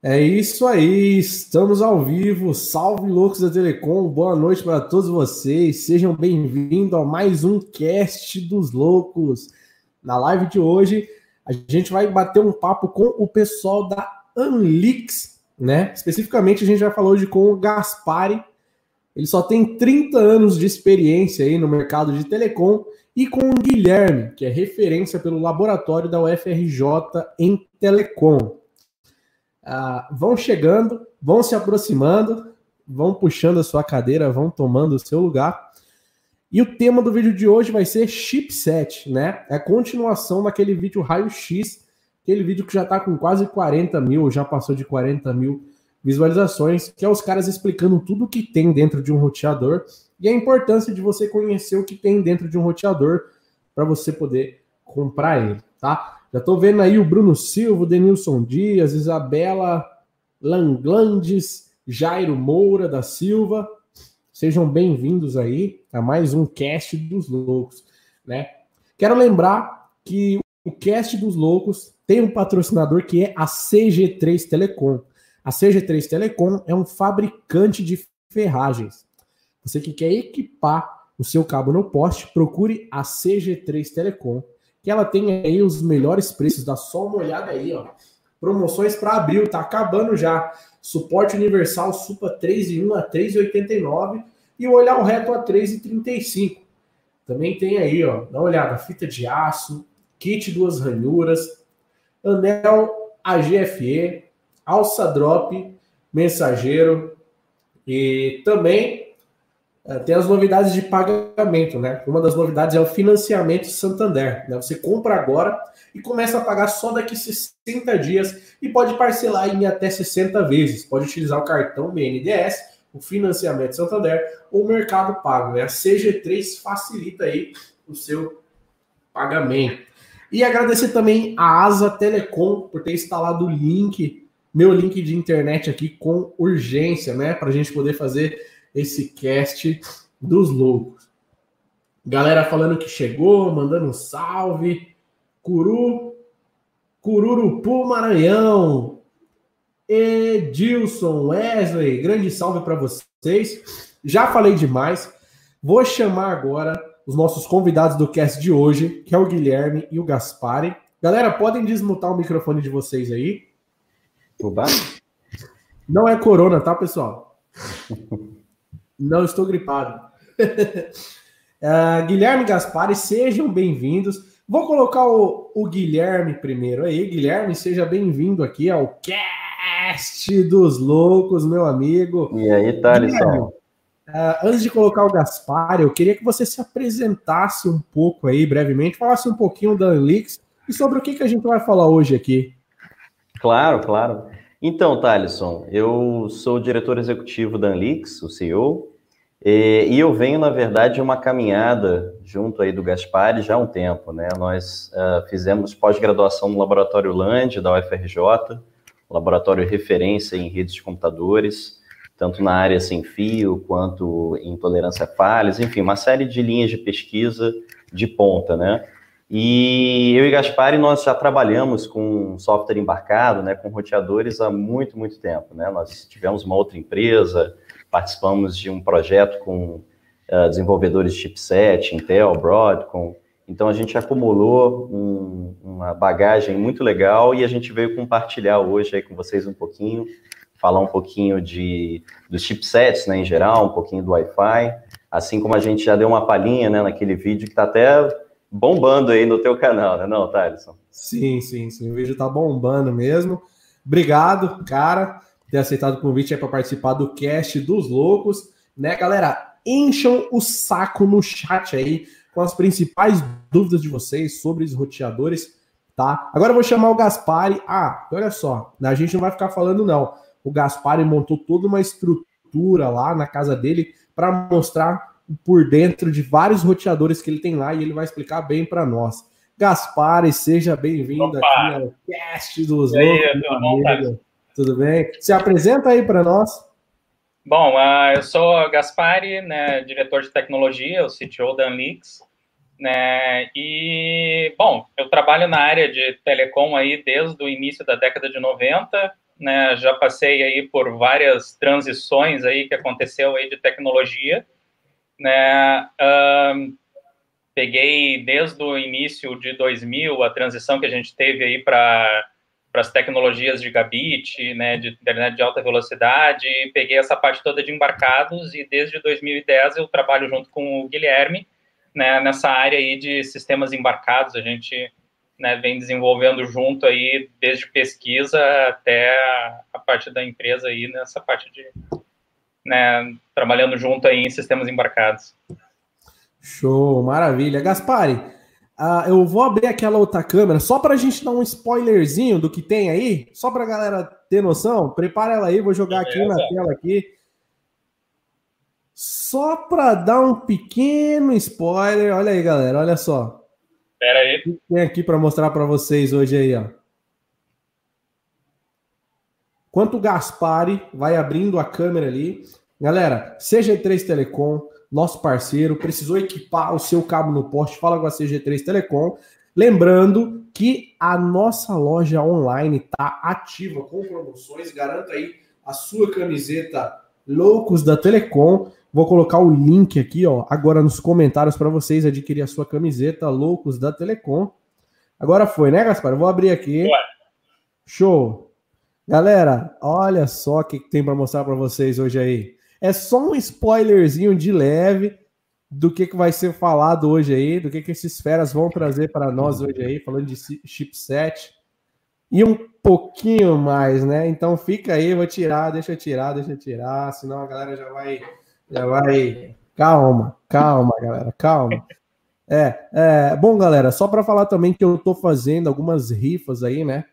É isso aí, estamos ao vivo. Salve loucos da Telecom, boa noite para todos vocês. Sejam bem-vindos a mais um cast dos loucos. Na live de hoje, a gente vai bater um papo com o pessoal da Anlix, né? Especificamente, a gente já falou hoje com o Gaspari. Ele só tem 30 anos de experiência aí no mercado de telecom e com o Guilherme, que é referência pelo laboratório da UFRJ em telecom. Ah, vão chegando, vão se aproximando, vão puxando a sua cadeira, vão tomando o seu lugar. E o tema do vídeo de hoje vai ser chipset, né? É continuação daquele vídeo raio-x, aquele vídeo que já está com quase 40 mil, já passou de 40 mil visualizações, que é os caras explicando tudo o que tem dentro de um roteador e a importância de você conhecer o que tem dentro de um roteador para você poder comprar ele, tá? Já estou vendo aí o Bruno Silva, o Denilson Dias, Isabela Langlandes, Jairo Moura da Silva. Sejam bem-vindos aí a mais um cast dos loucos, né? Quero lembrar que o cast dos loucos tem um patrocinador que é a CG3 Telecom. A CG3 Telecom é um fabricante de ferragens. Você que quer equipar o seu cabo no poste, procure a CG3 Telecom que ela tem aí os melhores preços. Dá só uma olhada aí, ó. Promoções para abril, tá acabando já. Suporte universal Supa 3 e 1 a 3,89 e o olhar reto a 3,35. Também tem aí, ó, dá uma olhada, fita de aço, kit duas ranhuras, anel AGFE, alça drop, mensageiro e também tem as novidades de pagamento, né? Uma das novidades é o financiamento Santander. Né? Você compra agora e começa a pagar só daqui 60 dias e pode parcelar em até 60 vezes. Pode utilizar o cartão BNDES, o financiamento Santander ou o Mercado Pago. Né? A CG3 facilita aí o seu pagamento. E agradecer também a Asa Telecom por ter instalado o link, meu link de internet aqui com urgência, né? Para a gente poder fazer esse cast dos loucos. Galera falando que chegou, mandando um salve. Curu, Cururupu Maranhão. Edilson, Wesley, grande salve para vocês. Já falei demais. Vou chamar agora os nossos convidados do cast de hoje, que é o Guilherme e o Gaspari. Galera, podem desmutar o microfone de vocês aí. Oba. Não é corona, tá, pessoal? Não estou gripado. uh, Guilherme Gaspari, sejam bem-vindos. Vou colocar o, o, Guilherme primeiro aí. Guilherme, seja bem-vindo aqui ao Cast dos Loucos, meu amigo. E aí, Thaleson? Uh, antes de colocar o Gaspar, eu queria que você se apresentasse um pouco aí, brevemente, falasse um pouquinho da Anlix e sobre o que, que a gente vai falar hoje aqui. Claro, claro. Então, Thaleson, eu sou o diretor executivo da Anlix, o CEO, e, eu venho, na verdade, uma caminhada junto aí do Gaspar já há um tempo, né? Nós uh, fizemos pós-graduação no Laboratório Land, da UFRJ, laboratório referência em redes de computadores, tanto na área sem fio, quanto em tolerância a falhas, enfim, uma série de linhas de pesquisa de ponta, né? E eu e Gaspar, nós já trabalhamos com software embarcado, né, com roteadores há muito, muito tempo. Né? Nós tivemos uma outra empresa, participamos de um projeto com uh, desenvolvedores de chipset, Intel, Broadcom. Então, a gente acumulou um, uma bagagem muito legal e a gente veio compartilhar hoje aí com vocês um pouquinho, falar um pouquinho de, dos chipsets né, em geral, um pouquinho do Wi-Fi, assim como a gente já deu uma palhinha né, naquele vídeo que está até bombando aí no teu canal, né, não, Thaleson? Sim, sim, sim. O vídeo tá bombando mesmo. Obrigado, cara, por ter aceitado o convite aí para participar do cast dos loucos, né, galera? Encham o saco no chat aí com as principais dúvidas de vocês sobre os roteadores, tá? Agora eu vou chamar o Gaspari. Ah, olha só, a gente não vai ficar falando não. O Gaspari montou toda uma estrutura lá na casa dele para mostrar por dentro de vários roteadores que ele tem lá e ele vai explicar bem para nós. Gaspar, seja bem-vindo aqui ao cast dos e aí, loucos. Tudo bem? Se apresenta aí para nós. Bom, uh, eu sou Gaspari, né, diretor de tecnologia, o CTO da Anlix. Né? E, bom, eu trabalho na área de telecom aí desde o início da década de 90, né? Já passei aí por várias transições aí que aconteceu aí de tecnologia, né? Um, peguei desde o início de 2000 a transição que a gente teve aí para as tecnologias de gigabit, né, de internet de alta velocidade, peguei essa parte toda de embarcados e desde 2010 eu trabalho junto com o Guilherme, né, nessa área aí de sistemas embarcados, a gente né, vem desenvolvendo junto aí desde pesquisa até a parte da empresa aí nessa parte de né, trabalhando junto aí em sistemas embarcados. Show, maravilha. Gaspari, uh, eu vou abrir aquela outra câmera só para a gente dar um spoilerzinho do que tem aí, só para a galera ter noção. Prepara ela aí, vou jogar aqui na tela aqui. Só para dar um pequeno spoiler, olha aí, galera, olha só. Pera aí. O que tem aqui para mostrar para vocês hoje aí, ó. Enquanto o Gaspari vai abrindo a câmera ali, galera, CG3 Telecom, nosso parceiro, precisou equipar o seu cabo no poste, fala com a CG3 Telecom. Lembrando que a nossa loja online está ativa com promoções, garanta aí a sua camiseta Loucos da Telecom. Vou colocar o link aqui, ó, agora nos comentários para vocês adquirir a sua camiseta Loucos da Telecom. Agora foi, né, Gaspar? Eu vou abrir aqui. Ué. Show. Galera, olha só o que tem para mostrar para vocês hoje aí. É só um spoilerzinho de leve do que, que vai ser falado hoje aí, do que, que esses feras vão trazer para nós hoje aí, falando de chipset. E um pouquinho mais, né? Então fica aí, vou tirar, deixa eu tirar, deixa eu tirar, senão a galera já vai. Já vai. Calma, calma, galera, calma. É, é bom, galera, só para falar também que eu tô fazendo algumas rifas aí, né?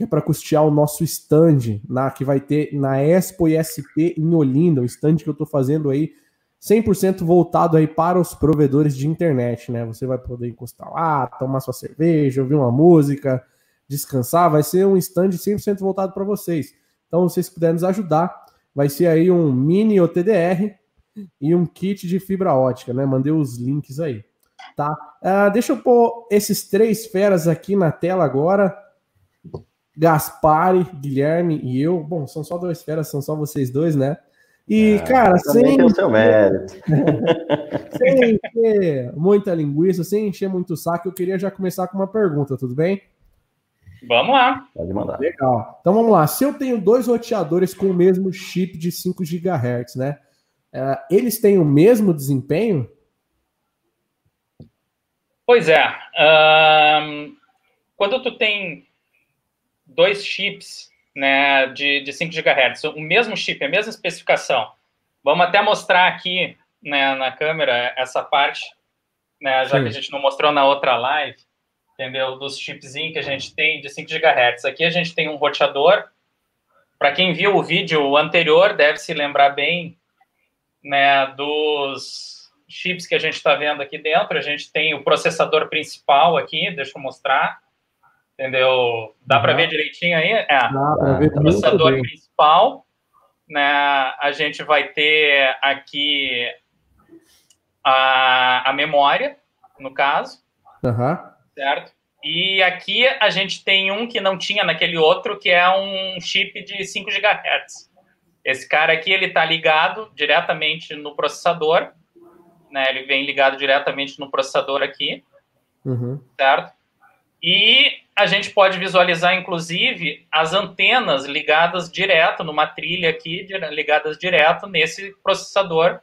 Que é para custear o nosso stand, na, que vai ter na Expo ISP em Olinda, o stand que eu estou fazendo aí, 100% voltado aí para os provedores de internet, né? Você vai poder encostar lá, tomar sua cerveja, ouvir uma música, descansar, vai ser um stand 100% voltado para vocês. Então, se vocês puderem nos ajudar, vai ser aí um mini OTDR e um kit de fibra ótica, né? Mandei os links aí, tá? Uh, deixa eu pôr esses três feras aqui na tela agora. Gaspari, Guilherme e eu. Bom, são só dois feras, são só vocês dois, né? E, ah, cara, sem. Tem o seu mérito. sem encher muita linguiça, sem encher muito saco, eu queria já começar com uma pergunta, tudo bem? Vamos lá. Pode mandar. Legal. Então vamos lá. Se eu tenho dois roteadores com o mesmo chip de 5 GHz, né? Uh, eles têm o mesmo desempenho? Pois é. Um, quando tu tem dois chips né, de, de 5 GHz, o mesmo chip, a mesma especificação. Vamos até mostrar aqui né, na câmera essa parte, né, já Sim. que a gente não mostrou na outra live, entendeu? Dos chipzinhos que a gente tem de 5 GHz. Aqui a gente tem um roteador. Para quem viu o vídeo anterior, deve se lembrar bem né, dos chips que a gente está vendo aqui dentro. A gente tem o processador principal aqui, deixa eu mostrar entendeu? Dá uhum. para ver direitinho aí? É, Dá ver o processador principal, né? A gente vai ter aqui a, a memória, no caso, uhum. certo? E aqui a gente tem um que não tinha naquele outro, que é um chip de 5 GHz. Esse cara aqui, ele está ligado diretamente no processador, né? Ele vem ligado diretamente no processador aqui, uhum. certo? E a gente pode visualizar, inclusive, as antenas ligadas direto numa trilha aqui, ligadas direto nesse processador.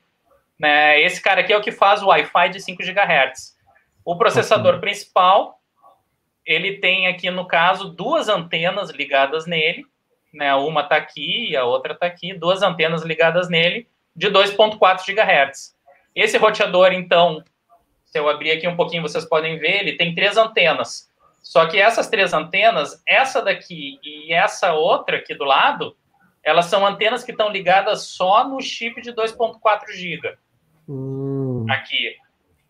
Né? Esse cara aqui é o que faz o Wi-Fi de 5 GHz. O processador uhum. principal, ele tem aqui, no caso, duas antenas ligadas nele. Né? Uma está aqui e a outra está aqui. Duas antenas ligadas nele de 2.4 GHz. Esse roteador, então, se eu abrir aqui um pouquinho, vocês podem ver, ele tem três antenas só que essas três antenas, essa daqui e essa outra aqui do lado, elas são antenas que estão ligadas só no chip de 2.4 GB. Hum. Aqui.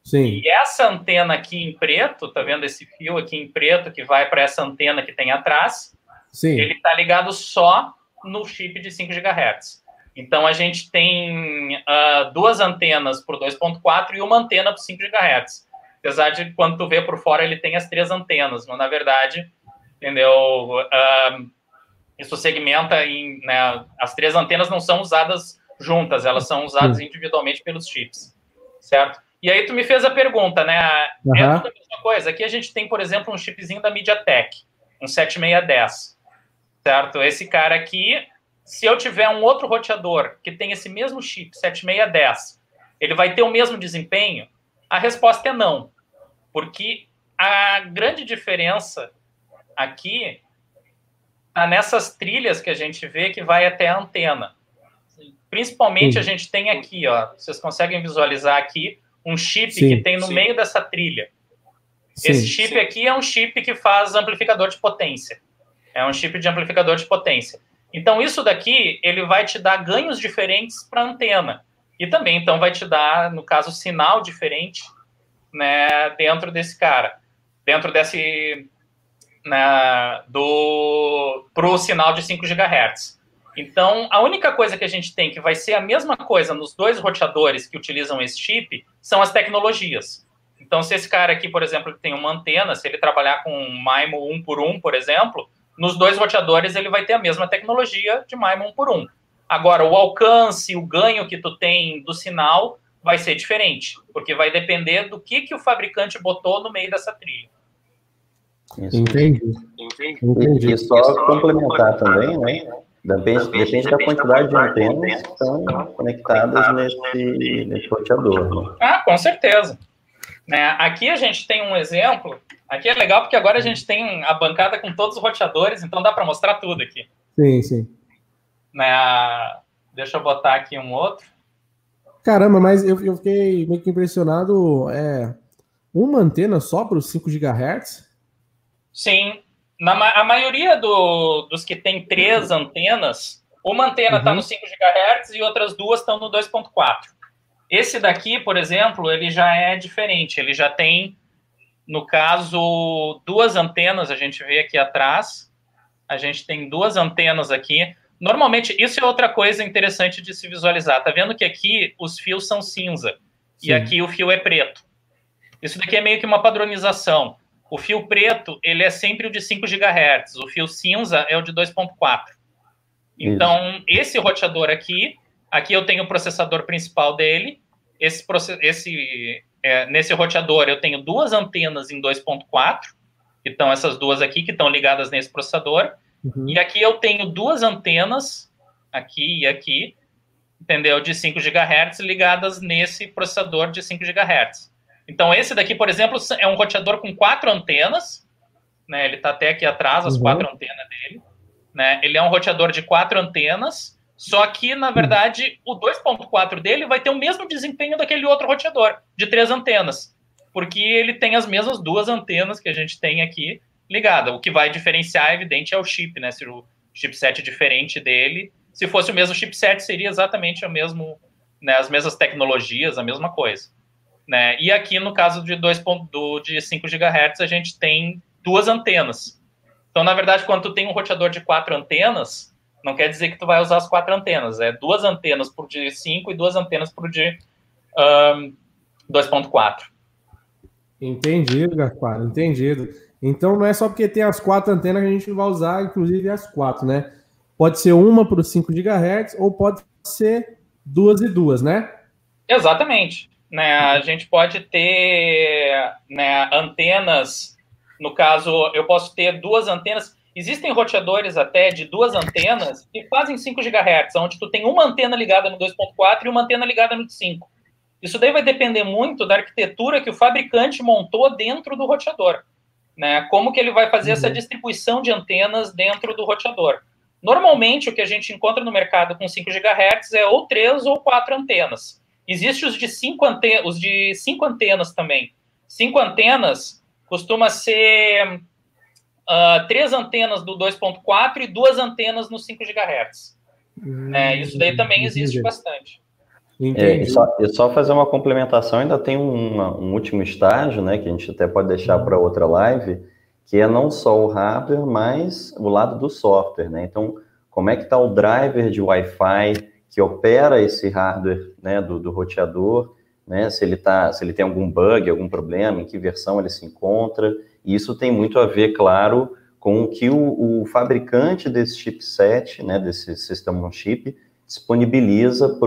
Sim. E essa antena aqui em preto, tá vendo esse fio aqui em preto que vai para essa antena que tem atrás? Sim. Ele está ligado só no chip de 5 GHz. Então a gente tem uh, duas antenas por 2.4 e uma antena por 5 GHz. Apesar de quando tu vê por fora ele tem as três antenas, mas na verdade, entendeu? Uh, isso segmenta em. Né, as três antenas não são usadas juntas, elas são usadas individualmente pelos chips, certo? E aí tu me fez a pergunta, né? Uhum. É tudo a mesma coisa. Aqui a gente tem, por exemplo, um chipzinho da MediaTek, um 7610, certo? Esse cara aqui, se eu tiver um outro roteador que tem esse mesmo chip, 7610, ele vai ter o mesmo desempenho? A resposta é não. Porque a grande diferença aqui está nessas trilhas que a gente vê que vai até a antena. Principalmente Sim. a gente tem aqui, ó, vocês conseguem visualizar aqui um chip sim, que tem no sim. meio dessa trilha. Sim, Esse chip aqui é um chip que faz amplificador de potência. É um chip de amplificador de potência. Então, isso daqui, ele vai te dar ganhos diferentes para a antena. E também, então, vai te dar, no caso, sinal diferente né, dentro desse cara. Dentro desse... Né, do... Para o sinal de 5 GHz. Então, a única coisa que a gente tem que vai ser a mesma coisa nos dois roteadores que utilizam esse chip são as tecnologias. Então, se esse cara aqui, por exemplo, tem uma antena, se ele trabalhar com um MIMO 1 por 1, por exemplo, nos dois roteadores ele vai ter a mesma tecnologia de MIMO 1 por 1. Agora, o alcance, o ganho que tu tem do sinal vai ser diferente, porque vai depender do que, que o fabricante botou no meio dessa trilha. Isso. Entendi. Entendi. E só complementar também, né? Depende, depende da quantidade de antenas que estão conectadas nesse, nesse roteador. Né? Ah, com certeza. Né, aqui a gente tem um exemplo. Aqui é legal porque agora a gente tem a bancada com todos os roteadores, então dá para mostrar tudo aqui. Sim, sim. Né, deixa eu botar aqui um outro. Caramba, mas eu, eu fiquei meio que impressionado. É, uma antena só para os 5 GHz? Sim, na, a maioria do, dos que tem três antenas, uma antena está uhum. no 5 GHz e outras duas estão no 2.4. Esse daqui, por exemplo, ele já é diferente. Ele já tem, no caso, duas antenas. A gente vê aqui atrás. A gente tem duas antenas aqui. Normalmente, isso é outra coisa interessante de se visualizar. Tá vendo que aqui os fios são cinza Sim. e aqui o fio é preto. Isso daqui é meio que uma padronização. O fio preto, ele é sempre o de 5 GHz, o fio cinza é o de 2.4. Então, esse roteador aqui, aqui eu tenho o processador principal dele, esse, esse é, nesse roteador eu tenho duas antenas em 2.4, que estão essas duas aqui, que estão ligadas nesse processador, uhum. e aqui eu tenho duas antenas, aqui e aqui, entendeu, de 5 GHz ligadas nesse processador de 5 GHz. Então, esse daqui, por exemplo, é um roteador com quatro antenas, né? Ele está até aqui atrás, as uhum. quatro antenas dele. Né? Ele é um roteador de quatro antenas, só que, na verdade, o 2.4 dele vai ter o mesmo desempenho daquele outro roteador, de três antenas. Porque ele tem as mesmas duas antenas que a gente tem aqui ligada. O que vai diferenciar, evidente, é o chip, né? Se o chipset é diferente dele. Se fosse o mesmo chipset, seria exatamente o mesmo, né, as mesmas tecnologias, a mesma coisa. Né? E aqui, no caso de, 2. Do, de 5 GHz, a gente tem duas antenas. Então, na verdade, quando tu tem um roteador de quatro antenas, não quer dizer que tu vai usar as quatro antenas. É duas antenas por de 5 e duas antenas por de um, 2.4. Entendido, Gaspar, entendido. Então não é só porque tem as quatro antenas que a gente vai usar, inclusive as quatro, né? Pode ser uma para os 5 GHz ou pode ser duas e duas, né? Exatamente né, a gente pode ter né, antenas, no caso, eu posso ter duas antenas. Existem roteadores até de duas antenas que fazem 5 GHz, onde tu tem uma antena ligada no 2.4 e uma antena ligada no 5. Isso daí vai depender muito da arquitetura que o fabricante montou dentro do roteador. Né? Como que ele vai fazer uhum. essa distribuição de antenas dentro do roteador. Normalmente, o que a gente encontra no mercado com 5 GHz é ou três ou quatro antenas. Existem os de cinco antenas, os de cinco antenas também. Cinco antenas costuma ser uh, três antenas do 2.4 e duas antenas no 5 GHz. Hum, é, isso daí também existe bastante. É, e, só, e só fazer uma complementação, ainda tem um, um último estágio, né, que a gente até pode deixar para outra live, que é não só o hardware, mas o lado do software, né? Então, como é que está o driver de Wi-Fi, que opera esse hardware né, do, do roteador, né? Se ele tá, se ele tem algum bug, algum problema, em que versão ele se encontra. E isso tem muito a ver, claro, com o que o, o fabricante desse chipset, né, desse sistema on chip, disponibiliza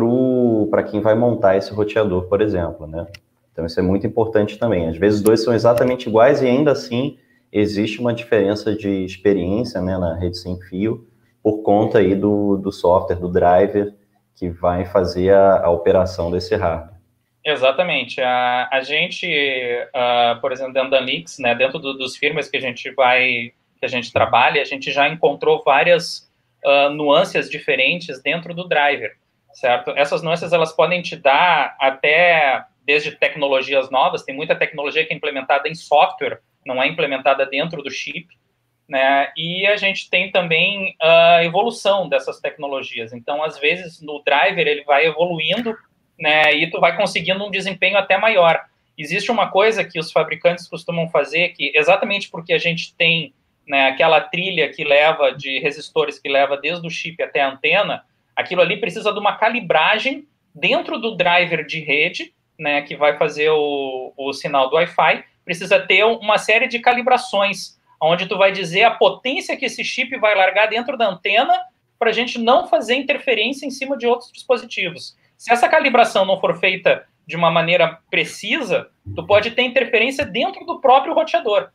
para quem vai montar esse roteador, por exemplo, né? Então isso é muito importante também. Às vezes os dois são exatamente iguais e ainda assim existe uma diferença de experiência né, na rede sem fio por conta aí do, do software, do driver que vai fazer a, a operação desse hardware. Exatamente. A, a gente, uh, por exemplo, dentro da Nix, né, dentro do, dos firmas que a gente vai, que a gente trabalha, a gente já encontrou várias uh, nuances diferentes dentro do driver, certo? Essas nuances elas podem te dar até desde tecnologias novas, tem muita tecnologia que é implementada em software, não é implementada dentro do chip, né? E a gente tem também a evolução dessas tecnologias. Então, às vezes, no driver ele vai evoluindo, né? E tu vai conseguindo um desempenho até maior. Existe uma coisa que os fabricantes costumam fazer, que exatamente porque a gente tem né, aquela trilha que leva de resistores que leva desde o chip até a antena, aquilo ali precisa de uma calibragem dentro do driver de rede, né, que vai fazer o, o sinal do Wi-Fi, precisa ter uma série de calibrações onde tu vai dizer a potência que esse chip vai largar dentro da antena para a gente não fazer interferência em cima de outros dispositivos. Se essa calibração não for feita de uma maneira precisa, tu pode ter interferência dentro do próprio roteador.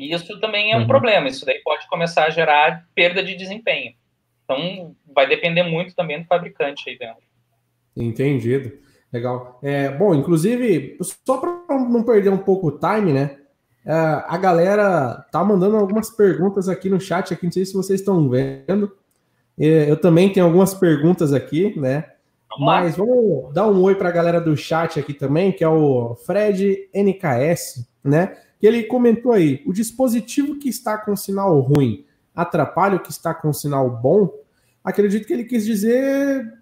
E isso também é um uhum. problema. Isso daí pode começar a gerar perda de desempenho. Então, vai depender muito também do fabricante aí dentro. Entendido. Legal. É, bom, inclusive, só para não perder um pouco o time, né? É, a galera tá mandando algumas perguntas aqui no chat, aqui, não sei se vocês estão vendo. É, eu também tenho algumas perguntas aqui, né? Vamos Mas vamos dar um oi para a galera do chat aqui também, que é o Fred NKS, né? Que ele comentou aí: o dispositivo que está com sinal ruim atrapalha o que está com sinal bom? Acredito que ele quis dizer,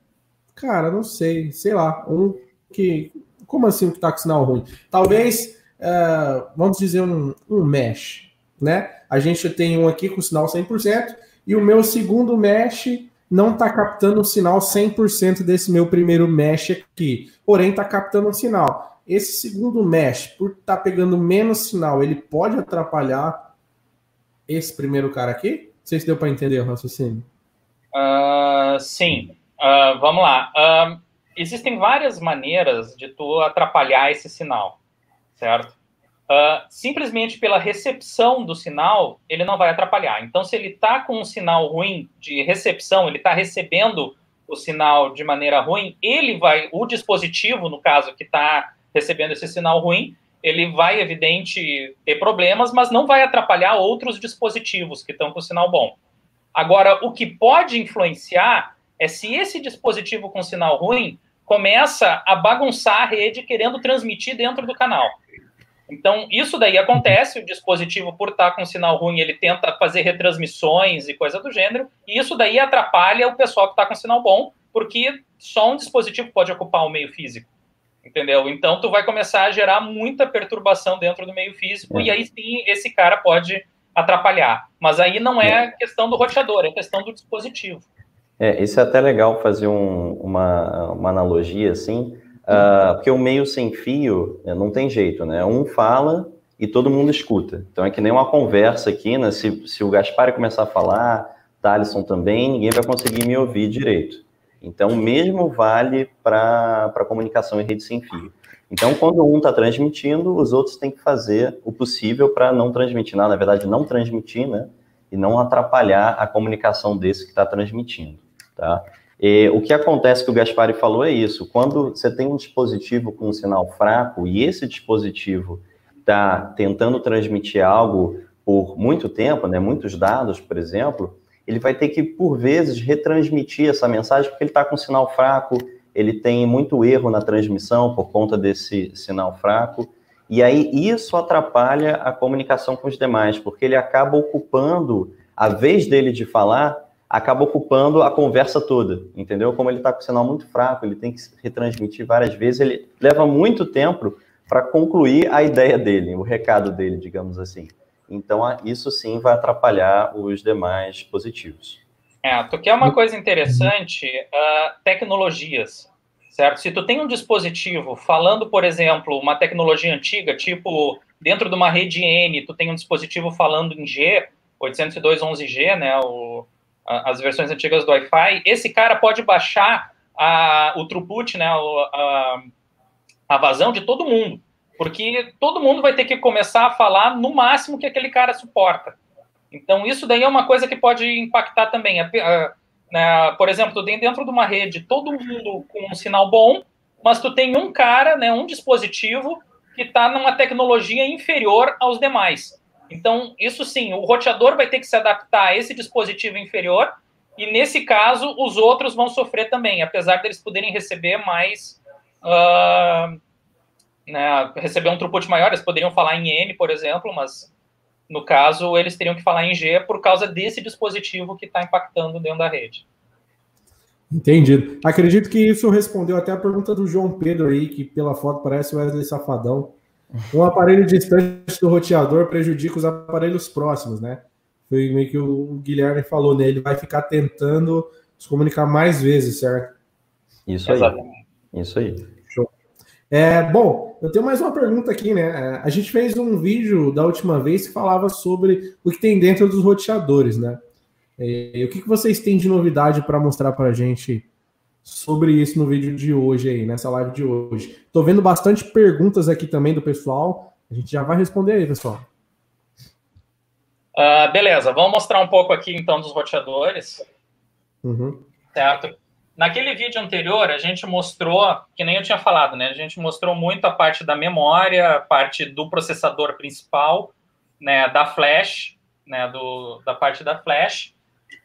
cara, não sei, sei lá, um que. Como assim que está com sinal ruim? Talvez uh, vamos dizer, um, um mesh, né? A gente tem um aqui com sinal 100% e o meu segundo mesh não está captando o sinal 100% desse meu primeiro mesh aqui, porém está captando o sinal. Esse segundo mesh, por estar tá pegando menos sinal, ele pode atrapalhar esse primeiro cara aqui? Não sei se deu para entender o raciocínio. Uh, sim. Uh, vamos lá. Uh, existem várias maneiras de tu atrapalhar esse sinal certo? Simplesmente pela recepção do sinal, ele não vai atrapalhar. Então, se ele está com um sinal ruim de recepção, ele está recebendo o sinal de maneira ruim, ele vai, o dispositivo, no caso, que está recebendo esse sinal ruim, ele vai, evidente, ter problemas, mas não vai atrapalhar outros dispositivos que estão com sinal bom. Agora, o que pode influenciar é se esse dispositivo com sinal ruim começa a bagunçar a rede querendo transmitir dentro do canal. Então, isso daí acontece, o dispositivo, por estar com sinal ruim, ele tenta fazer retransmissões e coisa do gênero, e isso daí atrapalha o pessoal que está com sinal bom, porque só um dispositivo pode ocupar o meio físico, entendeu? Então, tu vai começar a gerar muita perturbação dentro do meio físico, é. e aí sim, esse cara pode atrapalhar. Mas aí não é, é. questão do roteador, é questão do dispositivo. É, isso é até legal fazer um, uma, uma analogia, assim, Uh, porque o meio sem fio né, não tem jeito, né? Um fala e todo mundo escuta. Então é que nem uma conversa aqui, né? Se, se o Gaspar começar a falar, Thalisson também, ninguém vai conseguir me ouvir direito. Então, mesmo vale para comunicação em rede sem fio. Então, quando um está transmitindo, os outros têm que fazer o possível para não transmitir nada, na verdade, não transmitir, né? E não atrapalhar a comunicação desse que está transmitindo, tá? E, o que acontece que o Gaspari falou é isso: quando você tem um dispositivo com um sinal fraco e esse dispositivo está tentando transmitir algo por muito tempo, né, muitos dados, por exemplo, ele vai ter que, por vezes, retransmitir essa mensagem porque ele está com sinal fraco, ele tem muito erro na transmissão por conta desse sinal fraco. E aí isso atrapalha a comunicação com os demais, porque ele acaba ocupando a vez dele de falar acaba ocupando a conversa toda, entendeu? Como ele está com sinal muito fraco, ele tem que retransmitir várias vezes, ele leva muito tempo para concluir a ideia dele, o recado dele, digamos assim. Então, isso sim vai atrapalhar os demais dispositivos. É, tu quer uma coisa interessante, uh, tecnologias, certo? Se tu tem um dispositivo falando, por exemplo, uma tecnologia antiga, tipo dentro de uma rede N, tu tem um dispositivo falando em G, 802.11g, né, o, a, as versões antigas do Wi-Fi, esse cara pode baixar a, o throughput, né, a, a vazão de todo mundo, porque todo mundo vai ter que começar a falar no máximo que aquele cara suporta. Então, isso daí é uma coisa que pode impactar também. Né, por exemplo, tu dentro de uma rede todo mundo com um sinal bom, mas tu tem um cara, né, um dispositivo que está numa tecnologia inferior aos demais. Então, isso sim, o roteador vai ter que se adaptar a esse dispositivo inferior, e nesse caso, os outros vão sofrer também, apesar deles poderem receber mais. Uh, né, receber um throughput maior, eles poderiam falar em N, por exemplo, mas no caso, eles teriam que falar em G por causa desse dispositivo que está impactando dentro da rede. Entendido. Acredito que isso respondeu até a pergunta do João Pedro aí, que pela foto parece o Wesley Safadão. Um aparelho distante do roteador prejudica os aparelhos próximos, né? Foi meio que o Guilherme falou, né? Ele vai ficar tentando se comunicar mais vezes, certo? Isso aí. Exatamente. Isso aí. É, bom, eu tenho mais uma pergunta aqui, né? É, a gente fez um vídeo da última vez que falava sobre o que tem dentro dos roteadores, né? E, o que, que vocês têm de novidade para mostrar para a gente sobre isso no vídeo de hoje aí, nessa live de hoje? Estou vendo bastante perguntas aqui também do pessoal. A gente já vai responder aí, pessoal. Uh, beleza, vamos mostrar um pouco aqui então dos roteadores. Uhum. Certo? Naquele vídeo anterior, a gente mostrou, que nem eu tinha falado, né? A gente mostrou muito a parte da memória, a parte do processador principal, né? Da flash, né? Do, da parte da flash.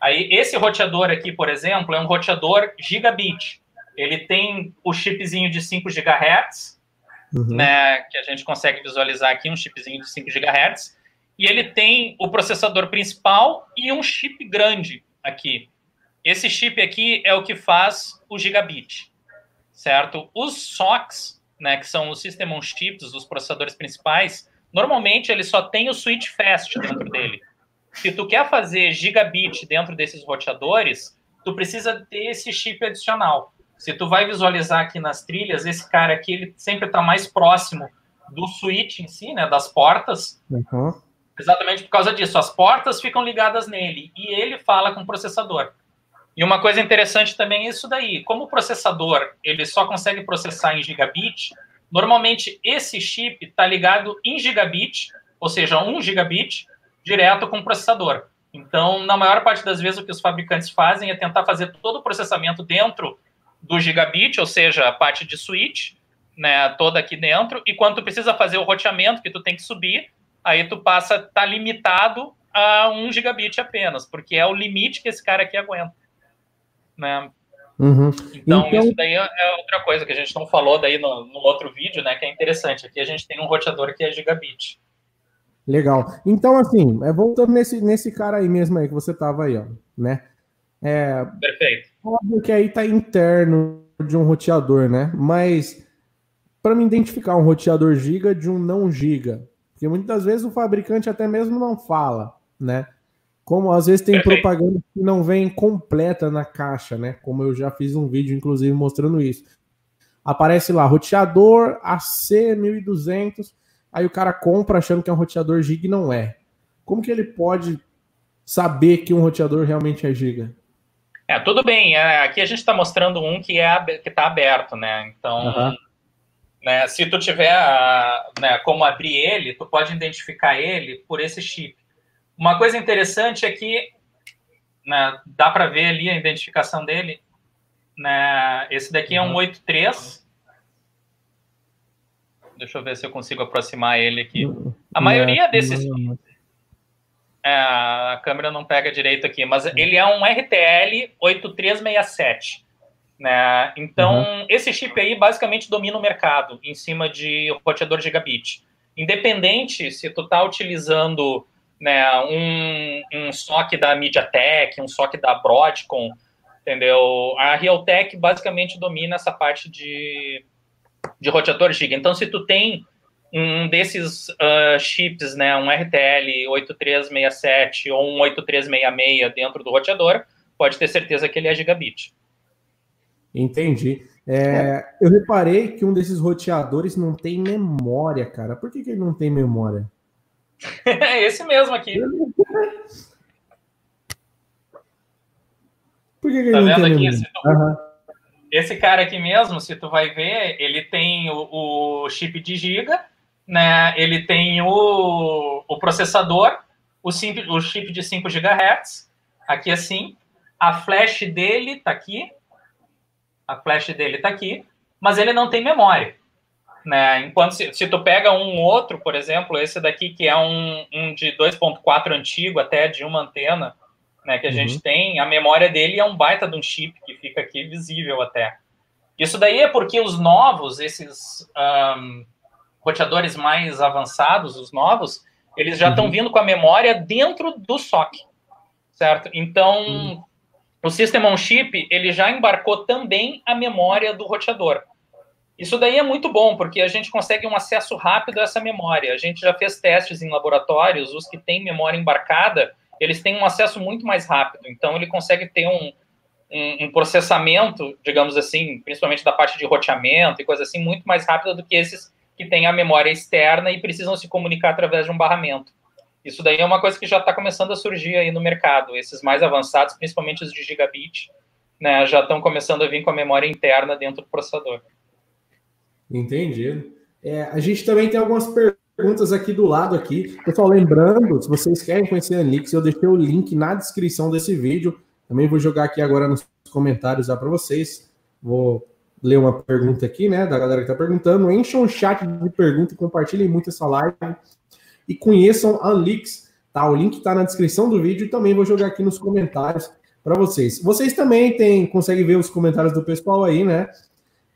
Aí, esse roteador aqui, por exemplo, é um roteador gigabit. Ele tem o chipzinho de 5 GHz, uhum. né, que a gente consegue visualizar aqui, um chipzinho de 5 GHz. E ele tem o processador principal e um chip grande aqui. Esse chip aqui é o que faz o gigabit, certo? Os SOCs, né, que são os System on Chips, os processadores principais, normalmente ele só tem o switch fast dentro dele se tu quer fazer gigabit dentro desses roteadores, tu precisa ter esse chip adicional. Se tu vai visualizar aqui nas trilhas, esse cara aqui ele sempre está mais próximo do switch em si, né, das portas. Uhum. Exatamente por causa disso. As portas ficam ligadas nele e ele fala com o processador. E uma coisa interessante também é isso daí. Como o processador ele só consegue processar em gigabit, normalmente esse chip está ligado em gigabit, ou seja, 1 gigabit, direto com o processador. Então, na maior parte das vezes, o que os fabricantes fazem é tentar fazer todo o processamento dentro do gigabit, ou seja, a parte de switch, né, toda aqui dentro, e quando tu precisa fazer o roteamento, que tu tem que subir, aí tu passa a estar tá limitado a um gigabit apenas, porque é o limite que esse cara aqui aguenta. Né? Uhum. Então, então, isso daí é outra coisa que a gente não falou daí no, no outro vídeo, né, que é interessante. Aqui a gente tem um roteador que é gigabit. Legal. Então, assim, é, voltando nesse, nesse cara aí mesmo aí que você tava aí, ó, né? É, Perfeito. Óbvio que aí tá interno de um roteador, né? Mas para me identificar um roteador giga de um não giga, porque muitas vezes o fabricante até mesmo não fala, né? Como às vezes tem Perfeito. propaganda que não vem completa na caixa, né? Como eu já fiz um vídeo, inclusive, mostrando isso. Aparece lá, roteador AC1200 aí o cara compra achando que é um roteador giga e não é. Como que ele pode saber que um roteador realmente é giga? É, tudo bem. É, aqui a gente está mostrando um que é que está aberto, né? Então, uhum. né, se tu tiver né, como abrir ele, tu pode identificar ele por esse chip. Uma coisa interessante é que né, dá para ver ali a identificação dele. Né, esse daqui uhum. é um 83 Deixa eu ver se eu consigo aproximar ele aqui. A maioria desses. É, a câmera não pega direito aqui, mas ele é um RTL 8367. Né? Então, uhum. esse chip aí basicamente domina o mercado em cima de roteador gigabit. Independente se tu tá utilizando né, um, um SOC da MediaTek, um SOC da Broadcom, entendeu? A Realtek basicamente domina essa parte de, de roteador giga. Então, se tu tem um desses uh, chips, né, um RTL 8367 ou um 8366 dentro do roteador, pode ter certeza que ele é gigabit. Entendi. É, eu reparei que um desses roteadores não tem memória, cara. Por que, que ele não tem memória? É esse mesmo aqui. Por que, que tá tem aqui? Tu... Uhum. Esse cara aqui mesmo, se tu vai ver, ele tem o, o chip de giga, né? Ele tem o, o processador, o, sim, o chip de 5 GHz, aqui assim. A flash dele tá aqui. A flash dele tá aqui, mas ele não tem memória. Né? Enquanto se, se tu pega um outro, por exemplo, esse daqui que é um, um de 2.4 antigo, até de uma antena, né, que a uhum. gente tem, a memória dele é um baita de um chip que fica aqui visível até. Isso daí é porque os novos, esses um, roteadores mais avançados, os novos, eles já estão uhum. vindo com a memória dentro do SOC, certo? Então, uhum. o System on Chip, ele já embarcou também a memória do roteador. Isso daí é muito bom, porque a gente consegue um acesso rápido a essa memória. A gente já fez testes em laboratórios, os que têm memória embarcada, eles têm um acesso muito mais rápido. Então, ele consegue ter um, um, um processamento, digamos assim, principalmente da parte de roteamento e coisa assim, muito mais rápido do que esses que têm a memória externa e precisam se comunicar através de um barramento. Isso daí é uma coisa que já está começando a surgir aí no mercado. Esses mais avançados, principalmente os de gigabit, né, já estão começando a vir com a memória interna dentro do processador. Entendido. É, a gente também tem algumas perguntas aqui do lado aqui. Pessoal, lembrando, se vocês querem conhecer a Anix, eu deixei o link na descrição desse vídeo. Também vou jogar aqui agora nos comentários para vocês. Vou ler uma pergunta aqui, né, da galera que está perguntando. Encham o chat de pergunta e compartilhem muito essa live. E conheçam a Anlix, tá? O link está na descrição do vídeo e também vou jogar aqui nos comentários para vocês. Vocês também tem, conseguem ver os comentários do pessoal aí, né?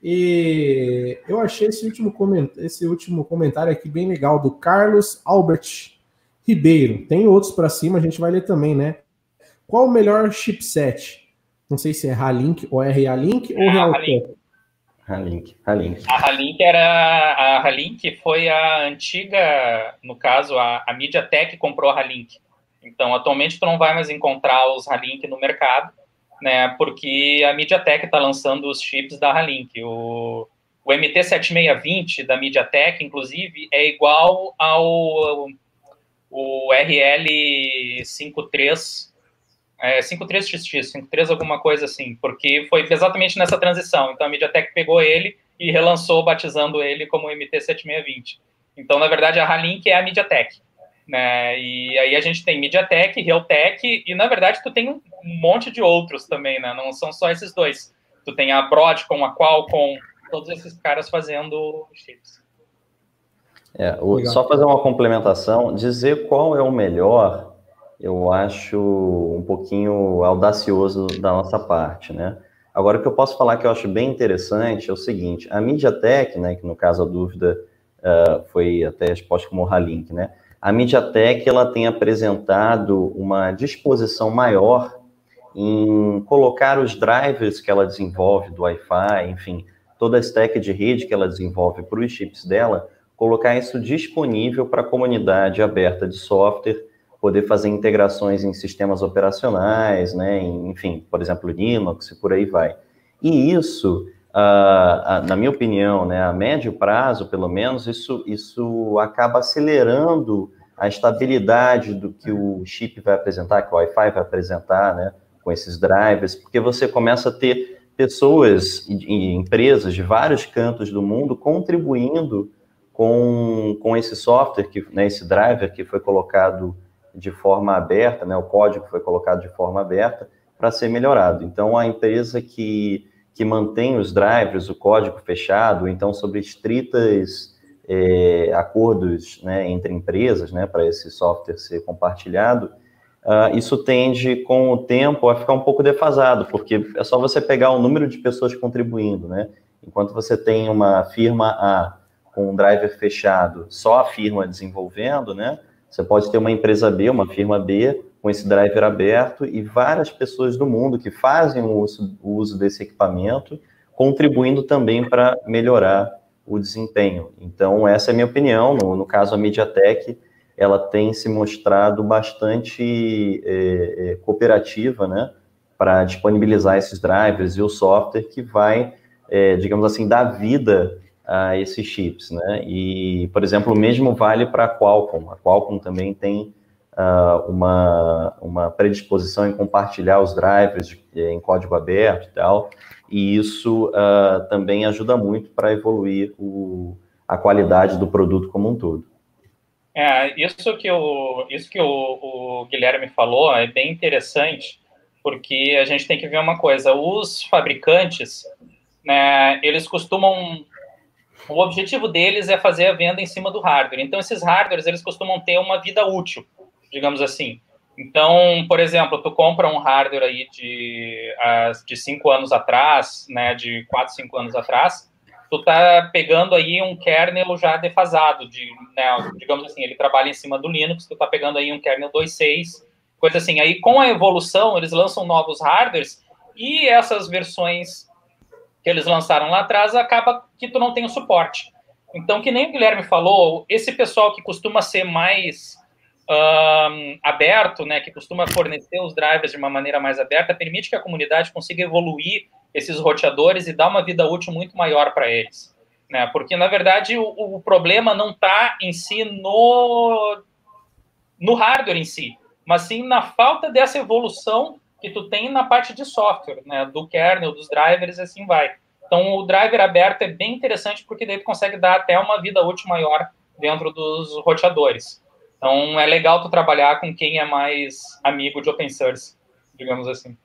E eu achei esse último, coment... esse último comentário aqui bem legal, do Carlos Albert Ribeiro. Tem outros para cima, a gente vai ler também, né? Qual o melhor chipset? Não sei se é Halink ou RA-Link ou é Realtek. Halink, Halink. A Halink era a Halink foi a antiga, no caso a, a MediaTek comprou a Halink. Então atualmente tu não vai mais encontrar os Halink no mercado né? Porque a MediaTek está lançando os chips da Halink. O, o MT7620 da MediaTek, inclusive, é igual ao o RL53 é, 53XX, 53 alguma coisa assim, porque foi exatamente nessa transição. Então a MediaTek pegou ele e relançou, batizando ele como MT7620. Então, na verdade, a Halink é a MediaTek né? E aí a gente tem MediaTek, Realtek e na verdade tu tem um monte de outros também, né? Não são só esses dois. Tu tem a Broadcom, a Qualcomm, todos esses caras fazendo chips. É, o, só fazer uma complementação, dizer qual é o melhor, eu acho um pouquinho audacioso da nossa parte, né? Agora, o que eu posso falar que eu acho bem interessante é o seguinte, a MediaTek, né, que no caso a dúvida uh, foi até exposta como Halink, né? A MediaTek ela tem apresentado uma disposição maior em colocar os drivers que ela desenvolve do Wi-Fi, enfim, toda a stack de rede que ela desenvolve para os chips dela, colocar isso disponível para a comunidade aberta de software, poder fazer integrações em sistemas operacionais, né, enfim, por exemplo, Linux e por aí vai. E isso Uh, na minha opinião, né, a médio prazo, pelo menos, isso, isso acaba acelerando a estabilidade do que o chip vai apresentar, que o Wi-Fi vai apresentar, né, com esses drivers, porque você começa a ter pessoas e empresas de vários cantos do mundo contribuindo com, com esse software, que, né, esse driver que foi colocado de forma aberta, né, o código foi colocado de forma aberta para ser melhorado. Então, a empresa que que mantém os drivers, o código fechado, então sobre estritas é, acordos né, entre empresas, né, para esse software ser compartilhado, uh, isso tende, com o tempo, a ficar um pouco defasado, porque é só você pegar o número de pessoas contribuindo, né? Enquanto você tem uma firma A com um driver fechado, só a firma desenvolvendo, né? Você pode ter uma empresa B, uma firma B, com esse driver aberto e várias pessoas do mundo que fazem o uso, o uso desse equipamento, contribuindo também para melhorar o desempenho. Então, essa é a minha opinião. No, no caso, a MediaTek, ela tem se mostrado bastante é, é, cooperativa, né, para disponibilizar esses drivers e o software que vai é, digamos assim, dar vida a esses chips, né? E, por exemplo, o mesmo vale para a Qualcomm. A Qualcomm também tem uh, uma, uma predisposição em compartilhar os drivers em código aberto e tal, e isso uh, também ajuda muito para evoluir o, a qualidade do produto como um todo. É, isso que, o, isso que o, o Guilherme falou é bem interessante, porque a gente tem que ver uma coisa, os fabricantes, né, eles costumam o objetivo deles é fazer a venda em cima do hardware. Então, esses hardwares, eles costumam ter uma vida útil, digamos assim. Então, por exemplo, tu compra um hardware aí de, de cinco anos atrás, né, de quatro, cinco anos atrás, tu tá pegando aí um kernel já defasado, de, né, digamos assim, ele trabalha em cima do Linux, tu tá pegando aí um kernel 2.6, coisa assim. Aí, com a evolução, eles lançam novos hardwares e essas versões que eles lançaram lá atrás, acaba que tu não tem o suporte. Então, que nem o Guilherme falou, esse pessoal que costuma ser mais um, aberto, né, que costuma fornecer os drivers de uma maneira mais aberta, permite que a comunidade consiga evoluir esses roteadores e dar uma vida útil muito maior para eles. Né? Porque, na verdade, o, o problema não está em si no, no hardware em si, mas sim na falta dessa evolução que tu tem na parte de software, né, do kernel, dos drivers, assim vai. Então, o driver aberto é bem interessante porque daí tu consegue dar até uma vida útil maior dentro dos roteadores. Então, é legal tu trabalhar com quem é mais amigo de open source, digamos assim.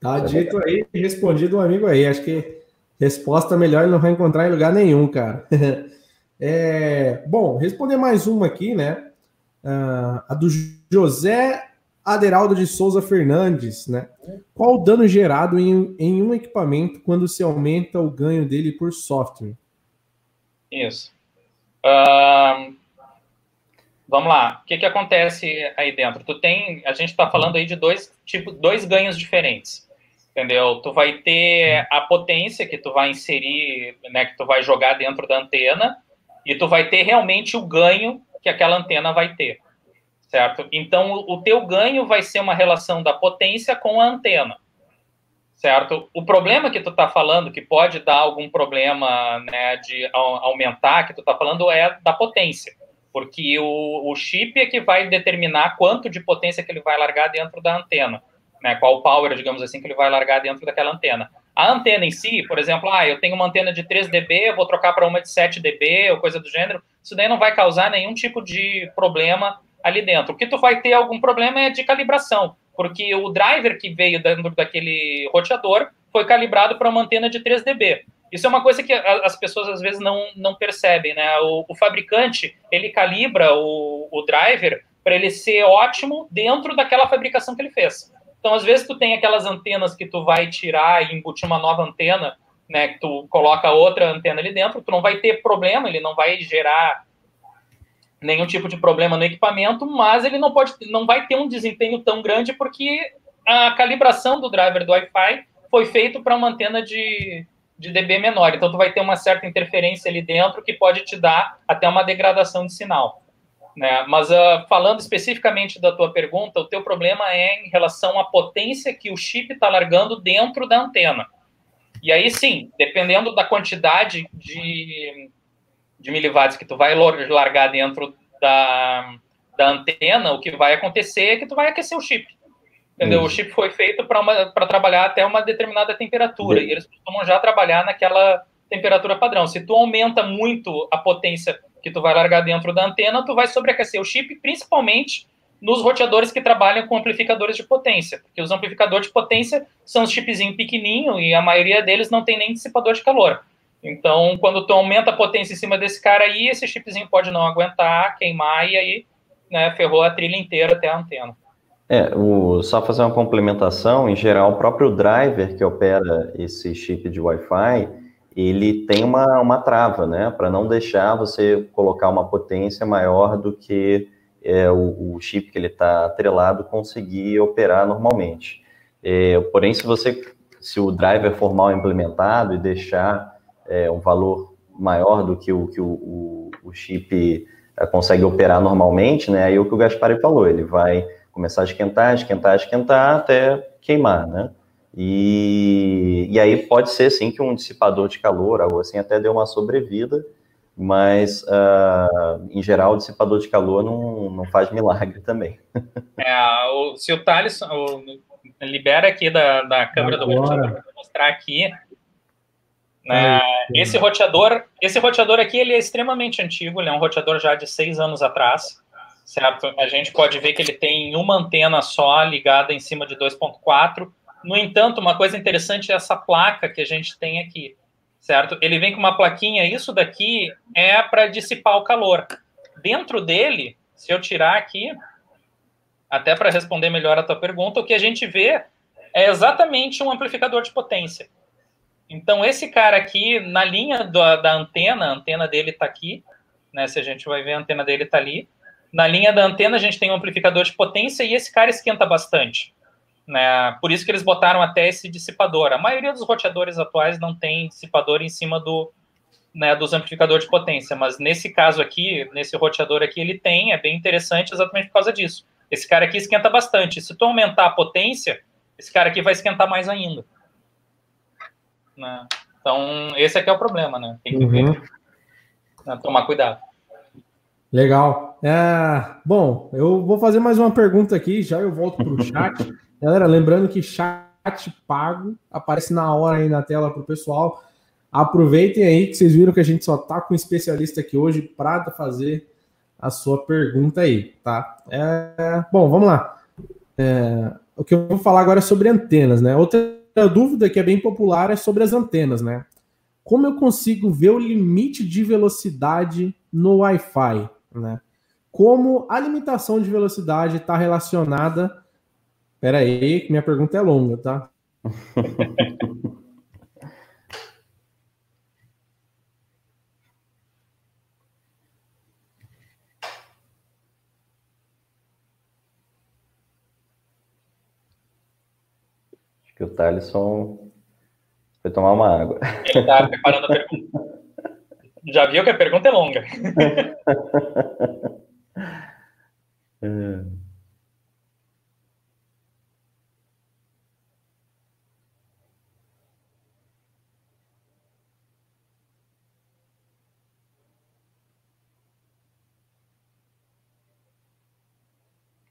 Tá dito aí, respondido um amigo aí. Acho que resposta melhor ele não vai encontrar em lugar nenhum, cara. é, bom, responder mais uma aqui, né? Uh, a do José Aderaldo de Souza Fernandes, né? Qual o dano gerado em, em um equipamento quando se aumenta o ganho dele por software? Isso. Uh, vamos lá. O que, que acontece aí dentro? Tu tem, a gente está falando aí de dois tipo, dois ganhos diferentes, entendeu? Tu vai ter a potência que tu vai inserir, né? Que tu vai jogar dentro da antena e tu vai ter realmente o ganho que aquela antena vai ter certo? Então, o teu ganho vai ser uma relação da potência com a antena, certo? O problema que tu está falando, que pode dar algum problema né, de aumentar, que tu está falando é da potência, porque o, o chip é que vai determinar quanto de potência que ele vai largar dentro da antena, né? Qual power, digamos assim, que ele vai largar dentro daquela antena. A antena em si, por exemplo, ah, eu tenho uma antena de 3 dB, eu vou trocar para uma de 7 dB ou coisa do gênero, isso daí não vai causar nenhum tipo de problema ali dentro. O que tu vai ter algum problema é de calibração, porque o driver que veio dentro daquele roteador foi calibrado para uma antena de 3 dB. Isso é uma coisa que as pessoas às vezes não, não percebem, né? O, o fabricante, ele calibra o, o driver para ele ser ótimo dentro daquela fabricação que ele fez. Então, às vezes, tu tem aquelas antenas que tu vai tirar e embutir uma nova antena, né? Que tu coloca outra antena ali dentro, tu não vai ter problema, ele não vai gerar nenhum tipo de problema no equipamento, mas ele não pode, não vai ter um desempenho tão grande porque a calibração do driver do Wi-Fi foi feito para uma antena de, de dB menor. Então tu vai ter uma certa interferência ali dentro que pode te dar até uma degradação de sinal. Né? Mas uh, falando especificamente da tua pergunta, o teu problema é em relação à potência que o chip está largando dentro da antena. E aí sim, dependendo da quantidade de de miliwatts que tu vai largar dentro da, da antena, o que vai acontecer é que tu vai aquecer o chip. Entendeu? Isso. O chip foi feito para trabalhar até uma determinada temperatura, e eles costumam já trabalhar naquela temperatura padrão. Se tu aumenta muito a potência que tu vai largar dentro da antena, tu vai sobreaquecer o chip, principalmente nos roteadores que trabalham com amplificadores de potência, porque os amplificadores de potência são os chipzinhos pequenininho e a maioria deles não tem nem dissipador de calor. Então, quando tu aumenta a potência em cima desse cara aí, esse chipzinho pode não aguentar, queimar e aí né, ferrou a trilha inteira até a antena. É, o, só fazer uma complementação, em geral, o próprio driver que opera esse chip de Wi-Fi, ele tem uma, uma trava, né, para não deixar você colocar uma potência maior do que é, o, o, chip que ele está atrelado conseguir operar normalmente. É, porém, se você, se o driver for mal implementado e deixar é, um valor maior do que o que o, o, o chip é, consegue operar normalmente, né? Aí o que o Gaspar falou, ele vai começar a esquentar, esquentar, esquentar até queimar, né? E, e aí pode ser, sim, que um dissipador de calor, algo assim, até dê uma sobrevida, mas, uh, em geral, o dissipador de calor não, não faz milagre também. É, o, se o Thales o, libera aqui da, da câmera Agora. do roteador, vou mostrar aqui. Né, esse roteador, esse roteador aqui, ele é extremamente antigo, ele é um roteador já de seis anos atrás, certo? A gente pode ver que ele tem uma antena só ligada em cima de 2.4. No entanto, uma coisa interessante é essa placa que a gente tem aqui certo? Ele vem com uma plaquinha, isso daqui é para dissipar o calor. Dentro dele, se eu tirar aqui, até para responder melhor a tua pergunta, o que a gente vê é exatamente um amplificador de potência. Então, esse cara aqui, na linha da, da antena, a antena dele está aqui, né? Se a gente vai ver, a antena dele está ali. Na linha da antena, a gente tem um amplificador de potência e esse cara esquenta bastante. Né? Por isso que eles botaram até esse dissipador. A maioria dos roteadores atuais não tem dissipador em cima do, né, dos amplificadores de potência, mas nesse caso aqui, nesse roteador aqui, ele tem, é bem interessante exatamente por causa disso. Esse cara aqui esquenta bastante. Se tu aumentar a potência, esse cara aqui vai esquentar mais ainda. Né? Então, esse aqui é o problema, né? Tem que uhum. ver, né? tomar cuidado. Legal. É, bom, eu vou fazer mais uma pergunta aqui, já eu volto para o chat. Galera, lembrando que chat pago aparece na hora aí na tela para o pessoal. Aproveitem aí que vocês viram que a gente só tá com um especialista aqui hoje para fazer a sua pergunta aí, tá? É, bom, vamos lá. É, o que eu vou falar agora é sobre antenas, né? Outra dúvida que é bem popular é sobre as antenas, né? Como eu consigo ver o limite de velocidade no Wi-Fi, né? Como a limitação de velocidade está relacionada Pera aí, que minha pergunta é longa, tá? Acho que o Thaleson foi tomar uma água. Ele está preparando a pergunta. Já viu que a pergunta é longa. é.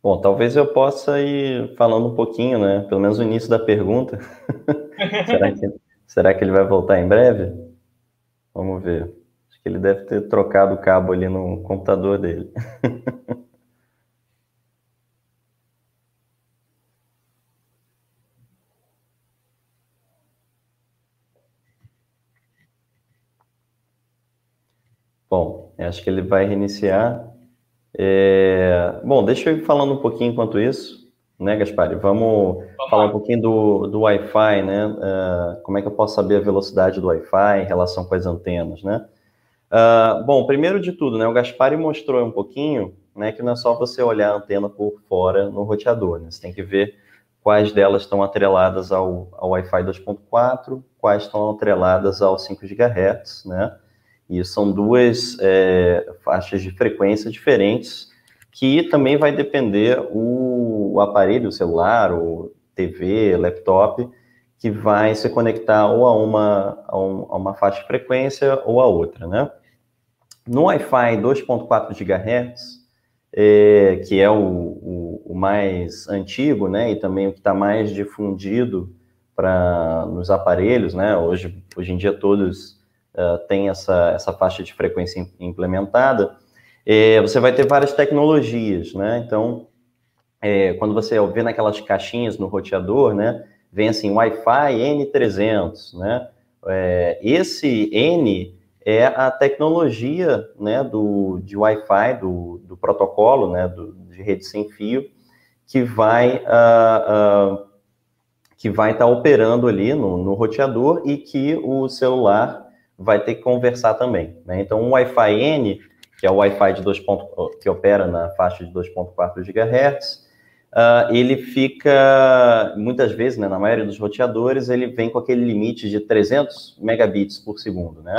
Bom, talvez eu possa ir falando um pouquinho, né? Pelo menos o início da pergunta. será, que, será que ele vai voltar em breve? Vamos ver. Acho que ele deve ter trocado o cabo ali no computador dele. Bom, acho que ele vai reiniciar. É... Bom, deixa eu ir falando um pouquinho enquanto isso, né, Gaspar? Vamos, Vamos falar um pouquinho do, do Wi-Fi, né? Uh, como é que eu posso saber a velocidade do Wi-Fi em relação com as antenas, né? Uh, bom, primeiro de tudo, né, o Gaspar mostrou um pouquinho né, que não é só você olhar a antena por fora no roteador, né? Você tem que ver quais delas estão atreladas ao, ao Wi-Fi 2.4, quais estão atreladas ao 5 GHz, né? E são duas é, faixas de frequência diferentes, que também vai depender o, o aparelho, o celular, o TV, laptop, que vai se conectar ou a uma, a, um, a uma faixa de frequência ou a outra, né? No Wi-Fi 2.4 GHz, é, que é o, o, o, mais antigo, né, e também o que está mais difundido para nos aparelhos, né? Hoje, hoje em dia todos uh, tem essa, essa faixa de frequência implementada, é, você vai ter várias tecnologias, né? Então, é, quando você vê naquelas caixinhas no roteador, né, vem assim, Wi-Fi N300, né? É, esse N é a tecnologia, né, do, de Wi-Fi, do, do protocolo, né, do, de rede sem fio, que vai uh, uh, que vai estar tá operando ali no, no roteador e que o celular vai ter que conversar também. Né? Então, um Wi-Fi N, que é o Wi-Fi de 2. que opera na faixa de 2.4 GHz, uh, ele fica, muitas vezes, né, na maioria dos roteadores, ele vem com aquele limite de 300 megabits por segundo, né?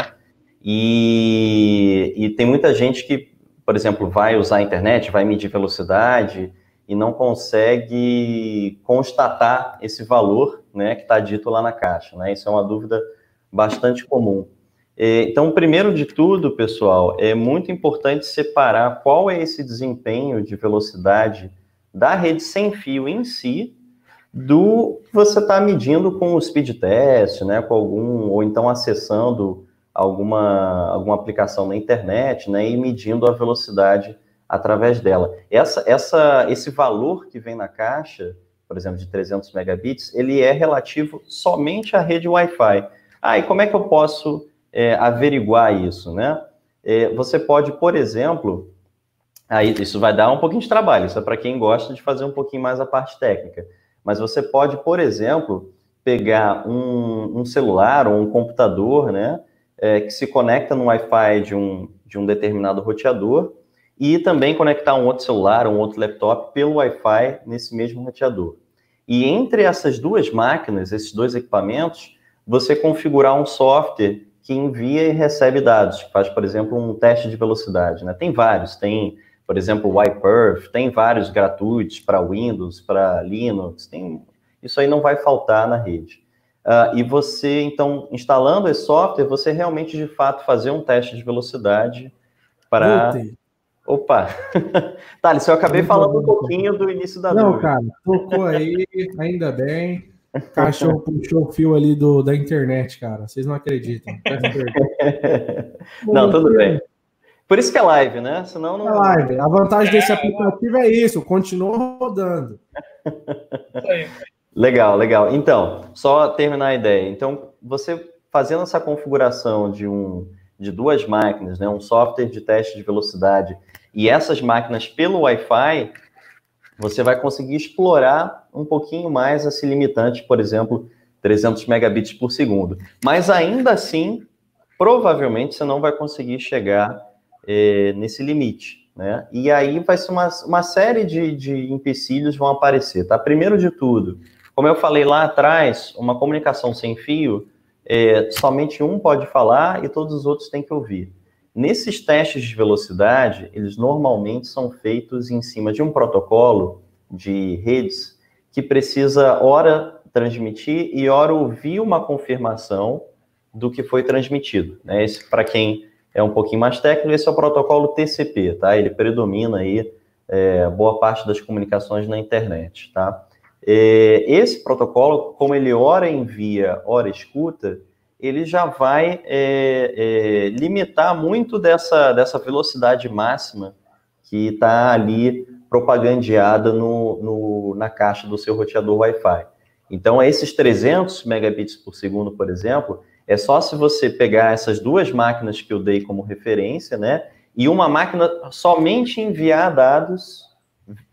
E, e tem muita gente que, por exemplo, vai usar a internet, vai medir velocidade e não consegue constatar esse valor né, que está dito lá na caixa, né? Isso é uma dúvida bastante comum. Então, primeiro de tudo, pessoal, é muito importante separar qual é esse desempenho de velocidade da rede sem fio em si do que você está medindo com o speed test, né, com algum ou então acessando alguma alguma aplicação na internet, né, e medindo a velocidade através dela. Essa, essa, esse valor que vem na caixa, por exemplo, de 300 megabits, ele é relativo somente à rede Wi-Fi. Ah, e como é que eu posso é, averiguar isso, né? É, você pode, por exemplo, aí isso vai dar um pouquinho de trabalho, isso é para quem gosta de fazer um pouquinho mais a parte técnica. Mas você pode, por exemplo, pegar um, um celular ou um computador, né, é, que se conecta no Wi-Fi de um, de um determinado roteador e também conectar um outro celular, um outro laptop pelo Wi-Fi nesse mesmo roteador. E entre essas duas máquinas, esses dois equipamentos, você configurar um software que envia e recebe dados, que faz, por exemplo, um teste de velocidade. Né? Tem vários, tem, por exemplo, o iPerf, tem vários gratuitos para Windows, para Linux, tem... isso aí não vai faltar na rede. Uh, e você, então, instalando esse software, você realmente, de fato, fazer um teste de velocidade para... Opa! Thales, eu acabei falando um pouquinho do início da Não, dúvida. cara, tocou aí, ainda bem. O cachorro puxou o fio ali do, da internet, cara. Vocês não acreditam. não, tudo bem. Por isso que é live, né? Senão não. É live. A vantagem desse aplicativo é isso, continua rodando. Legal, legal. Então, só terminar a ideia. Então, você fazendo essa configuração de um de duas máquinas, né, um software de teste de velocidade e essas máquinas pelo Wi-Fi, você vai conseguir explorar um pouquinho mais esse limitante, por exemplo, 300 megabits por segundo. Mas ainda assim, provavelmente você não vai conseguir chegar é, nesse limite. Né? E aí vai ser uma, uma série de, de empecilhos vão aparecer. Tá? Primeiro de tudo, como eu falei lá atrás, uma comunicação sem fio, é, somente um pode falar e todos os outros têm que ouvir. Nesses testes de velocidade, eles normalmente são feitos em cima de um protocolo de redes que precisa, ora, transmitir e, ora, ouvir uma confirmação do que foi transmitido. Né? Para quem é um pouquinho mais técnico, esse é o protocolo TCP, tá? Ele predomina aí é, boa parte das comunicações na internet, tá? É, esse protocolo, como ele ora envia, ora escuta, ele já vai é, é, limitar muito dessa, dessa velocidade máxima que está ali propagandeada no, no, na caixa do seu roteador Wi-Fi. Então, esses 300 megabits por segundo, por exemplo, é só se você pegar essas duas máquinas que eu dei como referência, né, e uma máquina somente enviar dados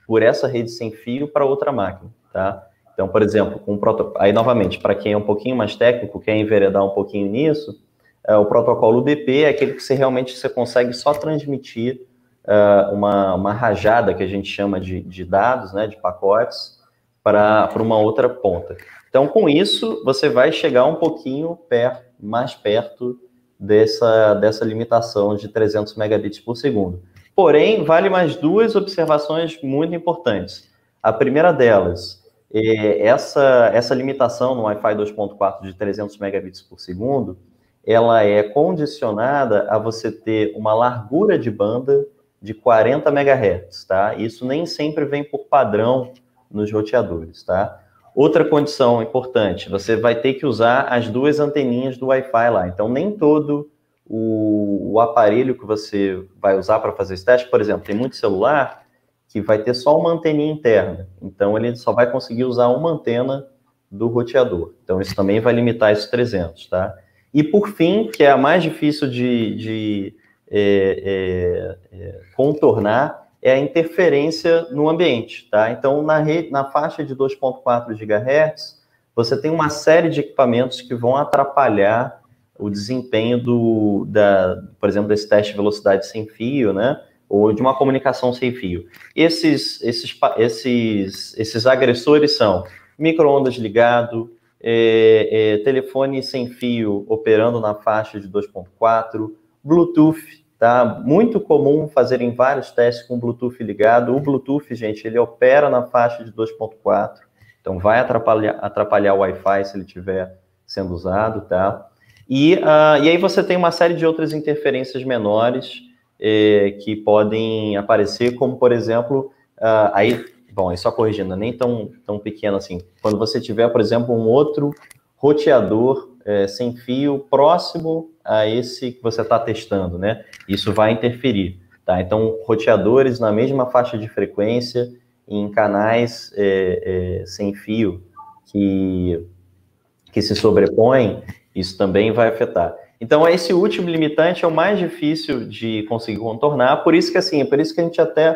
por essa rede sem fio para outra máquina, tá? Então, por exemplo, com proto... aí novamente, para quem é um pouquinho mais técnico, quer enveredar um pouquinho nisso, é, o protocolo UDP é aquele que você realmente você consegue só transmitir uh, uma, uma rajada que a gente chama de, de dados, né, de pacotes, para uma outra ponta. Então, com isso, você vai chegar um pouquinho perto, mais perto dessa, dessa limitação de 300 megabits por segundo. Porém, vale mais duas observações muito importantes. A primeira delas, essa, essa limitação no Wi-Fi 2.4 de 300 megabits por segundo, ela é condicionada a você ter uma largura de banda de 40 MHz, tá? Isso nem sempre vem por padrão nos roteadores, tá? Outra condição importante, você vai ter que usar as duas anteninhas do Wi-Fi lá. Então, nem todo o, o aparelho que você vai usar para fazer esse teste, por exemplo, tem muito celular que vai ter só uma anteninha interna. Então, ele só vai conseguir usar uma antena do roteador. Então, isso também vai limitar esses 300, tá? E, por fim, que é a mais difícil de, de é, é, é, contornar, é a interferência no ambiente, tá? Então, na, rede, na faixa de 2.4 GHz, você tem uma série de equipamentos que vão atrapalhar o desempenho do, da, por exemplo, desse teste de velocidade sem fio, né? Ou de uma comunicação sem fio. Esses, esses, esses, esses agressores são microondas ligado, é, é, telefone sem fio operando na faixa de 2.4, Bluetooth, tá? Muito comum fazerem vários testes com Bluetooth ligado. O Bluetooth, gente, ele opera na faixa de 2.4. Então vai atrapalhar, atrapalhar o Wi-Fi se ele estiver sendo usado, tá? E, uh, e aí você tem uma série de outras interferências menores eh, que podem aparecer, como, por exemplo, uh, aí, bom, é só corrigindo, nem tão, tão pequeno assim. Quando você tiver, por exemplo, um outro roteador eh, sem fio próximo a esse que você está testando, né? Isso vai interferir, tá? Então, roteadores na mesma faixa de frequência em canais é, sem fio que, que se sobrepõem, isso também vai afetar. Então, esse último limitante é o mais difícil de conseguir contornar, por isso que assim, é por isso que a gente até uh,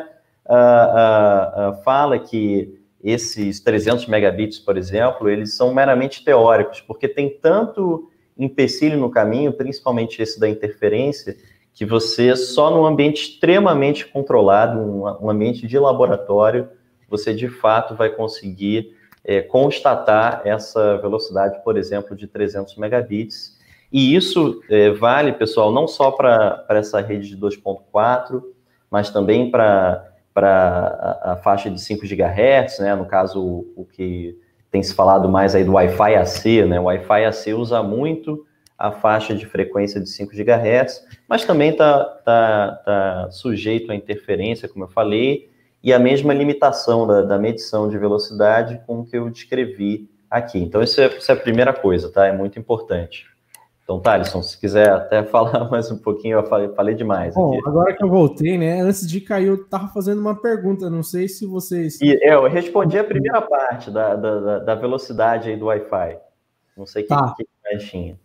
uh, uh, fala que esses 300 megabits, por exemplo, eles são meramente teóricos, porque tem tanto empecilho no caminho, principalmente esse da interferência, que você só num ambiente extremamente controlado, um, um ambiente de laboratório, você de fato vai conseguir é, constatar essa velocidade, por exemplo, de 300 megabits. E isso é, vale, pessoal, não só para essa rede de 2.4, mas também para a, a faixa de 5 GHz, né? no caso, o, que tem se falado mais aí do Wi-Fi AC, né? O Wi-Fi AC usa muito a faixa de frequência de 5 GHz, mas também está tá, tá sujeito à interferência, como eu falei, e a mesma limitação da, da medição de velocidade com que eu descrevi aqui. Então, isso é, isso é a primeira coisa, tá? É muito importante. Então, Thaleson, se quiser até falar mais um pouquinho, eu falei, falei demais. Bom, aqui. agora que eu voltei, né? Antes de cair, eu estava fazendo uma pergunta, não sei se vocês. E eu respondi a primeira parte da, da, da velocidade aí do Wi-Fi. Não sei o tá. que, tinha.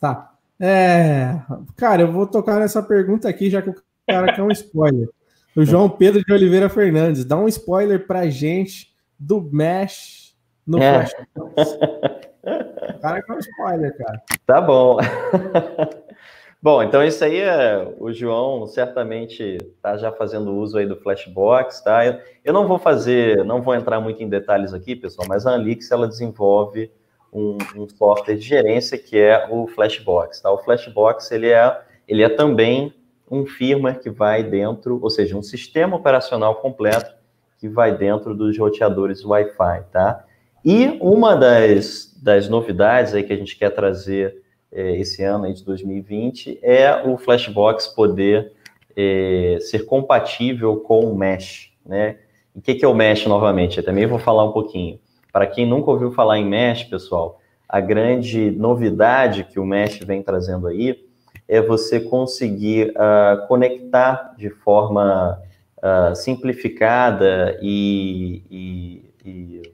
Tá. É, cara, eu vou tocar nessa pergunta aqui, já que o cara quer um spoiler. O João Pedro de Oliveira Fernandes, dá um spoiler pra gente do Mesh no é. Flash. O cara quer um spoiler, cara. Tá bom. bom, então isso aí é. O João certamente tá já fazendo uso aí do Flashbox, tá? Eu, eu não vou fazer, não vou entrar muito em detalhes aqui, pessoal, mas a Anlix ela desenvolve um, um, software de gerência que é o Flashbox. Tá? O Flashbox ele é, ele é também um firmware que vai dentro, ou seja, um sistema operacional completo que vai dentro dos roteadores Wi-Fi. Tá? E uma das, das novidades aí que a gente quer trazer é, esse ano aí de 2020 é o Flashbox poder é, ser compatível com o Mesh. Né? o que, que é o Mesh novamente? Eu também vou falar um pouquinho. Para quem nunca ouviu falar em Mesh, pessoal, a grande novidade que o Mesh vem trazendo aí é você conseguir uh, conectar de forma uh, simplificada e, e, e,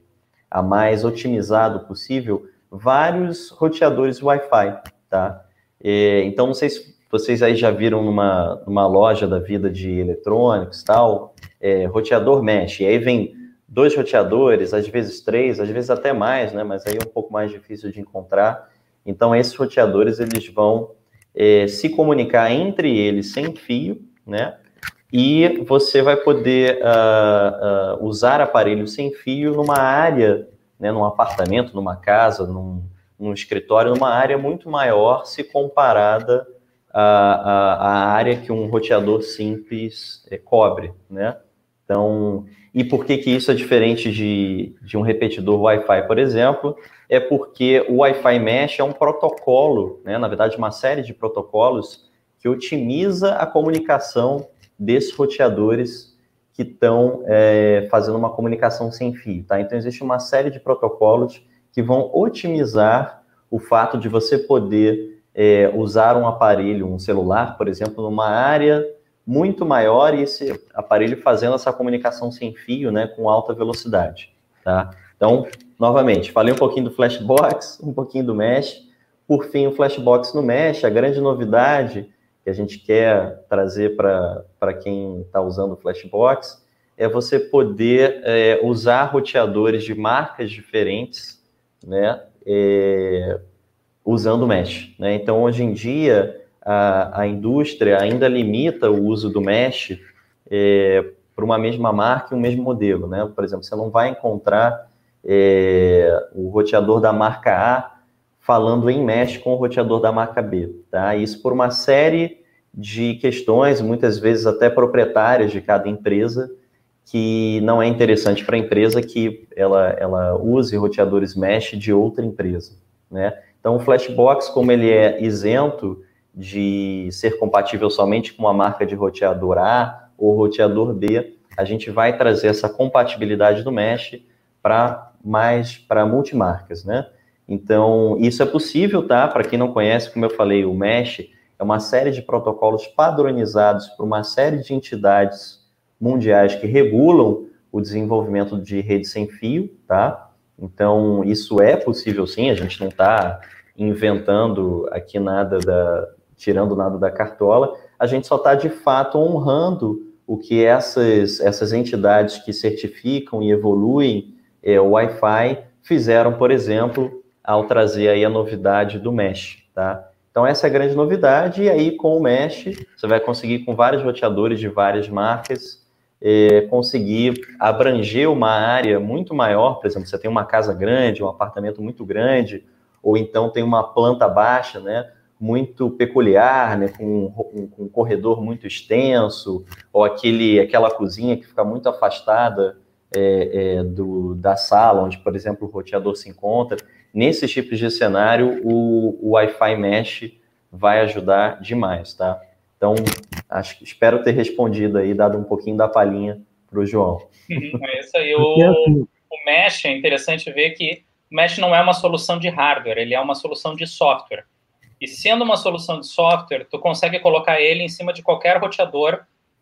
a mais otimizado possível vários roteadores Wi-Fi, tá? E, então, não sei se vocês aí já viram numa, numa loja da vida de eletrônicos tal, é, roteador mesh, e aí vem dois roteadores, às vezes três, às vezes até mais, né? Mas aí é um pouco mais difícil de encontrar. Então, esses roteadores, eles vão é, se comunicar entre eles sem fio, né? E você vai poder uh, uh, usar aparelhos sem fio numa área, né, num apartamento, numa casa, num, num escritório, numa área muito maior se comparada à, à, à área que um roteador simples é, cobre, né? Então, e por que, que isso é diferente de, de um repetidor Wi-Fi, por exemplo? É porque o Wi-Fi Mesh é um protocolo, né? na verdade, uma série de protocolos que otimiza a comunicação desses roteadores que estão é, fazendo uma comunicação sem fio. Tá? Então, existe uma série de protocolos que vão otimizar o fato de você poder é, usar um aparelho, um celular, por exemplo, numa área muito maior e esse aparelho fazendo essa comunicação sem fio, né, com alta velocidade, tá? Então, novamente, falei um pouquinho do Flashbox, um pouquinho do Mesh. Por fim, o Flashbox no Mesh, a grande novidade que a gente quer trazer para quem está usando o Flashbox é você poder é, usar roteadores de marcas diferentes, né, é, usando Mesh. Né? Então, hoje em dia, a, a indústria ainda limita o uso do mesh é, para uma mesma marca e um mesmo modelo, né? Por exemplo, você não vai encontrar é, o roteador da marca A falando em mesh com o roteador da marca B, tá? Isso por uma série de questões, muitas vezes até proprietárias de cada empresa, que não é interessante para a empresa que ela, ela use roteadores mesh de outra empresa, né? Então, o Flashbox, como ele é isento de ser compatível somente com uma marca de roteador A ou roteador B, a gente vai trazer essa compatibilidade do mesh para mais para multimarcas, né? Então, isso é possível, tá? Para quem não conhece, como eu falei, o mesh é uma série de protocolos padronizados por uma série de entidades mundiais que regulam o desenvolvimento de rede sem fio, tá? Então, isso é possível sim, a gente não está inventando aqui nada da. tirando nada da cartola, a gente só está de fato honrando o que essas, essas entidades que certificam e evoluem é, o Wi-Fi fizeram, por exemplo, ao trazer aí a novidade do Mesh, tá? Então essa é a grande novidade, e aí com o Mesh, você vai conseguir com vários roteadores de várias marcas, é, conseguir abranger uma área muito maior, por exemplo, você tem uma casa grande, um apartamento muito grande, ou então tem uma planta baixa, né, muito peculiar, né, com um, com um corredor muito extenso, ou aquele, aquela cozinha que fica muito afastada é, é, do, da sala, onde, por exemplo, o roteador se encontra. Nesses tipos de cenário, o, o Wi-Fi Mesh vai ajudar demais, tá? Então, acho, espero ter respondido aí, dado um pouquinho da palhinha para o João. É isso aí. O, o Mesh, é interessante ver que o Mesh não é uma solução de hardware, ele é uma solução de software. E sendo uma solução de software, tu consegue colocar ele em cima de qualquer roteador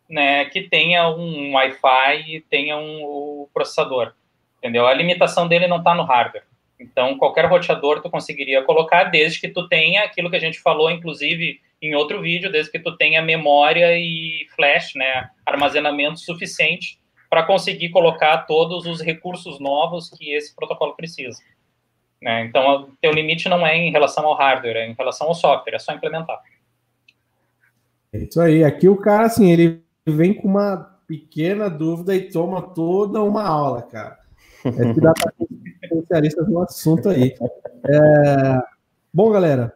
né, que tenha um Wi-Fi e tenha um processador, entendeu? A limitação dele não está no hardware. Então, qualquer roteador tu conseguiria colocar, desde que tu tenha aquilo que a gente falou, inclusive, em outro vídeo, desde que tu tenha memória e flash, né, armazenamento suficiente para conseguir colocar todos os recursos novos que esse protocolo precisa. Né? Então, o teu limite não é em relação ao hardware, é em relação ao software, é só implementar. É isso aí. Aqui o cara, assim, ele vem com uma pequena dúvida e toma toda uma aula, cara. É que dá para especialistas no assunto aí. É... Bom, galera,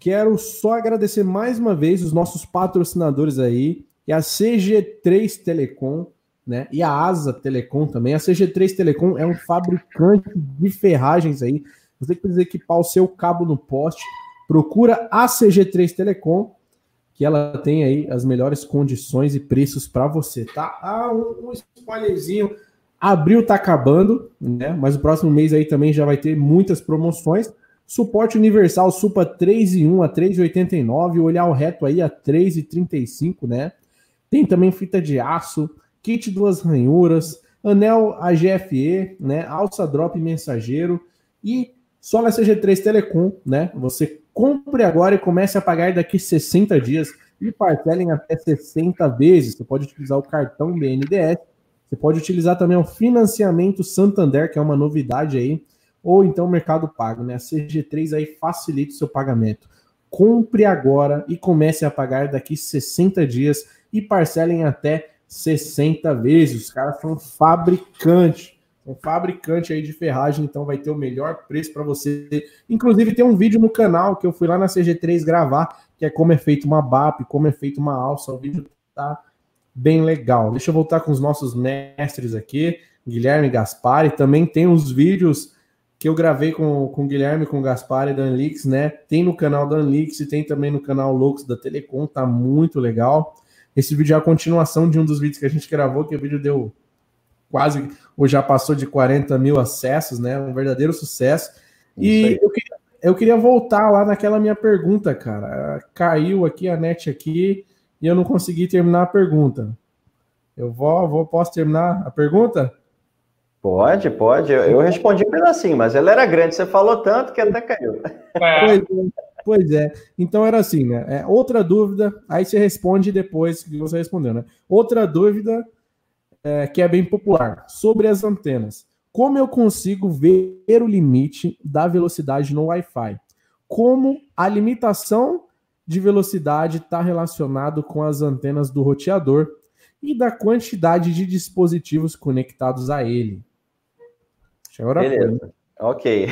quero só agradecer mais uma vez os nossos patrocinadores aí, e a CG3 Telecom, né? E a Asa Telecom também. A CG3 Telecom é um fabricante de ferragens aí. Você que precisa equipar o seu cabo no poste, procura a CG3 Telecom que ela tem aí as melhores condições e preços para você, tá? Ah, um, um spoilerzinho. Abril tá acabando, né? Mas o próximo mês aí também já vai ter muitas promoções. Suporte universal Supa 3 e 1 a 3,89, olhar o reto aí a 3,35, né? Tem também fita de aço, kit duas ranhuras, anel AGFE, né? Alça drop mensageiro e só na CG3 Telecom, né? Você Compre agora e comece a pagar daqui 60 dias e parcelem até 60 vezes. Você pode utilizar o cartão BNDES, você pode utilizar também o financiamento Santander, que é uma novidade aí, ou então o Mercado Pago, né? A CG3 aí facilita o seu pagamento. Compre agora e comece a pagar daqui 60 dias e parcelem até 60 vezes. Os caras são fabricantes um fabricante aí de ferragem, então vai ter o melhor preço para você. Inclusive tem um vídeo no canal que eu fui lá na CG3 gravar, que é como é feito uma BAP, como é feito uma alça. O vídeo tá bem legal. Deixa eu voltar com os nossos mestres aqui, Guilherme Gaspari. Também tem os vídeos que eu gravei com, com o Guilherme, com o Gaspari da Anlix, né? Tem no canal da Anlix e tem também no canal Loucos da Telecom, tá muito legal. Esse vídeo é a continuação de um dos vídeos que a gente gravou, que o vídeo deu quase, ou já passou de 40 mil acessos, né? Um verdadeiro sucesso. E eu queria, eu queria voltar lá naquela minha pergunta, cara. Caiu aqui a net aqui e eu não consegui terminar a pergunta. Eu vou, vou posso terminar a pergunta? Pode, pode. Eu, eu respondi um pedacinho, mas ela era grande. Você falou tanto que até caiu. Pois é, pois é. Então era assim, né? É, outra dúvida, aí você responde depois que você respondeu, né? Outra dúvida é, que é bem popular, sobre as antenas. Como eu consigo ver o limite da velocidade no Wi-Fi? Como a limitação de velocidade está relacionado com as antenas do roteador e da quantidade de dispositivos conectados a ele. Agora Beleza. Foi. Ok.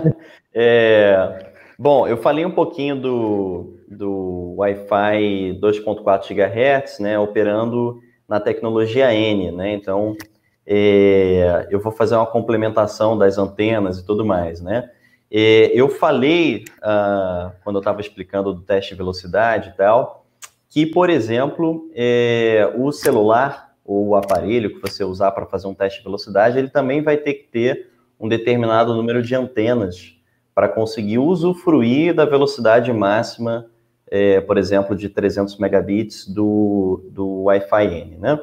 é, bom, eu falei um pouquinho do, do Wi-Fi 2.4 GHz, né, operando na tecnologia N, né? Então, é, eu vou fazer uma complementação das antenas e tudo mais, né? Eu falei, ah, quando eu estava explicando do teste de velocidade e tal, que, por exemplo, é, o celular ou o aparelho que você usar para fazer um teste de velocidade, ele também vai ter que ter um determinado número de antenas para conseguir usufruir da velocidade máxima, é, por exemplo, de 300 megabits do, do Wi-Fi N, né?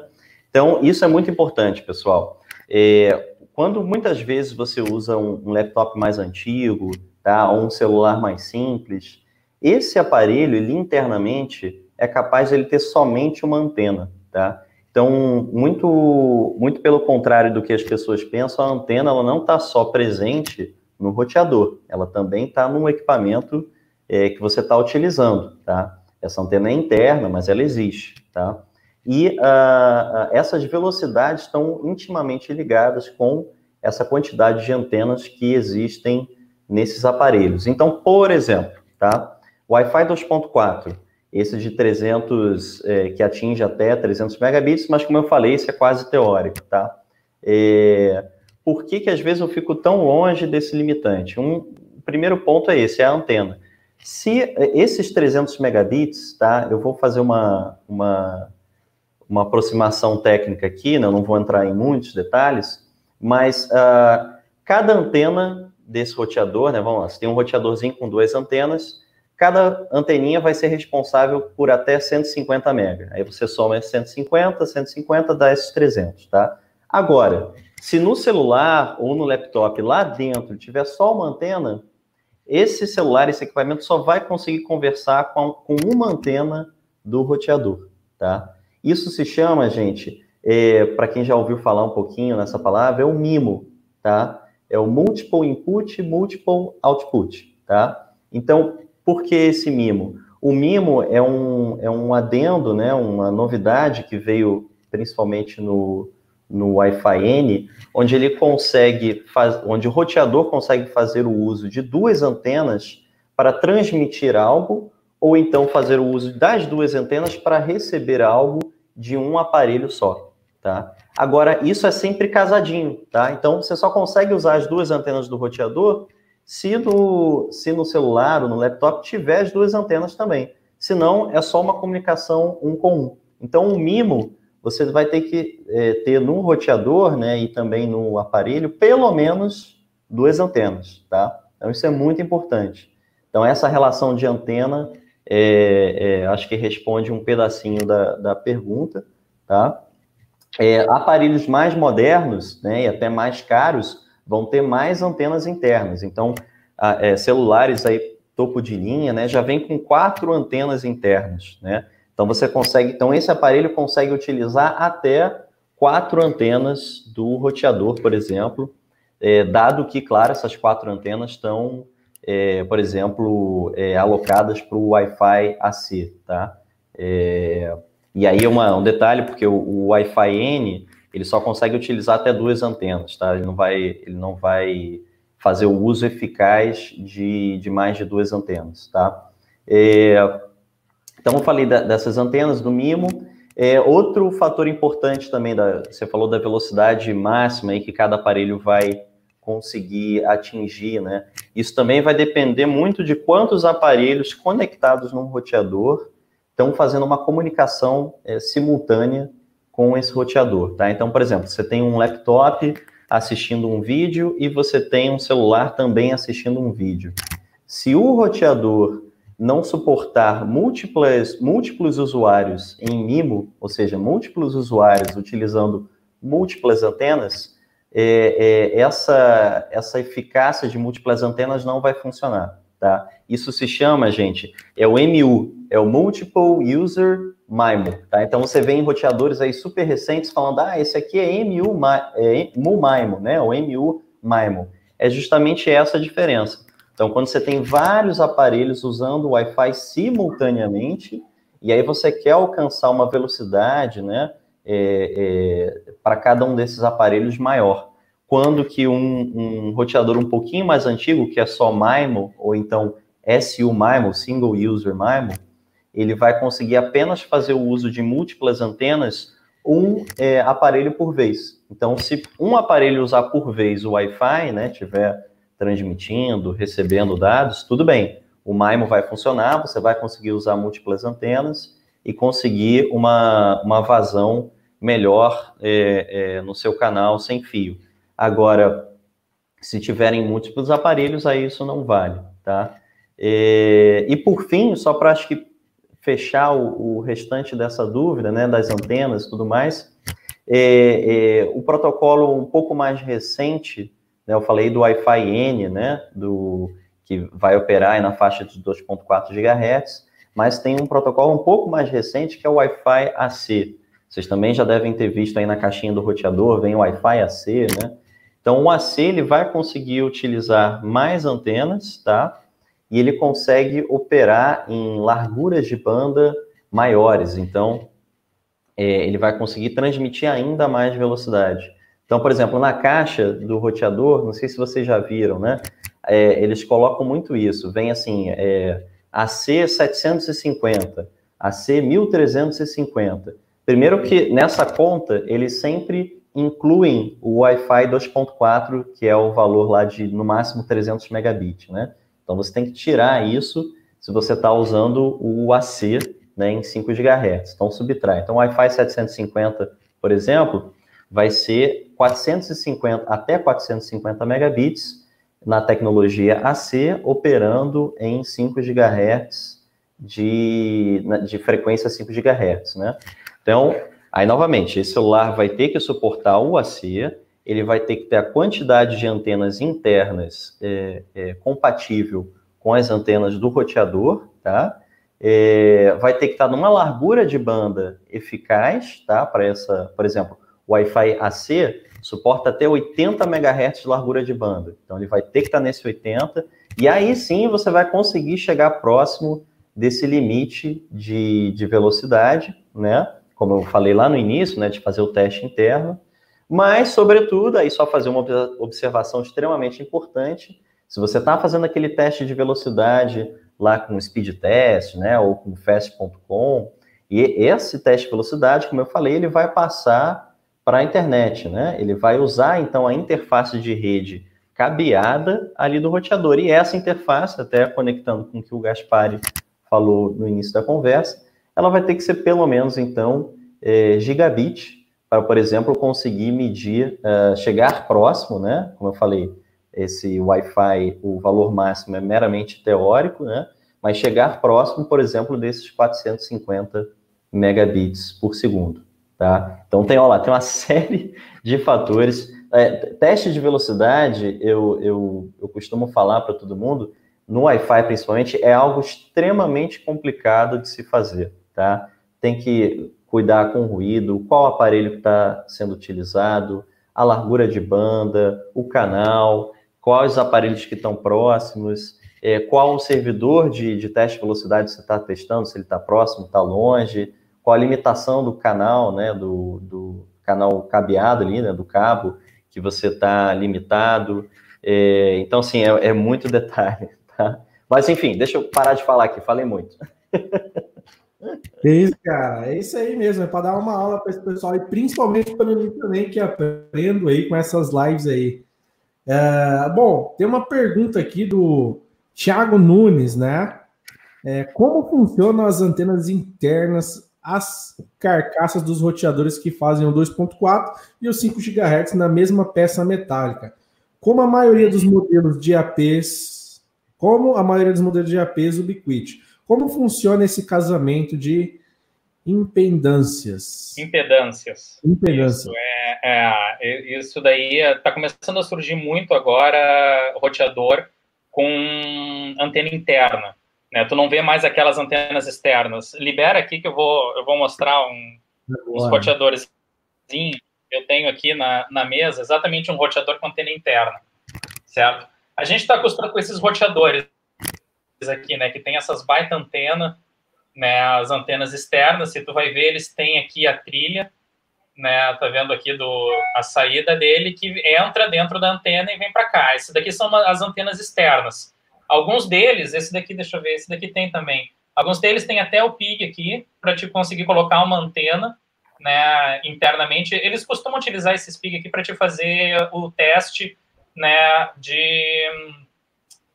Então, isso é muito importante, pessoal. É, quando muitas vezes você usa um, laptop mais antigo, tá, ou um celular mais simples, esse aparelho, ele internamente é capaz de ele ter somente uma antena, tá? Então, muito, muito pelo contrário do que as pessoas pensam, a antena ela não está só presente no roteador, ela também está no equipamento é, que você está utilizando, tá? Essa antena é interna, mas ela existe, tá? E uh, essas velocidades estão intimamente ligadas com essa quantidade de antenas que existem nesses aparelhos. Então, por exemplo, tá? Wi-Fi 2.4, esse de 300, é, que atinge até 300 megabits, mas como eu falei, isso é quase teórico, tá? É, por que, que às vezes eu fico tão longe desse limitante? Um, o primeiro ponto é esse, é a antena. Se esses 300 megabits, tá? Eu vou fazer uma, uma, uma aproximação técnica aqui, né? eu não vou entrar em muitos detalhes, mas uh, cada antena desse roteador, né? Vamos lá, você tem um roteadorzinho com duas antenas, cada anteninha vai ser responsável por até 150 mega. Aí você soma 150, 150, dá esses 300, tá? Agora, se no celular ou no laptop lá dentro tiver só uma antena, esse celular, esse equipamento só vai conseguir conversar com, com uma antena do roteador, tá? Isso se chama, gente, é, para quem já ouviu falar um pouquinho nessa palavra, é o MIMO, tá? É o Multiple Input, Multiple Output, tá? Então, por que esse MIMO? O MIMO é um, é um adendo, né, uma novidade que veio principalmente no, no Wi-Fi N, onde ele consegue, faz, onde o roteador consegue fazer o uso de duas antenas para transmitir algo, ou então fazer o uso das duas antenas para receber algo de um aparelho só, tá? Agora, isso é sempre casadinho, tá? Então, você só consegue usar as duas antenas do roteador se no, se no celular ou no laptop tiver as duas antenas também. Senão, é só uma comunicação um com um. Então, o MIMO você vai ter que é, ter no roteador, né, e também no aparelho, pelo menos duas antenas, tá? Então isso é muito importante. Então essa relação de antena, é, é, acho que responde um pedacinho da, da pergunta, tá? É, aparelhos mais modernos, né, e até mais caros, vão ter mais antenas internas. Então, a, é, celulares aí topo de linha, né, já vem com quatro antenas internas, né? Então você consegue, então esse aparelho consegue utilizar até quatro antenas do roteador, por exemplo, é, dado que, claro, essas quatro antenas estão, é, por exemplo, é, alocadas para o Wi-Fi AC, tá? É, e aí uma, um detalhe, porque o, o Wi-Fi N ele só consegue utilizar até duas antenas, tá? Ele não vai, ele não vai fazer o uso eficaz de, de mais de duas antenas, tá? É, então, eu falei da, dessas antenas do MIMO. É, outro fator importante também, da, você falou da velocidade máxima aí que cada aparelho vai conseguir atingir, né? Isso também vai depender muito de quantos aparelhos conectados num roteador estão fazendo uma comunicação é, simultânea com esse roteador, tá? Então, por exemplo, você tem um laptop assistindo um vídeo e você tem um celular também assistindo um vídeo. Se o roteador não suportar múltiplas, múltiplos usuários em MIMO, ou seja, múltiplos usuários utilizando múltiplas antenas, é, é, essa, essa eficácia de múltiplas antenas não vai funcionar, tá? Isso se chama, gente, é o MU, é o Multiple User MIMO, tá? Então você vê em roteadores aí super recentes falando, ah, esse aqui é MU, é MU-MIMO, né? O MU MIMO. É justamente essa a diferença. Então, quando você tem vários aparelhos usando Wi-Fi simultaneamente, e aí você quer alcançar uma velocidade, né, é, é, para cada um desses aparelhos maior. Quando que um, um, roteador um pouquinho mais antigo, que é só MIMO, ou então SU MIMO, Single User MIMO, ele vai conseguir apenas fazer o uso de múltiplas antenas um é, aparelho por vez. Então, se um aparelho usar por vez o Wi-Fi, né, tiver transmitindo, recebendo dados, tudo bem. O MIMO vai funcionar, você vai conseguir usar múltiplas antenas e conseguir uma, uma vazão melhor é, é, no seu canal sem fio. Agora, se tiverem múltiplos aparelhos, aí isso não vale, tá? É, e por fim, só para acho que fechar o, o, restante dessa dúvida, né, das antenas e tudo mais, é, é, o protocolo um pouco mais recente, né, eu falei do Wi-Fi N, né, do, que vai operar na faixa de 2.4 GHz, mas tem um protocolo um pouco mais recente que é o Wi-Fi AC. Vocês também já devem ter visto aí na caixinha do roteador, vem o Wi-Fi AC, né? Então, o AC ele vai conseguir utilizar mais antenas, tá? E ele consegue operar em larguras de banda maiores. Então, é, ele vai conseguir transmitir ainda mais velocidade. Então, por exemplo, na caixa do roteador, não sei se vocês já viram, né? É, eles colocam muito isso. Vem assim, é, AC 750, AC 1350. Primeiro que nessa conta, eles sempre incluem o Wi-Fi 2.4, que é o valor lá de, no máximo, 300 megabits, né? Então, você tem que tirar isso se você está usando o AC né, em 5 GHz. Então, subtrai. Então, o Wi-Fi 750, por exemplo, vai ser 450 até 450 megabits na tecnologia AC, operando em 5 GHz de, de frequência 5 GHz, né? Então, aí novamente, esse celular vai ter que suportar o AC, ele vai ter que ter a quantidade de antenas internas é, é, compatível com as antenas do roteador, tá? É, vai ter que estar numa largura de banda eficaz, tá? Para essa, por exemplo, Wi-Fi AC suporta até 80 MHz de largura de banda. Então ele vai ter que estar nesse 80, e aí sim você vai conseguir chegar próximo desse limite de, de velocidade, né? Como eu falei lá no início, né? De fazer o teste interno. Mas, sobretudo, aí só fazer uma observação extremamente importante. Se você está fazendo aquele teste de velocidade lá com speed test, né? Ou com fast.com, e esse teste de velocidade, como eu falei, ele vai passar para a internet, né? Ele vai usar então a interface de rede cabeada ali do roteador. E essa interface, até conectando com o que o Gaspari falou no início da conversa, ela vai ter que ser pelo menos então é, gigabit para, por exemplo, conseguir medir, uh, chegar próximo, né? Como eu falei, esse Wi-Fi, o valor máximo é meramente teórico, né? Mas chegar próximo, por exemplo, desses 450 megabits por segundo. Tá? Então tem, ó lá, tem uma série de fatores. É, teste de velocidade, eu, eu, eu costumo falar para todo mundo, no Wi-Fi principalmente, é algo extremamente complicado de se fazer. Tá? Tem que cuidar com o ruído, qual aparelho está sendo utilizado, a largura de banda, o canal, quais aparelhos que estão próximos, é, qual o servidor de, de teste de velocidade você está testando, se ele está próximo, está longe, qual a limitação do canal, né, do, do canal cabeado ali, né, do cabo, que você está limitado. É, então, assim, é, é, muito detalhe, tá? Mas, enfim, deixa eu parar de falar aqui, falei muito. É isso, cara, é isso aí mesmo, é para dar uma aula para esse pessoal, e principalmente para mim também, que aprendo aí com essas lives aí. É, bom, tem uma pergunta aqui do Thiago Nunes, né? É, como funcionam as antenas internas as carcaças dos roteadores que fazem o 2.4 e o 5 GHz na mesma peça metálica. Como a maioria dos modelos de APs, como a maioria dos modelos de APs ubiquiti. Como funciona esse casamento de impedâncias? Impedâncias. Impedância. Isso, é, é, isso daí está começando a surgir muito agora roteador com antena interna. Né? Tu não vê mais aquelas antenas externas. Libera aqui que eu vou, eu vou mostrar um, uns roteadores. Eu tenho aqui na, na mesa exatamente um roteador com antena interna, certo? A gente está acostumado com esses roteadores aqui, né? Que tem essas baita antena, né? As antenas externas. Se tu vai ver, eles têm aqui a trilha, né? Tá vendo aqui do a saída dele que entra dentro da antena e vem para cá. Essas daqui são as antenas externas. Alguns deles, esse daqui, deixa eu ver, esse daqui tem também. Alguns deles têm até o PIG aqui, para te conseguir colocar uma antena né, internamente, eles costumam utilizar esse SPIG aqui para te fazer o teste né, de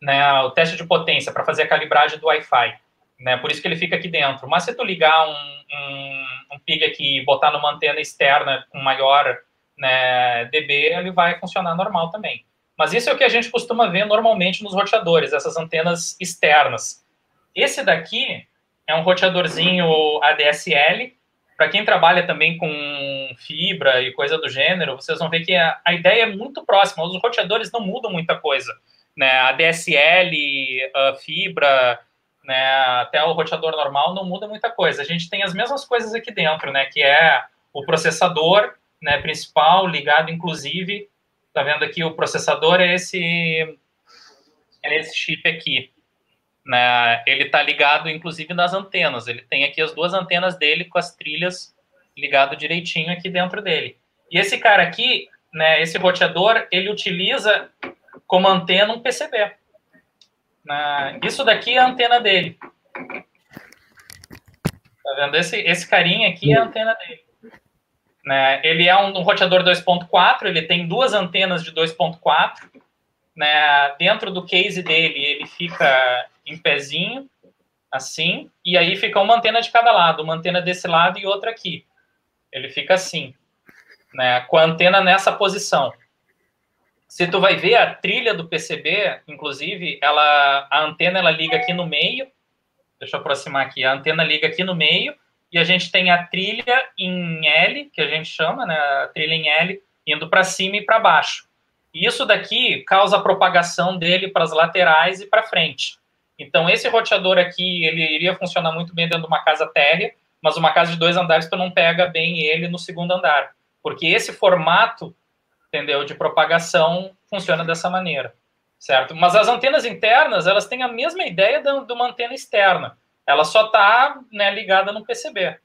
né, o teste de potência para fazer a calibragem do Wi-Fi. Né, por isso que ele fica aqui dentro. Mas se tu ligar um, um, um PIG aqui e botar numa antena externa com maior né, dB, ele vai funcionar normal também. Mas isso é o que a gente costuma ver normalmente nos roteadores, essas antenas externas. Esse daqui é um roteadorzinho ADSL. Para quem trabalha também com fibra e coisa do gênero, vocês vão ver que a, a ideia é muito próxima. Os roteadores não mudam muita coisa. Né? ADSL, a fibra, né? até o roteador normal não muda muita coisa. A gente tem as mesmas coisas aqui dentro, né? que é o processador né, principal ligado, inclusive, tá vendo aqui o processador é esse, é esse chip aqui. Né? Ele está ligado, inclusive, nas antenas. Ele tem aqui as duas antenas dele com as trilhas ligado direitinho aqui dentro dele. E esse cara aqui, né, esse roteador, ele utiliza como antena um PCB. Né? Isso daqui é a antena dele. Tá vendo? Esse, esse carinha aqui é a antena dele. Né? Ele é um, um roteador 2.4, ele tem duas antenas de 2.4. Né? Dentro do case dele, ele fica em pezinho, assim, e aí fica uma antena de cada lado, uma antena desse lado e outra aqui. Ele fica assim, né? com a antena nessa posição. Se tu vai ver a trilha do PCB, inclusive, ela, a antena ela liga aqui no meio. Deixa eu aproximar aqui. A antena liga aqui no meio e a gente tem a trilha em L, que a gente chama, né? A trilha em L indo para cima e para baixo. E isso daqui causa a propagação dele para as laterais e para frente. Então, esse roteador aqui, ele iria funcionar muito bem dentro de uma casa térrea, mas uma casa de dois andares tu não pega bem ele no segundo andar, porque esse formato entendeu? De propagação funciona dessa maneira, certo? Mas as antenas internas, elas têm a mesma ideia de uma antena externa. Ela só está né, ligada no PCB.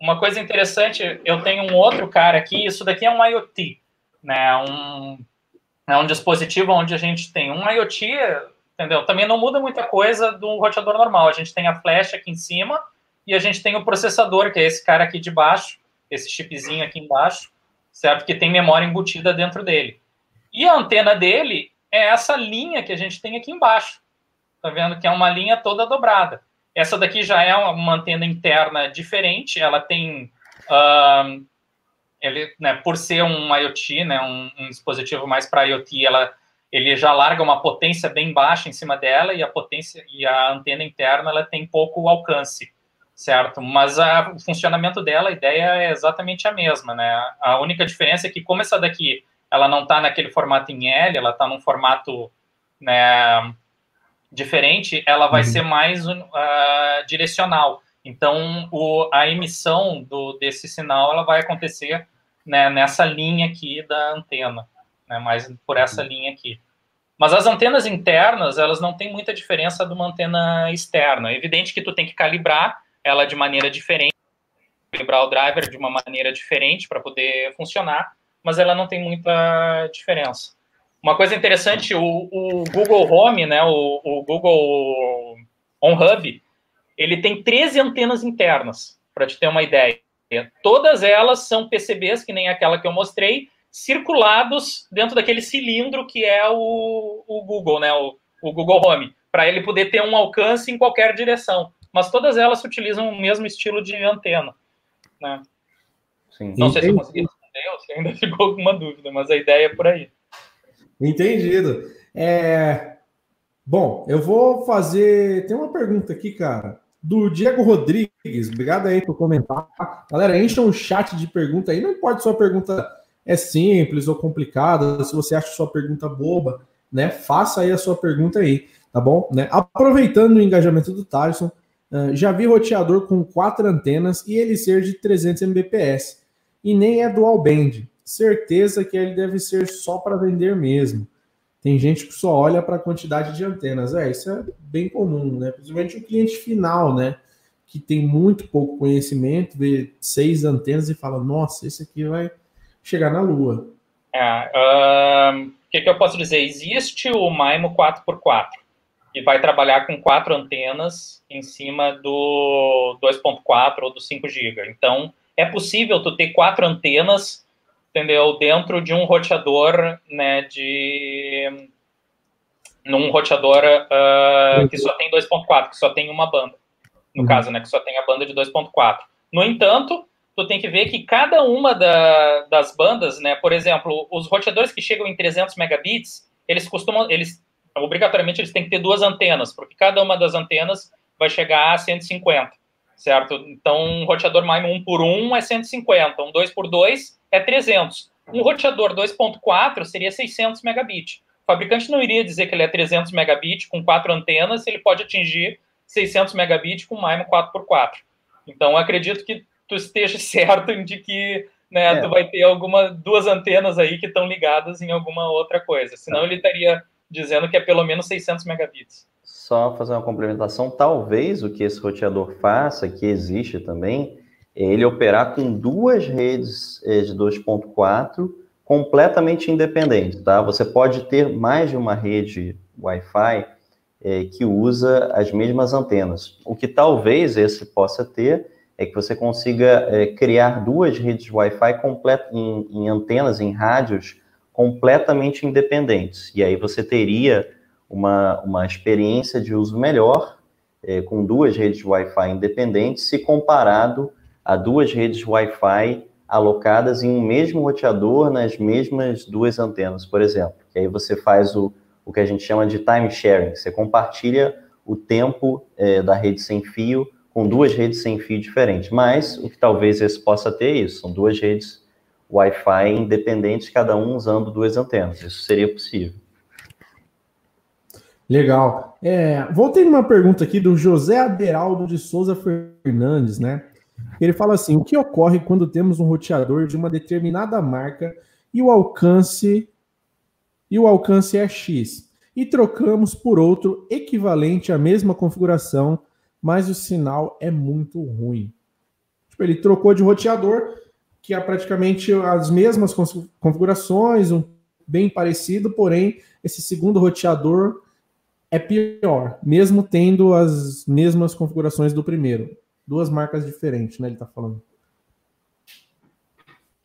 Uma coisa interessante, eu tenho um outro cara aqui, isso daqui é um IoT, né? Um, é um dispositivo onde a gente tem um IoT, entendeu? Também não muda muita coisa do roteador normal. A gente tem a flecha aqui em cima e a gente tem o processador, que é esse cara aqui de baixo, esse chipzinho aqui embaixo, certo? Que tem memória embutida dentro dele. E a antena dele é essa linha que a gente tem aqui embaixo. Tá vendo? Que é uma linha toda dobrada. Essa daqui já é uma antena interna diferente, ela tem. Uh, ele, né, por ser um IoT, né, um, um dispositivo mais para IoT, ela, ele já larga uma potência bem baixa em cima dela e a potência e a antena interna ela tem pouco alcance certo? Mas a, o funcionamento dela, a ideia é exatamente a mesma, né? A única diferença é que como essa daqui, ela não está naquele formato em L, ela está num formato, né, diferente, ela vai uhum. ser mais uh, direcional. Então, o, a emissão do, desse sinal, ela vai acontecer né, nessa linha aqui da antena, né, mais por essa uhum. linha aqui. Mas as antenas internas, elas não têm muita diferença de uma antena externa. É evidente que tu tem que calibrar ela de maneira diferente, calibrar o driver de uma maneira diferente para poder funcionar, mas ela não tem muita diferença. Uma coisa interessante, o, o Google Home, né, o, o Google On Hub, ele tem 13 antenas internas, para te ter uma ideia. Todas elas são PCBs, que nem aquela que eu mostrei, circulados dentro daquele cilindro que é o, o Google, né, o, o Google Home, para ele poder ter um alcance em qualquer direção mas todas elas utilizam o mesmo estilo de antena. Né? Sim. Não sei se eu consegui responder ou se ainda ficou alguma dúvida, mas a ideia é por aí. Entendido. É... Bom, eu vou fazer. Tem uma pergunta aqui, cara, do Diego Rodrigues. Obrigado aí por comentar. Galera, encha um chat de pergunta aí. Não importa se sua pergunta é simples ou complicada, se você acha sua pergunta boba, né? Faça aí a sua pergunta aí, tá bom? Né? Aproveitando o engajamento do Tyson, Uh, já vi roteador com quatro antenas e ele ser de 300 Mbps. E nem é dual band. Certeza que ele deve ser só para vender mesmo. Tem gente que só olha para a quantidade de antenas. É, isso é bem comum, né? Principalmente o cliente final, né? Que tem muito pouco conhecimento, vê seis antenas e fala: Nossa, esse aqui vai chegar na Lua. É, o que, que eu posso dizer? Existe o MIMO 4x4 e vai trabalhar com quatro antenas em cima do 2.4 ou do 5 GB. Então, é possível tu ter quatro antenas, entendeu, dentro de um roteador, né, de num roteador uh, que só tem 2.4, que só tem uma banda, no uhum. caso, né, que só tem a banda de 2.4. No entanto, tu tem que ver que cada uma da, das bandas, né, por exemplo, os roteadores que chegam em 300 megabits, eles costumam, eles obrigatoriamente eles têm que ter duas antenas, porque cada uma das antenas vai chegar a 150, certo? Então, um roteador MIMO 1 por 1 é 150, um 2 por 2 é 300. Um roteador 2.4 seria 600 megabits. O fabricante não iria dizer que ele é 300 megabits com quatro antenas, ele pode atingir 600 megabits com MIMO 4x4. Então, acredito que tu esteja certo de que né, é. tu vai ter alguma duas antenas aí que estão ligadas em alguma outra coisa. Senão ele estaria dizendo que é pelo menos 600 megabits. Só fazer uma complementação, talvez o que esse roteador faça, que existe também, é ele operar com duas redes eh, de 2.4 completamente independentes, tá? Você pode ter mais de uma rede Wi-Fi é, que usa as mesmas antenas. O que talvez esse possa ter é que você consiga é, criar duas redes Wi-Fi em, em antenas, em rádios completamente independentes. E aí você teria uma, uma experiência de uso melhor é, com duas redes Wi-Fi independentes, se comparado a duas redes Wi-Fi alocadas em um mesmo roteador nas mesmas duas antenas, por exemplo. E aí você faz o, o que a gente chama de time sharing. Você compartilha o tempo é, da rede sem fio com duas redes sem fio diferentes. Mas o que talvez esse possa ter é isso, são duas redes Wi-Fi independentes, cada um usando duas antenas. Isso seria possível. Legal. É, voltei numa pergunta aqui do José Aderaldo de Souza Fernandes, né? Ele fala assim: o que ocorre quando temos um roteador de uma determinada marca e o alcance e o alcance é X e trocamos por outro equivalente à mesma configuração, mas o sinal é muito ruim. Tipo, ele trocou de roteador, que é praticamente as mesmas configurações, um bem parecido, porém esse segundo roteador é pior, mesmo tendo as mesmas configurações do primeiro. Duas marcas diferentes, né? Ele está falando.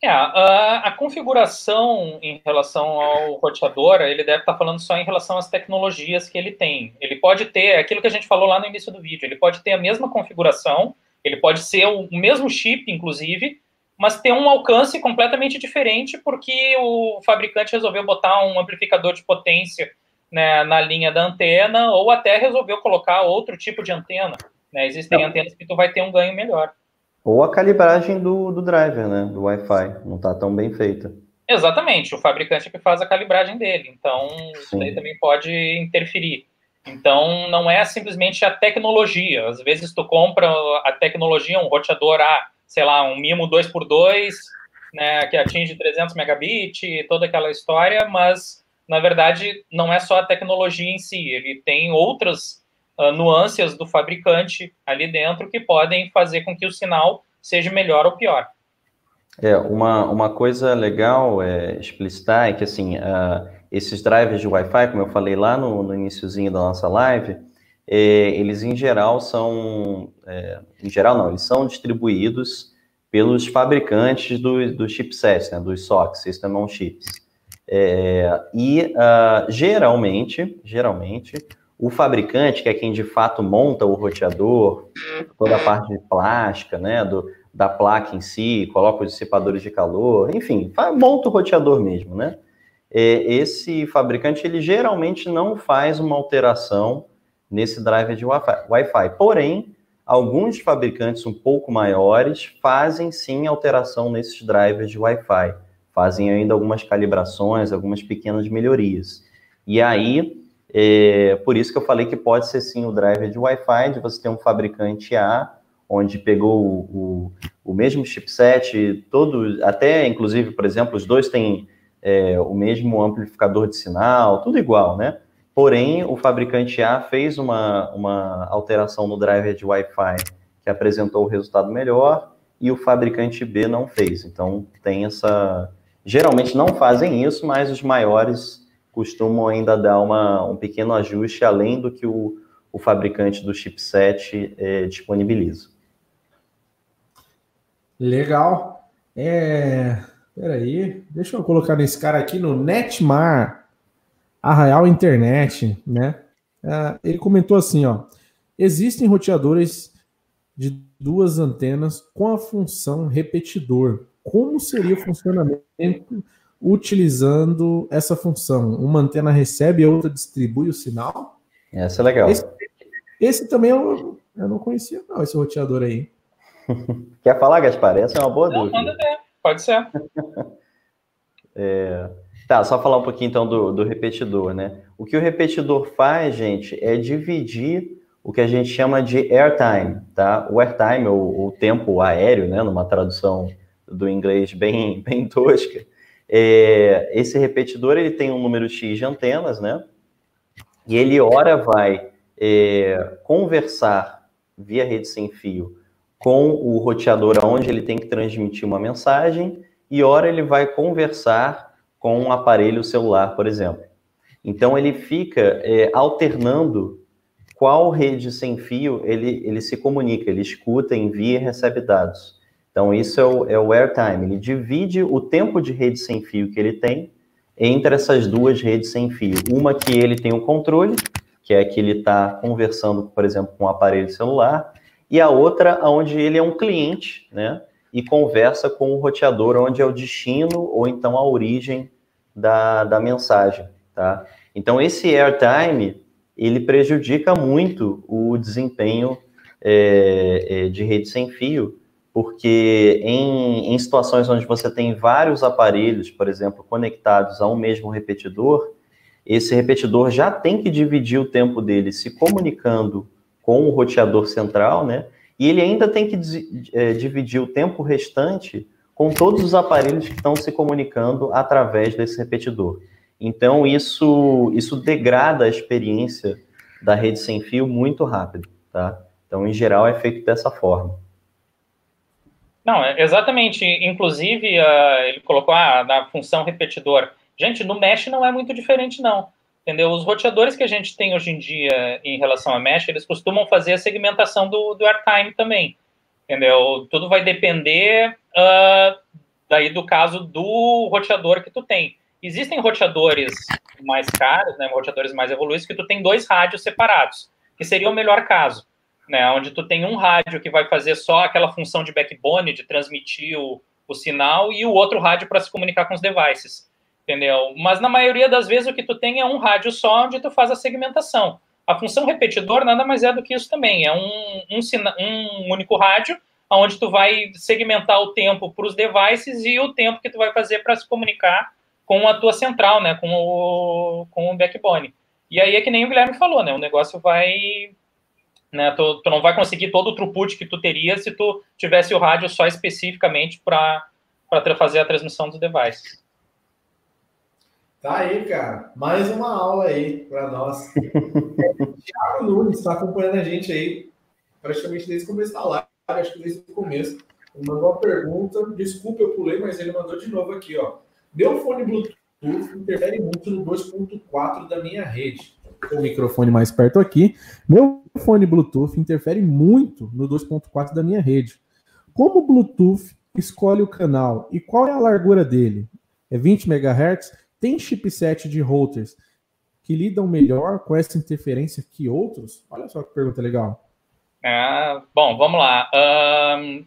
É, a, a, configuração em relação ao roteador, ele deve estar tá falando só em relação às tecnologias que ele tem. Ele pode ter, aquilo que a gente falou lá no início do vídeo, ele pode ter a mesma configuração, ele pode ser o, o mesmo chip, inclusive, mas ter um alcance completamente diferente porque o fabricante resolveu botar um amplificador de potência né, na linha da antena ou até resolveu colocar outro tipo de antena. Né? Existem Não. antenas que tu vai ter um ganho melhor. Ou a calibragem do, do driver, né, do Wi-Fi, não está tão bem feita. Exatamente, o fabricante é que faz a calibragem dele, então Sim. isso aí também pode interferir. Então, não é simplesmente a tecnologia. Às vezes tu compra a tecnologia, um roteador A, sei lá, um Mimo 2x2, né, que atinge 300 megabits, toda aquela história, mas, na verdade, não é só a tecnologia em si, ele tem outras uh, nuances do fabricante ali dentro que podem fazer com que o sinal seja melhor ou pior. É, uma, uma coisa legal é explicitar é que, assim, uh, esses drivers de Wi-Fi, como eu falei lá no, no iníciozinho da nossa live, é, eles em geral são, é, em geral não, eles são distribuídos pelos fabricantes do, do chipsets, né, dos SOCs, System on Chips. É, e uh, geralmente, geralmente, o fabricante, que é quem de fato monta o roteador, toda a parte de plástica, né, do, da placa em si, coloca os dissipadores de calor, enfim, monta o roteador mesmo, né? É, esse fabricante, ele geralmente não faz uma alteração nesse driver de Wi-Fi. Porém, alguns fabricantes um pouco maiores fazem sim alteração nesses drivers de Wi-Fi, fazem ainda algumas calibrações, algumas pequenas melhorias. E aí, é, por isso que eu falei que pode ser sim o driver de Wi-Fi, de você ter um fabricante A, onde pegou o, o, o mesmo chipset, todo, até inclusive, por exemplo, os dois têm é, o mesmo amplificador de sinal, tudo igual, né? Porém, o fabricante A fez uma, uma alteração no driver de Wi-Fi que apresentou o resultado melhor e o fabricante B não fez. Então, tem essa. Geralmente não fazem isso, mas os maiores costumam ainda dar uma, um pequeno ajuste além do que o, o fabricante do chipset é, disponibiliza. Legal. É, peraí, deixa eu colocar nesse cara aqui no Netmar, Arraial Internet, né? É, ele comentou assim, ó, existem roteadores de duas antenas com a função repetidor. Como seria o funcionamento utilizando essa função? Uma antena recebe e a outra distribui o sinal? Essa é legal. Esse, esse também eu, eu não conhecia, não, esse roteador aí. Quer falar, Gaspar? Essa é uma boa não, dúvida. Manda ver. Pode ser. é... Tá, só falar um pouquinho então do, do repetidor, né? O que o repetidor faz, gente, é dividir o que a gente chama de airtime, tá? O airtime, ou o tempo aéreo, né? Numa tradução do inglês bem, bem tosca. É, esse repetidor, ele tem um número X de antenas, né? E ele, ora, vai é, conversar via rede sem fio com o roteador onde ele tem que transmitir uma mensagem e ora ele vai conversar com um aparelho celular, por exemplo. Então ele fica é, alternando qual rede sem fio ele, ele se comunica, ele escuta, envia e recebe dados. Então isso é o, é o airtime, ele divide o tempo de rede sem fio que ele tem entre essas duas redes sem fio. Uma que ele tem o controle, que é que ele está conversando, por exemplo, com um aparelho celular, e a outra onde ele é um cliente, né? E conversa com o roteador onde é o destino ou então a origem da, da mensagem, tá? Então, esse airtime, ele prejudica muito o desempenho é, de rede sem fio, porque em, em situações onde você tem vários aparelhos, por exemplo, conectados a um mesmo repetidor, esse repetidor já tem que dividir o tempo dele se comunicando com o roteador central, né? E ele ainda tem que é, dividir o tempo restante com todos os aparelhos que estão se comunicando através desse repetidor. Então, isso, isso degrada a experiência da rede sem fio muito rápido, tá? Então, em geral, é feito dessa forma. Não, é exatamente. Inclusive, uh, ele colocou a ah, na função repetidor. Gente, no Mesh não é muito diferente, não entendeu? Os roteadores que a gente tem hoje em dia em relação a mesh, eles costumam fazer a segmentação do, do airtime também, entendeu? Tudo vai depender uh, daí do caso do roteador que tu tem. Existem roteadores mais caros, né, roteadores mais evoluídos, que tu tem dois rádios separados, que seria o melhor caso, né, onde tu tem um rádio que vai fazer só aquela função de backbone, de transmitir o, o sinal, e o outro rádio para se comunicar com os devices entendeu? Mas na maioria das vezes o que tu tem é um rádio só onde tu faz a segmentação. A função repetidor nada mais é do que isso também, é um, um, um único rádio onde tu vai segmentar o tempo para os devices e o tempo que tu vai fazer para se comunicar com a tua central, né, com o, com o backbone. E aí é que nem o Guilherme falou, né, o negócio vai... Né, tu, tu não vai conseguir todo o throughput que tu teria se tu tivesse o rádio só especificamente para fazer a transmissão dos devices. Tá aí, cara. Mais uma aula aí para nós. Thiago Nunes está acompanhando a gente aí praticamente desde o começo da live, acho que desde o começo. Ele mandou uma pergunta, desculpa eu pulei, mas ele mandou de novo aqui, ó. Meu fone Bluetooth interfere muito no 2.4 da minha rede. O microfone mais perto aqui. Meu fone Bluetooth interfere muito no 2.4 da minha rede. Como o Bluetooth escolhe o canal e qual é a largura dele? É 20 MHz? Tem chipset de routers que lidam melhor com essa interferência que outros? Olha só que pergunta legal. É, bom, vamos lá. Um,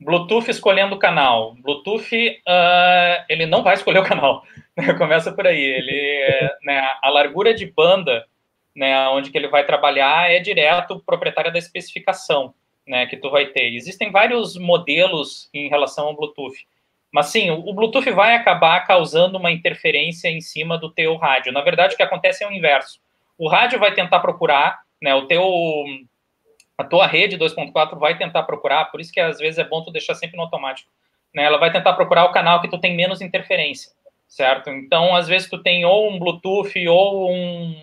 Bluetooth escolhendo o canal. Bluetooth, uh, ele não vai escolher o canal. Começa por aí. Ele, né, a largura de banda, né, onde que ele vai trabalhar é direto proprietária da especificação, né, que tu vai ter. Existem vários modelos em relação ao Bluetooth. Mas sim, o Bluetooth vai acabar causando uma interferência em cima do teu rádio. Na verdade, o que acontece é o inverso. O rádio vai tentar procurar, né, o teu a tua rede 2.4 vai tentar procurar, por isso que às vezes é bom tu deixar sempre no automático. Né? Ela vai tentar procurar o canal que tu tem menos interferência, certo? Então, às vezes tu tem ou um Bluetooth ou um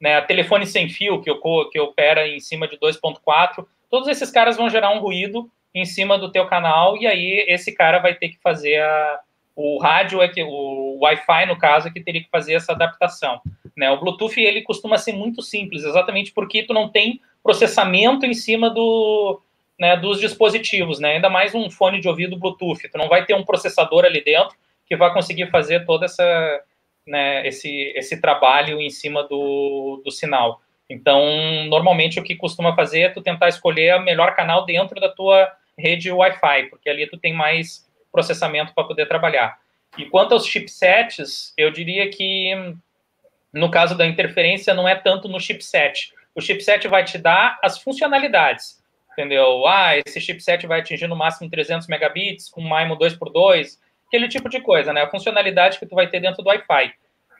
né, telefone sem fio que, que opera em cima de 2.4. Todos esses caras vão gerar um ruído em cima do teu canal e aí esse cara vai ter que fazer a, o rádio é que o Wi-Fi no caso é que teria que fazer essa adaptação, né? O Bluetooth ele costuma ser muito simples, exatamente porque tu não tem processamento em cima do né, dos dispositivos, né? Ainda mais um fone de ouvido Bluetooth. Tu não vai ter um processador ali dentro que vai conseguir fazer toda essa, né, esse, esse trabalho em cima do, do sinal. Então, normalmente o que costuma fazer é tu tentar escolher o melhor canal dentro da tua rede Wi-Fi, porque ali tu tem mais processamento para poder trabalhar. E quanto aos chipsets, eu diria que no caso da interferência não é tanto no chipset. O chipset vai te dar as funcionalidades, entendeu? Ah, esse chipset vai atingir no máximo 300 megabits com MIMO 2x2, aquele tipo de coisa, né? A funcionalidade que tu vai ter dentro do Wi-Fi.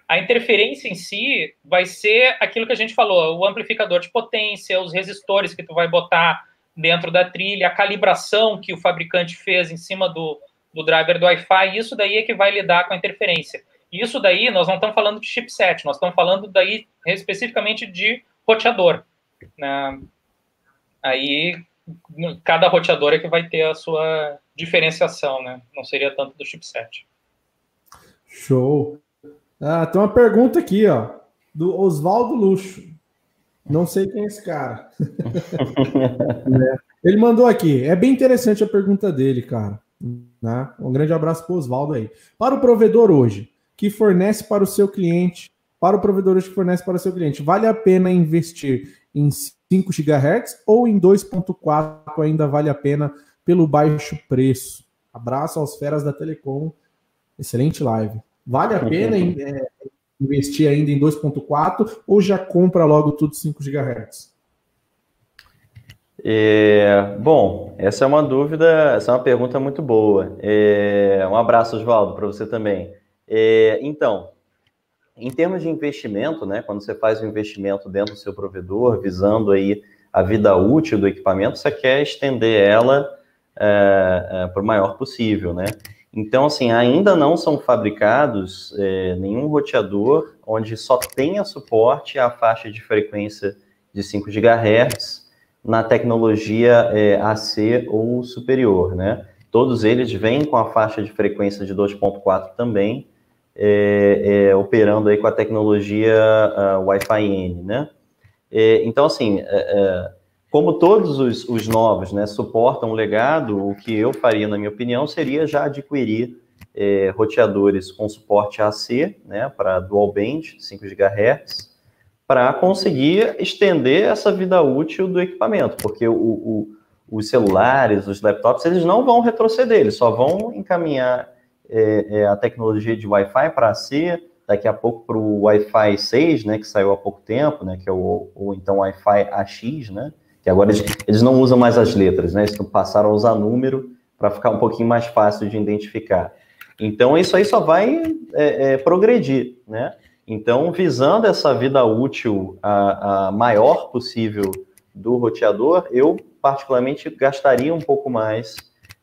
A interferência em si vai ser aquilo que a gente falou, o amplificador de potência, os resistores que tu vai botar dentro da trilha, a calibração que o fabricante fez em cima do, do driver do Wi-Fi, isso daí é que vai lidar com a interferência. Isso daí, nós não estamos falando de chipset, nós estamos falando daí especificamente de roteador. Né? Aí, cada roteador é que vai ter a sua diferenciação, né? Não seria tanto do chipset. Show. Ah, tem uma pergunta aqui, ó, do Oswaldo Luxo. Não sei quem é esse cara. é. Ele mandou aqui. É bem interessante a pergunta dele, cara. Né? Um grande abraço para o Oswaldo aí. Para o provedor hoje, que fornece para o seu cliente, para o provedor hoje que fornece para o seu cliente, vale a pena investir em 5 GHz ou em 2.4 ainda vale a pena pelo baixo preço? Abraço aos feras da Telecom. Excelente live. Vale a pena é, investir ainda em 2.4 ou já compra logo tudo 5 GHz? É, bom, essa é uma dúvida, essa é uma pergunta muito boa. É, um abraço, Oswaldo, para você também. É, então, em termos de investimento, né, quando você faz um investimento dentro do seu provedor, visando aí a vida útil do equipamento, você quer estender ela é, para o maior possível, né? Então, assim, ainda não são fabricados é, nenhum roteador onde só tenha suporte à faixa de frequência de 5 GHz na tecnologia AC ou superior, né? Todos eles vêm com a faixa de frequência de 2.4 também, operando aí com a tecnologia uh, Wi-Fi N, né? Então, assim, é, como todos os, os, novos né, suportam o legado, o que eu faria, na minha opinião, seria já adquirir é, roteadores com suporte AC, né, para dual band, 5 GHz, para conseguir estender essa vida útil do equipamento, porque o, o, os celulares, os laptops, eles não vão retroceder, eles só vão encaminhar é, é, a tecnologia de Wi-Fi para AC, daqui a pouco para o Wi-Fi 6, né, que saiu há pouco tempo, né, que é o, ou então Wi-Fi AX, né, que agora eles, eles não usam mais as letras, né? Eles passaram a usar número para ficar um pouquinho mais fácil de identificar. Então, isso aí só vai é, é, progredir, né? Então, visando essa vida útil a, a, maior possível do roteador, eu particularmente gastaria um pouco mais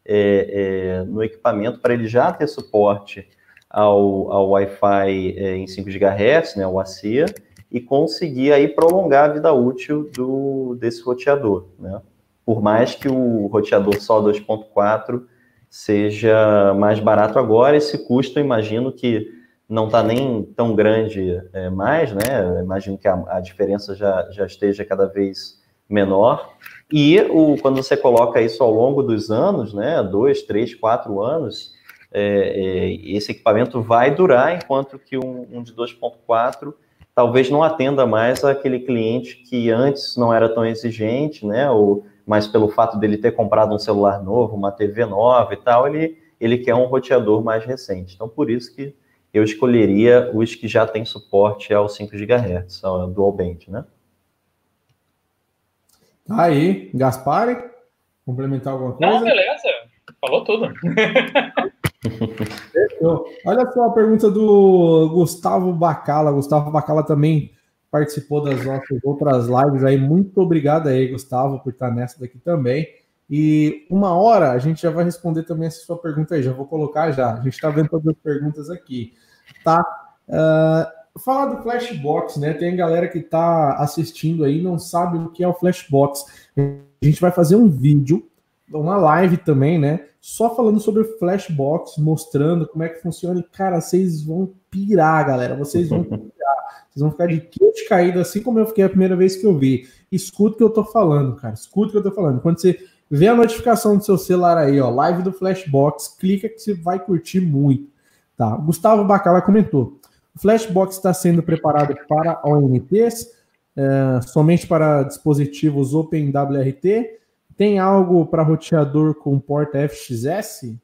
é, é no equipamento para ele já ter suporte ao, ao Wi-Fi é, em 5 GHz, né, o ACIA, e conseguir aí prolongar a vida útil do, desse roteador, né? Por mais que o roteador só 2.4 seja mais barato agora, esse custo eu imagino que não está nem tão grande é, mais, né? Eu imagino que a, a, diferença já, já esteja cada vez menor. E o, quando você coloca isso ao longo dos anos, né? Dois, três, quatro anos, é, é, esse equipamento vai durar, enquanto que um, um de 2.4 talvez não atenda mais aquele cliente que antes não era tão exigente, né? Ou, mas pelo fato dele ter comprado um celular novo, uma TV nova e tal, ele, ele quer um roteador mais recente. Então, por isso que eu escolheria os que já têm suporte ao 5 GHz, ao dual band, né? Tá aí, Gaspari, complementar alguma coisa? Não, beleza, falou tudo. Olha só a pergunta do Gustavo Bacala. Gustavo Bacala também participou das nossas outras lives aí. Muito obrigado aí, Gustavo, por estar nessa daqui também. E uma hora a gente já vai responder também essa sua pergunta aí. Já vou colocar já. A gente está vendo todas as perguntas aqui. Tá? Uh, falar do Flashbox, né? Tem galera que está assistindo aí não sabe o que é o Flashbox. A gente vai fazer um vídeo, uma live também, né? Só falando sobre o Flashbox, mostrando como é que funciona. E, cara, vocês vão pirar, galera. Vocês vão pirar. Vocês vão ficar de queixo caído, assim como eu fiquei a primeira vez que eu vi. Escuta o que eu tô falando, cara. Escuta o que eu tô falando. Quando você vê a notificação do seu celular aí, ó, live do Flashbox, clica que você vai curtir muito. Tá? Gustavo Bacala comentou: o Flashbox está sendo preparado para ONTs, é, somente para dispositivos OpenWRT. Tem algo para roteador com porta FXS?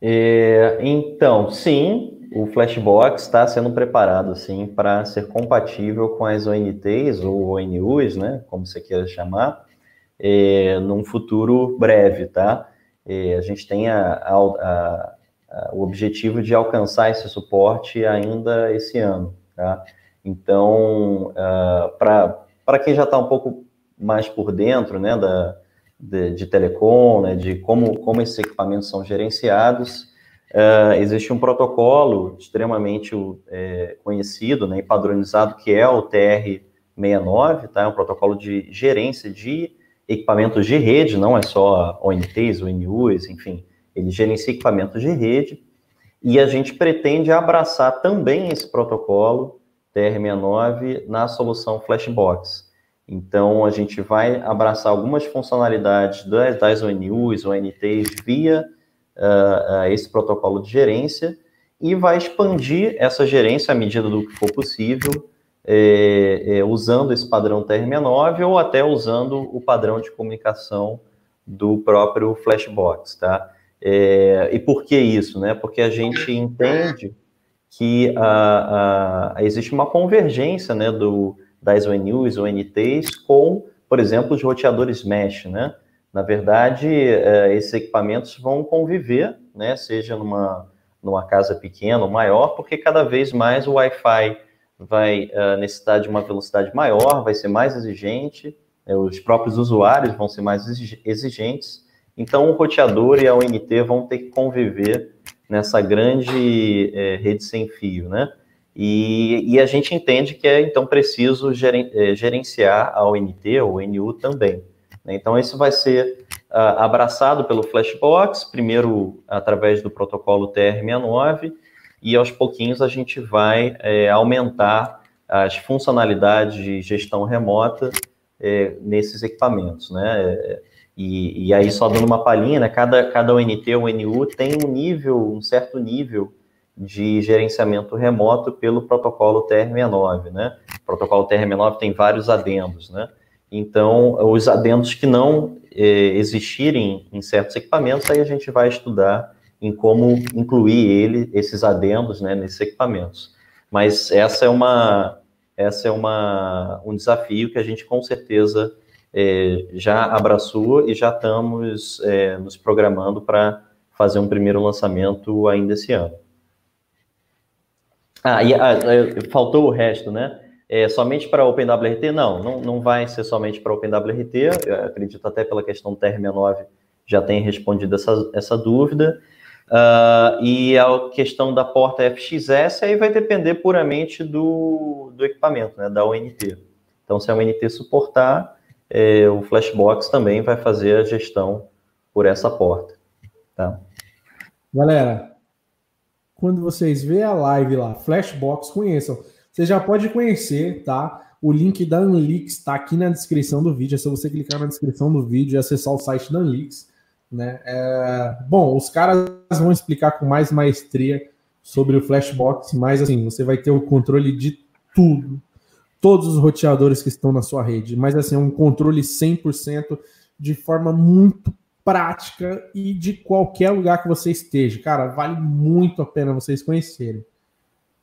É, então, sim, o Flashbox está sendo preparado sim para ser compatível com as ONTs ou ONUs, né, como você queira chamar, é, num futuro breve, tá? É, a gente tem a, a, a, o objetivo de alcançar esse suporte ainda esse ano, tá? Então, uh, ah, para quem já está um pouco mais por dentro, né, da, de, de telecom, né, de como, como esses equipamentos são gerenciados, uh, existe um protocolo extremamente é, conhecido né, e padronizado, que é o TR69, tá? é um protocolo de gerência de equipamentos de rede, não é só ONTs, ONUs, enfim, ele gerencia equipamentos de rede, e a gente pretende abraçar também esse protocolo TR69 na solução Flashbox. Então, a gente vai abraçar algumas funcionalidades das, das ONUs, ONTs, via uh, esse protocolo de gerência, e vai expandir essa gerência à medida do que for possível, é, é, usando esse padrão TR69 ou até usando o padrão de comunicação do próprio Flashbox, tá? É, e por que isso, né? Porque a gente entende que a, a, existe uma convergência, né, do, das ONUs, ONTs com, por exemplo, os roteadores mesh, né? Na verdade, é, esses equipamentos vão conviver, né, seja numa, numa casa pequena ou maior, porque cada vez mais o Wi-Fi vai uh, necessitar de uma velocidade maior, vai ser mais exigente, né, os próprios usuários vão ser mais exigentes, então o roteador e a ONT vão ter que conviver nessa grande é, rede sem fio, né? E, e, a gente entende que é então preciso é, gerenciar a ONT ou NU também. Né? Então, isso vai ser uh, abraçado pelo Flashbox, primeiro através do protocolo TR69, e aos pouquinhos a gente vai é, aumentar as funcionalidades de gestão remota é, nesses equipamentos, né? E, e, aí só dando uma palhinha, né? Cada, cada ONT ou NU tem um nível, um certo nível de gerenciamento remoto pelo protocolo TR69, né? O protocolo TR69 tem vários adendos, né? Então, os adendos que não é, existirem em certos equipamentos, aí a gente vai estudar em como incluir ele, esses adendos, né, nesses equipamentos. Mas essa é uma, essa é uma, um desafio que a gente com certeza é, já abraçou e já estamos é, nos programando para fazer um primeiro lançamento ainda esse ano. Ah, e ah, faltou o resto, né? É, somente para OpenWRT? Não, não, não vai ser somente para OpenWRT, eu acredito até pela questão do TR69 já tem respondido essa, essa dúvida. Uh, e a questão da porta FXS aí vai depender puramente do, do equipamento, né, da ONT. Então, se a ONT suportar, é, o Flashbox também vai fazer a gestão por essa porta. Tá? Galera, quando vocês vê a live lá, Flashbox, conheçam. Você já pode conhecer, tá? O link da Anlix está aqui na descrição do vídeo. É só você clicar na descrição do vídeo e acessar o site da Anlix. Né? É, bom, os caras vão explicar com mais maestria sobre o Flashbox, mas assim, você vai ter o controle de tudo, todos os roteadores que estão na sua rede, mas assim, é um controle 100% de forma muito prática e de qualquer lugar que você esteja. Cara, vale muito a pena vocês conhecerem,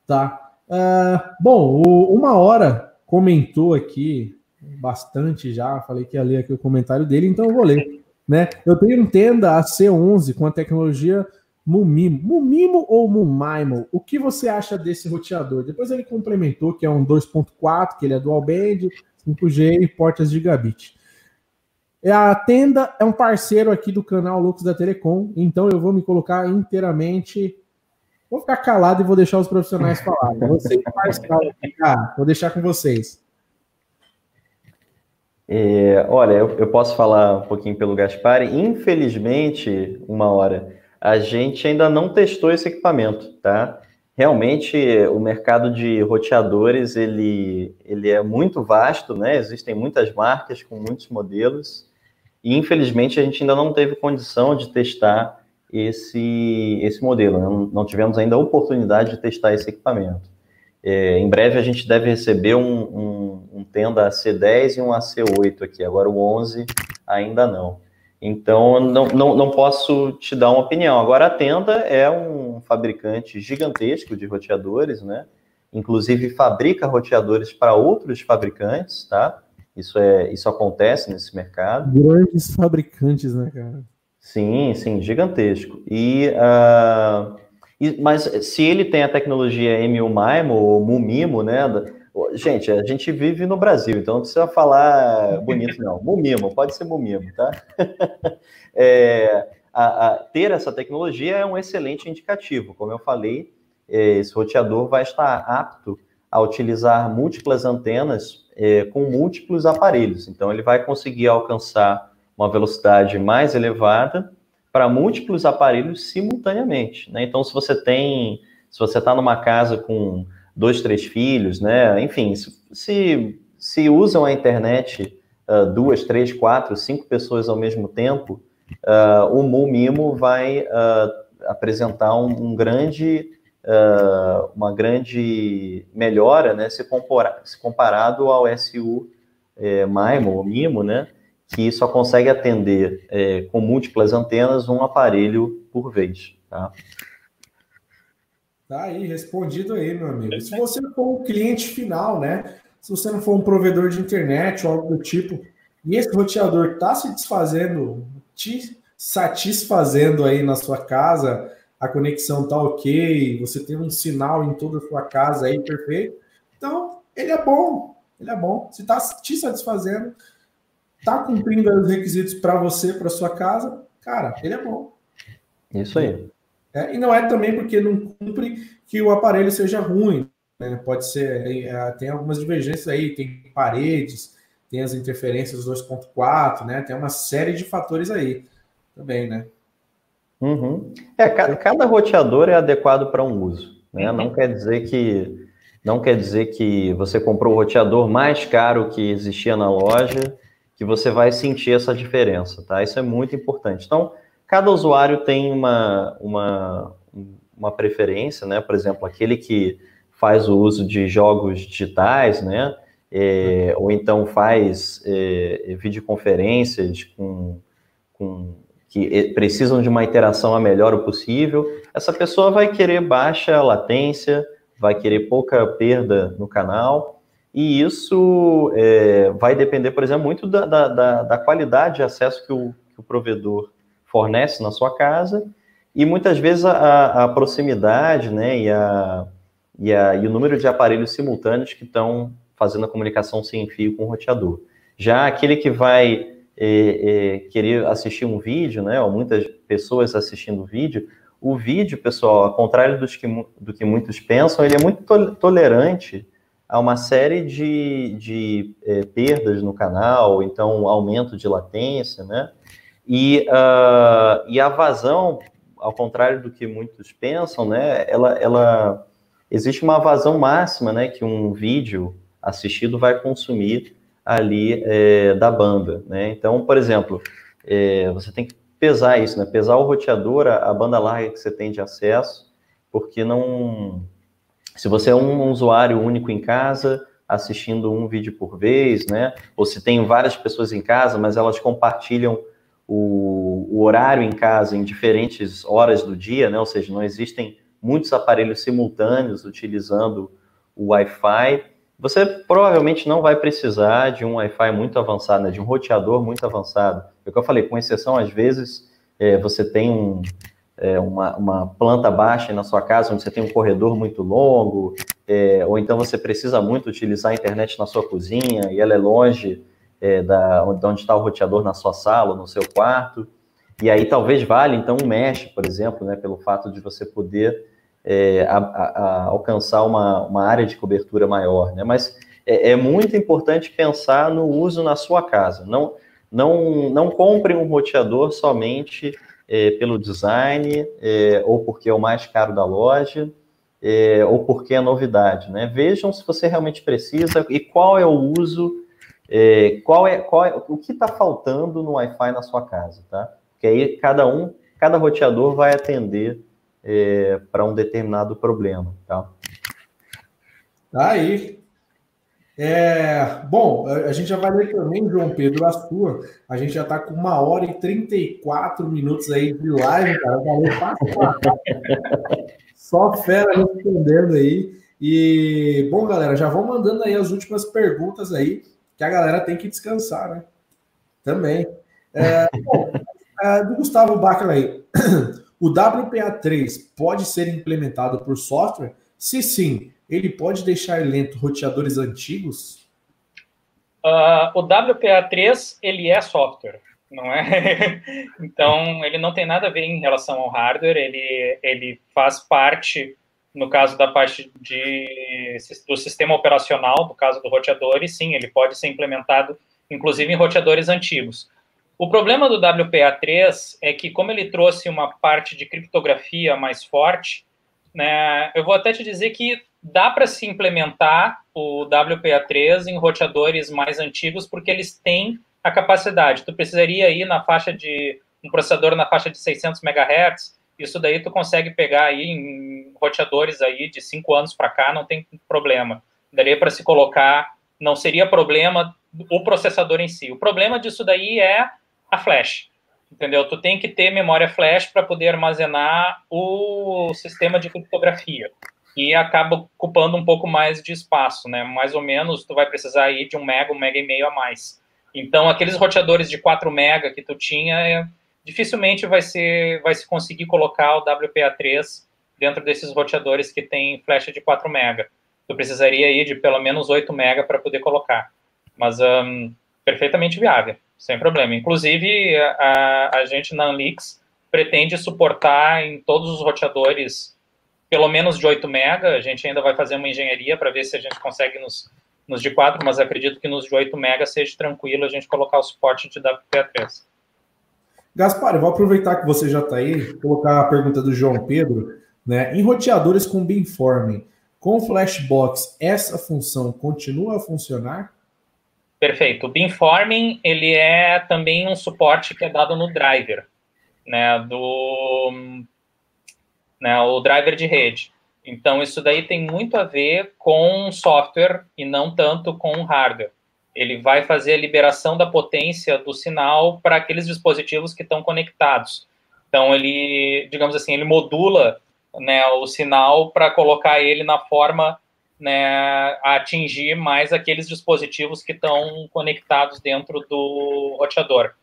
tá? Uh, bom, o, uma hora comentou aqui bastante já, falei que ia ler aqui o comentário dele, então eu vou ler. Né? Eu tenho Tenda a C11 com a tecnologia Mumimo. Mumimo ou Mumaimo? O que você acha desse roteador? Depois ele complementou que é um 2.4, que ele é dual band, 5G e portas gigabit. É, a Tenda é um parceiro aqui do canal Loucos da Telecom, então eu vou me colocar inteiramente. Vou ficar calado e vou deixar os profissionais falarem. Você parcial aqui, cara. Vou deixar com vocês. É, olha, eu, eu, posso falar um pouquinho pelo Gaspar. Infelizmente, uma hora, a gente ainda não testou esse equipamento, tá? Realmente, o mercado de roteadores, ele, ele é muito vasto, né? Existem muitas marcas com muitos modelos. E infelizmente a gente ainda não teve condição de testar esse, esse modelo, né? não, não tivemos ainda a oportunidade de testar esse equipamento. É, em breve a gente deve receber um, um, um, Tenda AC10 e um AC8 aqui, agora o 11 ainda não. Então, não, não, não posso te dar uma opinião. Agora, a Tenda é um fabricante gigantesco de roteadores, né? Inclusive, fabrica roteadores para outros fabricantes, tá? Isso, é, isso acontece nesse mercado. Grandes fabricantes, né, cara? Sim, sim, gigantesco. E, uh, e, mas se ele tem a tecnologia MU-MIMO ou MUMIMO, né? Gente, a gente vive no Brasil, então não precisa falar bonito, não. MUMIMO, pode ser MUMIMO, tá? é, a, a, ter essa tecnologia é um excelente indicativo. Como eu falei, é, esse roteador vai estar apto a utilizar múltiplas antenas é, com múltiplos aparelhos. Então, ele vai conseguir alcançar uma velocidade mais elevada para múltiplos aparelhos simultaneamente. Né? Então, se você tem, se você está numa casa com dois, três filhos, né? Enfim, se, se usam a internet uh, duas, três, quatro, cinco pessoas ao mesmo tempo, uh, o Mumimo vai uh, apresentar um, um grande uh, uma grande melhora, né, se, compara, se comparado ao SU é, MIMO, ou MIMO, né, que só consegue atender é, com múltiplas antenas um aparelho por vez. Tá? Tá aí, respondido aí, meu amigo. Se você for um cliente final, né? Se você não for um provedor de internet ou algo do tipo, e esse roteador está se desfazendo, te satisfazendo aí na sua casa, a conexão tá ok, você tem um sinal em toda a sua casa aí perfeito. Então, ele é bom, ele é bom. Se está te satisfazendo, está cumprindo os requisitos para você, para sua casa, cara, ele é bom. Isso aí. É, e não é também porque não cumpre que o aparelho seja ruim. Né? Pode ser, é, tem algumas divergências aí, tem paredes, tem as interferências 2.4, né? Tem uma série de fatores aí também, né? Uhum. É, cada, cada, roteador é adequado para um uso, né? Uhum. Não quer dizer que não quer dizer que você comprou o roteador mais caro que existia na loja, que você vai sentir essa diferença, tá? Isso é muito importante. Então, cada usuário tem uma, uma, uma preferência, né? Por exemplo, aquele que faz o uso de jogos digitais, né? É, ou então faz é, videoconferências com, com que precisam de uma interação a melhor possível, essa pessoa vai querer baixa latência, vai querer pouca perda no canal, e isso é, vai depender, por exemplo, muito da, da, da qualidade de acesso que o, que o, provedor fornece na sua casa, e muitas vezes a, a proximidade né, e, a, e, a, e o número de aparelhos simultâneos que estão fazendo a comunicação sem fio com o roteador. Já aquele que vai é, é, querer assistir um vídeo, né, ou muitas pessoas assistindo o vídeo, o vídeo, pessoal, ao contrário dos que, do que muitos pensam, ele é muito tolerante a uma série de, de é, perdas no canal, então aumento de latência, né? E, uh, e a vazão, ao contrário do que muitos pensam, né? Ela, ela existe uma vazão máxima, né? Que um vídeo assistido vai consumir ali é, da banda, né? Então, por exemplo, é, você tem que pesar isso, né? Pesar o roteador, a, a, banda larga que você tem de acesso, porque não... Se você é um usuário único em casa, assistindo um vídeo por vez, né? Ou se tem várias pessoas em casa, mas elas compartilham o, o horário em casa em diferentes horas do dia, né? Ou seja, não existem muitos aparelhos simultâneos utilizando o Wi-Fi, você provavelmente não vai precisar de um Wi-Fi muito avançado, né, de um roteador muito avançado. É o que eu falei, com exceção, às vezes, é, você tem um, é, uma, uma, planta baixa na sua casa, onde você tem um corredor muito longo, é, ou então você precisa muito utilizar a internet na sua cozinha e ela é longe é, da, onde está o roteador na sua sala, no seu quarto. E aí talvez valha, então, um mesh, por exemplo, né, pelo fato de você poder é, a, a, alcançar uma, uma área de cobertura maior, né? Mas é, é, muito importante pensar no uso na sua casa. Não, não, não compre um roteador somente é, pelo design, é, ou porque é o mais caro da loja, é, ou porque é novidade, né? Vejam se você realmente precisa e qual é o uso é, qual é, qual é o que está faltando no Wi-Fi na sua casa, tá? Porque aí cada um, cada roteador vai atender é, para um determinado problema, tá? Tá aí. É, bom, a gente já vai ler também, João Pedro, a sua. A gente já está com uma hora e 34 minutos aí de live, cara. Valeu, Só fera respondendo aí. E, bom, galera, já vão mandando aí as últimas perguntas aí, que a galera tem que descansar, né? Também. É, bom, é, do Gustavo Bacala aí. O WPA3 pode ser implementado por software? Se sim, ele pode deixar lento roteadores antigos? Uh, o WPA3 ele é software, não é? então ele não tem nada a ver em relação ao hardware. Ele ele faz parte no caso da parte de, do sistema operacional, no caso do roteador, e sim, ele pode ser implementado, inclusive em roteadores antigos. O problema do WPA3 é que, como ele trouxe uma parte de criptografia mais forte, né, eu vou até te dizer que dá para se implementar o WPA3 em roteadores mais antigos, porque eles têm a capacidade. Tu precisaria ir na faixa de um processador na faixa de 600 MHz, isso daí tu consegue pegar aí em roteadores aí de cinco anos para cá, não tem problema. Daria para se colocar, não seria problema o processador em si. O problema disso daí é a flash, entendeu? Tu tem que ter memória flash para poder armazenar o sistema de criptografia e acaba ocupando um pouco mais de espaço, né? Mais ou menos, tu vai precisar aí de um mega, um mega e meio a mais. Então, aqueles roteadores de 4 mega que tu tinha, é dificilmente vai, ser, vai se conseguir colocar o WPA3 dentro desses roteadores que tem flecha de 4 MB. Tu precisaria aí de pelo menos 8 MB para poder colocar. Mas um, perfeitamente viável, sem problema. Inclusive, a, a gente na Anlix pretende suportar em todos os roteadores pelo menos de 8 MB. A gente ainda vai fazer uma engenharia para ver se a gente consegue nos, nos de 4, mas acredito que nos de 8 MB seja tranquilo a gente colocar o suporte de WPA3. Gaspar, eu vou aproveitar que você já está aí, colocar a pergunta do João Pedro. Né? Em roteadores com beamforming, com Flashbox, essa função continua a funcionar? Perfeito. O beamforming ele é também um suporte que é dado no driver, né, do né, o driver de rede. Então isso daí tem muito a ver com software e não tanto com hardware ele vai fazer a liberação da potência do sinal para aqueles dispositivos que estão conectados. Então, ele, digamos assim, ele modula né, o sinal para colocar ele na forma né, a atingir mais aqueles dispositivos que estão conectados dentro do roteador.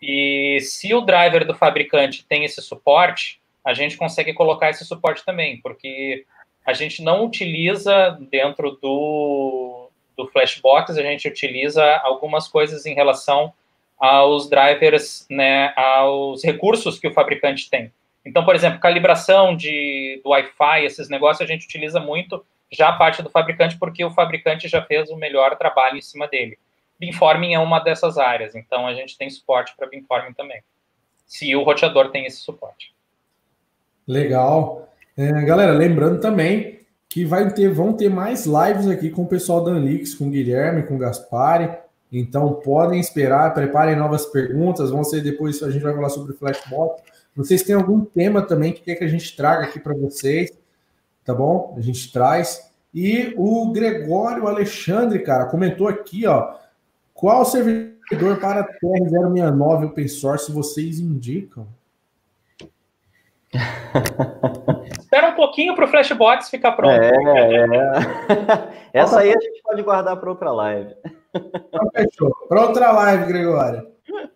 E se o driver do fabricante tem esse suporte, a gente consegue colocar esse suporte também, porque a gente não utiliza dentro do do Flashbox, a gente utiliza algumas coisas em relação aos drivers, né, aos recursos que o fabricante tem. Então, por exemplo, calibração de, do Wi-Fi, esses negócios a gente utiliza muito já a parte do fabricante, porque o fabricante já fez o melhor trabalho em cima dele. Beamforming é uma dessas áreas, então a gente tem suporte para Beamforming também, se o roteador tem esse suporte. Legal. É, galera, lembrando também que vai ter, vão ter mais lives aqui com o pessoal da Anlix, com o Guilherme, com o Gaspari. Então podem esperar, preparem novas perguntas. Vão ser depois a gente vai falar sobre o Flashbox. Vocês têm algum tema também que quer que a gente traga aqui para vocês, tá bom? A gente traz. E o Gregório Alexandre, cara, comentou aqui, ó. Qual servidor para TR069 open source vocês indicam? Espera um pouquinho para o Flashbox ficar pronto. É, é. Essa aí a gente pode guardar para outra live. Então, fechou. Para outra live, Gregório.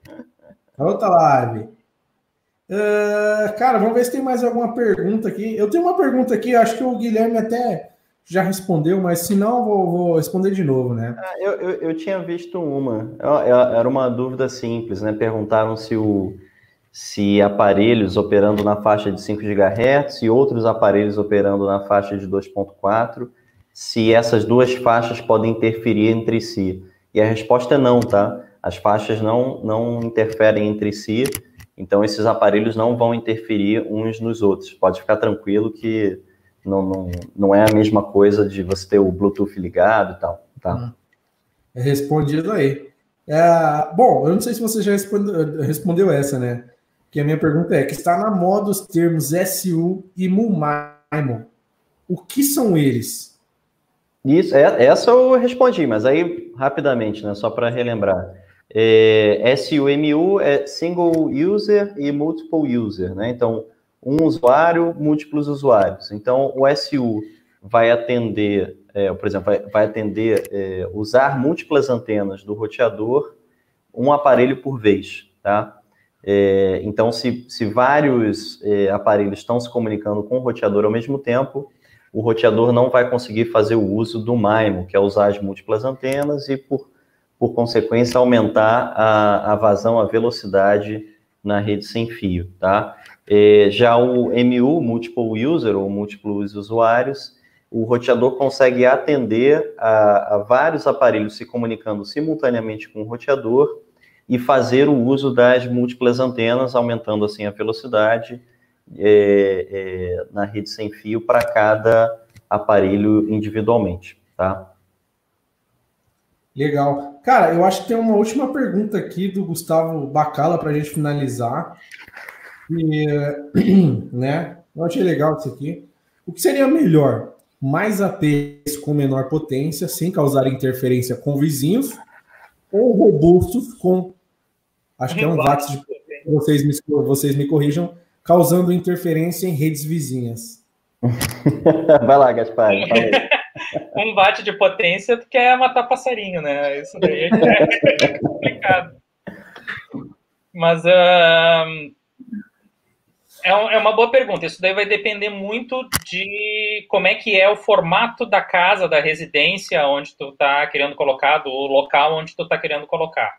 Para outra live. Uh, cara, vamos ver se tem mais alguma pergunta aqui. Eu tenho uma pergunta aqui, acho que o Guilherme até já respondeu, mas se não, vou, vou responder de novo, né? Ah, eu, eu, eu, tinha visto uma. Era uma dúvida simples, né? Perguntaram se o se aparelhos operando na faixa de 5 GHz e outros aparelhos operando na faixa de 2.4, se essas duas faixas podem interferir entre si. E a resposta é não, tá? As faixas não, não interferem entre si, então esses aparelhos não vão interferir uns nos outros. Pode ficar tranquilo que não, não, não é a mesma coisa de você ter o Bluetooth ligado e tal, tá? Hum. respondido aí. É, bom, eu não sei se você já respondeu, respondeu essa, né? Que a minha pergunta é: que está na moda os termos SU e MUMAIMO. O que são eles? Isso, é, essa eu respondi, mas aí rapidamente, né? Só para relembrar. É, SUMU é Single User e Multiple User, né? Então, um usuário, múltiplos usuários. Então, o SU vai atender, é, por exemplo, vai, vai atender é, usar múltiplas antenas do roteador, um aparelho por vez, tá? É, então, se, se vários é, aparelhos estão se comunicando com o roteador ao mesmo tempo, o roteador não vai conseguir fazer o uso do MIMO, que é usar as múltiplas antenas e, por, por consequência, aumentar a, a vazão, a velocidade na rede sem fio, tá? É, já o MU, Multiple User, ou múltiplos usuários, o roteador consegue atender a, a, vários aparelhos se comunicando simultaneamente com o roteador e fazer o uso das múltiplas antenas, aumentando assim a velocidade é, é, na rede sem fio para cada aparelho individualmente, tá? Legal. Cara, eu acho que tem uma última pergunta aqui do Gustavo Bacala para a gente finalizar. E, né? Eu achei legal isso aqui. O que seria melhor? Mais APs com menor potência, sem causar interferência com vizinhos, ou robustos com. Acho que é um watts de. Vocês me, vocês me corrijam, causando interferência em redes vizinhas. Vai lá, Gaspar. um watt de potência, tu quer matar passarinho, né? Isso daí é complicado. Mas. Uh é, é uma boa pergunta. Isso daí vai depender muito de como é que é o formato da casa, da residência onde tu está querendo colocar, do local onde tu está querendo colocar.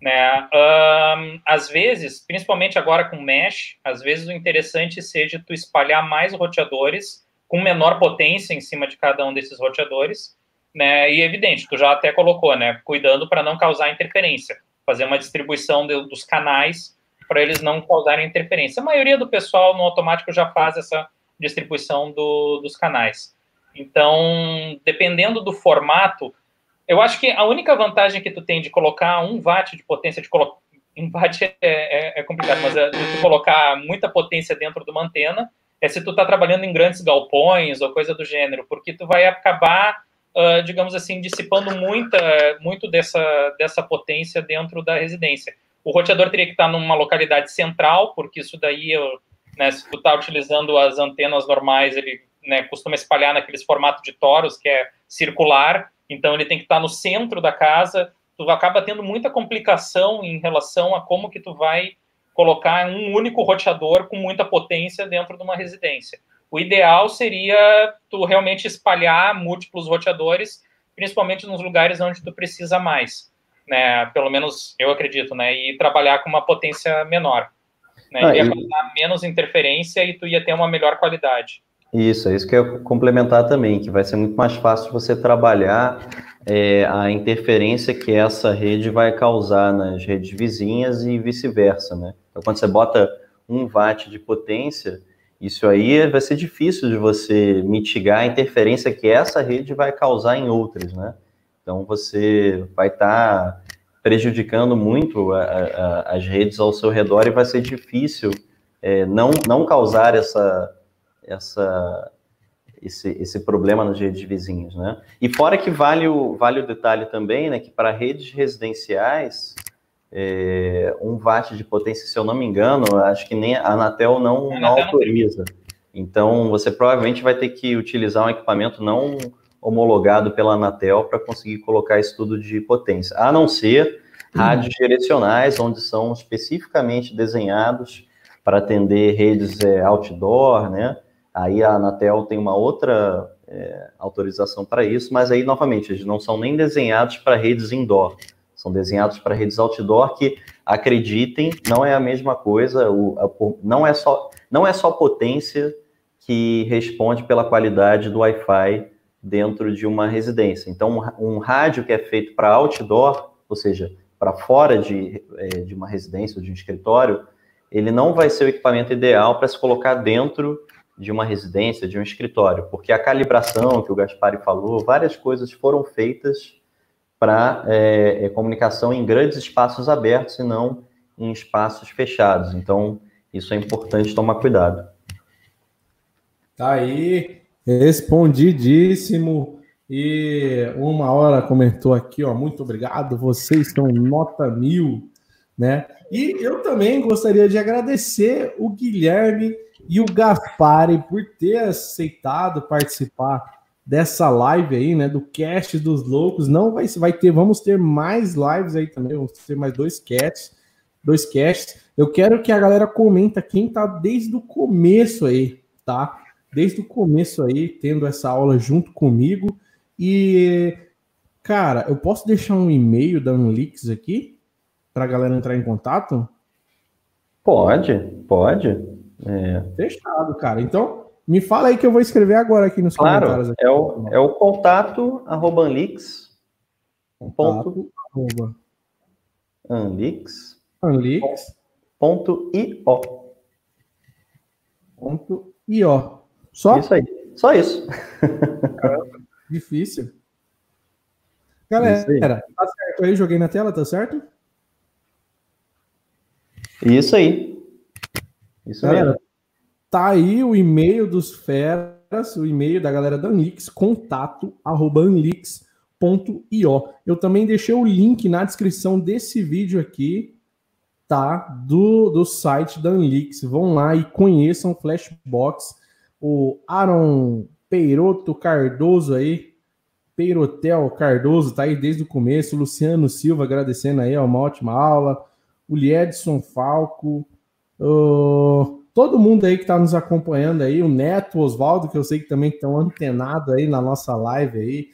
Né? Um, às vezes, principalmente agora com mesh, às vezes o interessante seja tu espalhar mais roteadores com menor potência em cima de cada um desses roteadores, né? E evidente, tu já até colocou, né? Cuidando para não causar interferência, fazer uma distribuição de, dos canais para eles não causarem interferência. A maioria do pessoal no automático já faz essa distribuição do, dos canais. Então, dependendo do formato, eu acho que a única vantagem que tu tem de colocar um watt de potência, de colocar um watt é, é, é, complicado, mas é de tu colocar muita potência dentro de uma antena, é se tu está trabalhando em grandes galpões ou coisa do gênero, porque tu vai acabar, uh, digamos assim, dissipando muita, muito dessa, dessa potência dentro da residência. O roteador teria que estar numa localidade central, porque isso daí, né, se tu está utilizando as antenas normais, ele né, costuma espalhar naqueles formatos de toros, que é circular, então ele tem que estar no centro da casa. Tu acaba tendo muita complicação em relação a como que tu vai colocar um único roteador com muita potência dentro de uma residência. O ideal seria tu realmente espalhar múltiplos roteadores, principalmente nos lugares onde tu precisa mais né? Pelo menos eu acredito, né? E trabalhar com uma potência menor. Né? Ah, ia causar menos interferência e tu ia ter uma melhor qualidade. Isso, é isso que eu ia complementar também, que vai ser muito mais fácil você trabalhar é, a interferência que essa rede vai causar nas redes vizinhas e vice-versa, né? Então, quando você bota um watt de potência, isso aí vai ser difícil de você mitigar a interferência que essa rede vai causar em outras, né? Então você vai estar tá prejudicando muito a, a, as redes ao seu redor e vai ser difícil é, não, não causar essa, essa, esse, esse problema nas redes vizinhas, né? E fora que vale o, vale o detalhe também, né, que para redes residenciais, é, um watt de potência, se eu não me engano, acho que nem a Anatel não, não autoriza. Então, você provavelmente vai ter que utilizar um equipamento não homologado pela Anatel para conseguir colocar estudo de potência, a não ser rádios direcionais, onde são especificamente desenhados para atender redes é, outdoor, né? Aí a Anatel tem uma outra é, autorização para isso, mas aí, novamente, eles não são nem desenhados para redes indoor, são desenhados para redes outdoor que, acreditem, não é a mesma coisa, o, a, não, é só, não é só potência que responde pela qualidade do Wi-Fi dentro de uma residência. Então, um, um rádio que é feito para outdoor, ou seja, para fora de, é, de uma residência ou de um escritório, ele não vai ser o equipamento ideal para se colocar dentro de uma residência, de um escritório, porque a calibração que o Gaspari falou, várias coisas foram feitas para é, é, comunicação em grandes espaços abertos e não em espaços fechados. Então, isso é importante tomar cuidado. Tá aí, respondidíssimo. E uma hora comentou aqui, ó, muito obrigado, vocês estão nota mil, né? E eu também gostaria de agradecer o Guilherme e o Gaspari por ter aceitado participar dessa live aí, né, do cast dos loucos. Não vai, vai ter, vamos ter mais lives aí também, vamos ter mais dois casts, dois casts. Eu quero que a galera comenta quem tá desde o começo aí, tá? Desde o começo aí, tendo essa aula junto comigo. E, cara, eu posso deixar um e-mail da Unlix aqui para a galera entrar em contato? Pode, pode. É. Fechado, cara. Então, me fala aí que eu vou escrever agora aqui nos claro, comentários. Aqui. É, o, é o contato arroba Anlix. Contato, arroba. Anlix. Anlix. Ponto io. Ponto io. Só? Isso aí. Só isso. Caramba. Difícil. Galera, tá certo aí? Joguei na tela, tá certo? Isso aí. Isso Galera, mesmo. tá aí o e-mail dos feras, o e-mail da galera da Anlix, contato arroba anlix.io. Eu também deixei o link na descrição desse vídeo aqui, tá? Do, do site da Anlix. Vão lá e conheçam o Flashbox. O Aaron Peiroto Cardoso aí, Peirotel Cardoso, tá aí desde o começo, Luciano Silva agradecendo aí, ó, uma ótima aula, o Liedson Falco, todo mundo aí que está nos acompanhando aí, o Neto Oswaldo, que eu sei que também estão antenados aí na nossa live aí,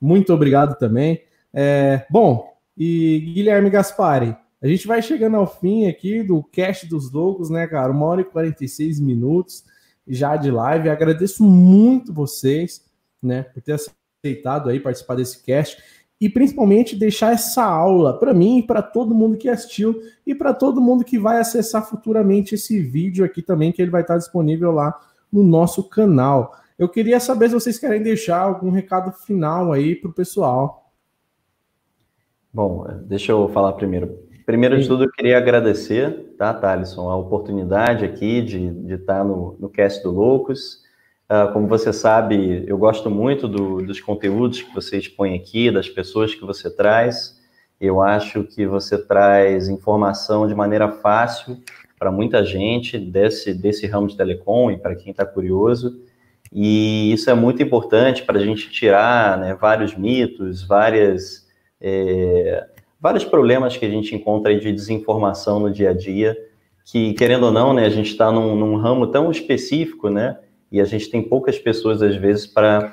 muito obrigado também. É, bom, e Guilherme Gaspari, a gente vai chegando ao fim aqui do cast dos loucos, né, cara? Uma hora e 46 minutos já de live. Agradeço muito vocês, né, por ter aceitado aí participar desse cast e principalmente deixar essa aula para mim para todo mundo que assistiu e para todo mundo que vai acessar futuramente esse vídeo aqui também, que ele vai estar disponível lá no nosso canal. Eu queria saber se vocês querem deixar algum recado final aí para o pessoal. Bom, deixa eu falar primeiro. Primeiro de tudo, eu queria agradecer, tá, Thalisson, a oportunidade aqui de, de estar no, no Cast do Loucos. Uh, como você sabe, eu gosto muito do, dos conteúdos que você expõe aqui, das pessoas que você traz. Eu acho que você traz informação de maneira fácil para muita gente desse, desse ramo de telecom e para quem está curioso. E isso é muito importante para a gente tirar né, vários mitos, várias. É, vários problemas que a gente encontra de desinformação no dia a dia, que, querendo ou não, né, a gente está num, num, ramo tão específico, né, e a gente tem poucas pessoas, às vezes, para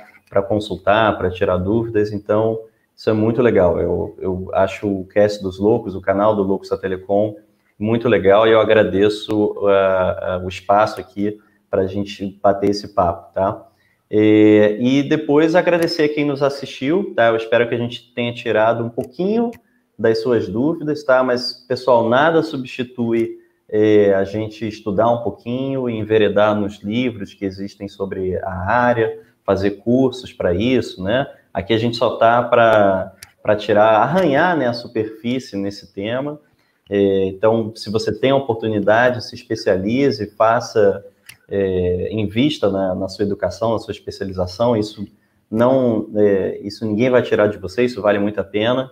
consultar, para tirar dúvidas, então isso é muito legal. Eu, eu acho o Cast dos Loucos, o canal do Loucos da Telecom, muito legal e eu agradeço uh, uh, o espaço aqui para a gente bater esse papo, tá? E, e, depois agradecer quem nos assistiu, tá? Eu espero que a gente tenha tirado um pouquinho das suas dúvidas, tá? Mas, pessoal, nada substitui é, a gente estudar um pouquinho enveredar nos livros que existem sobre a área, fazer cursos para isso, né? Aqui a gente só tá para tirar, arranhar né, a superfície nesse tema. É, então, se você tem a oportunidade, se especialize, faça, é, invista na, na, sua educação, na sua especialização. Isso não, é, isso ninguém vai tirar de você. Isso vale muito a pena.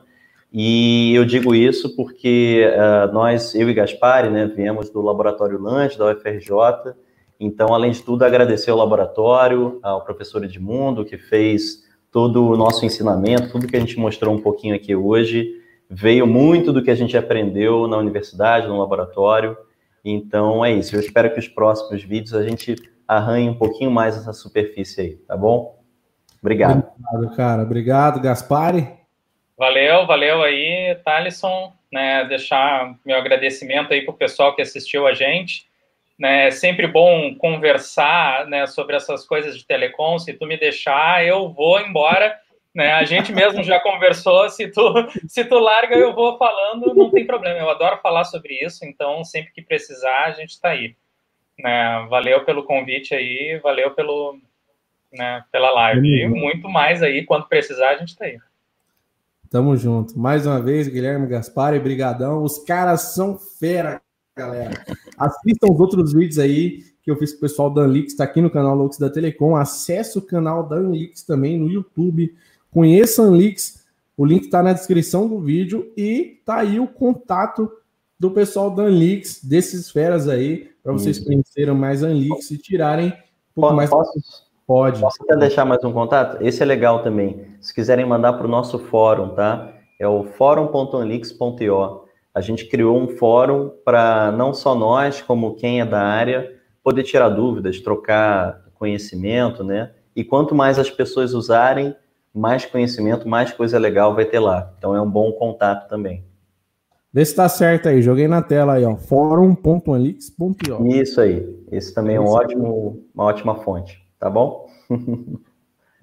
E eu digo isso porque uh, nós, eu e Gaspari, né, viemos do Laboratório Lange, da UFRJ. Então, além de tudo, agradecer ao laboratório, ao professor Edmundo, que fez todo o nosso ensinamento, tudo que a gente mostrou um pouquinho aqui hoje, veio muito do que a gente aprendeu na universidade, no laboratório. Então, é isso. Eu espero que os próximos vídeos a gente arranhe um pouquinho mais essa superfície aí, tá bom? Obrigado. Obrigado, cara. Obrigado, Gaspari. Valeu, valeu aí, Thalisson, né, deixar meu agradecimento aí para o pessoal que assistiu a gente, né, é sempre bom conversar, né, sobre essas coisas de telecom, se tu me deixar, eu vou embora, né, a gente mesmo já conversou, se tu, se tu larga, eu vou falando, não tem problema, eu adoro falar sobre isso, então, sempre que precisar, a gente está aí, né, valeu pelo convite aí, valeu pelo, né, pela live, e muito mais aí, quando precisar, a gente está aí. Tamo junto. Mais uma vez, Guilherme Gaspar brigadão. Os caras são fera, galera. Assistam os outros vídeos aí que eu fiz com o pessoal da Anlix, está aqui no canal Lux da Telecom. Acesse o canal da Anlix também no YouTube. Conheça a Anlix. O link está na descrição do vídeo e tá aí o contato do pessoal da Anlix, desses feras aí, para vocês conhecerem mais a Anlix e tirarem um pouco mais. Posso, Pode. Posso até deixar mais um contato? Esse é legal também. Se quiserem mandar para o nosso fórum, tá? É o fórum.anlix.io. A gente criou um fórum para não só nós, como quem é da área, poder tirar dúvidas, trocar conhecimento, né? E quanto mais as pessoas usarem, mais conhecimento, mais coisa legal vai ter lá. Então é um bom contato também. Vê se está certo aí. Joguei na tela aí, ó. fórum.anlix.io. Isso aí. Esse também é um ótimo, uma ótima fonte tá bom?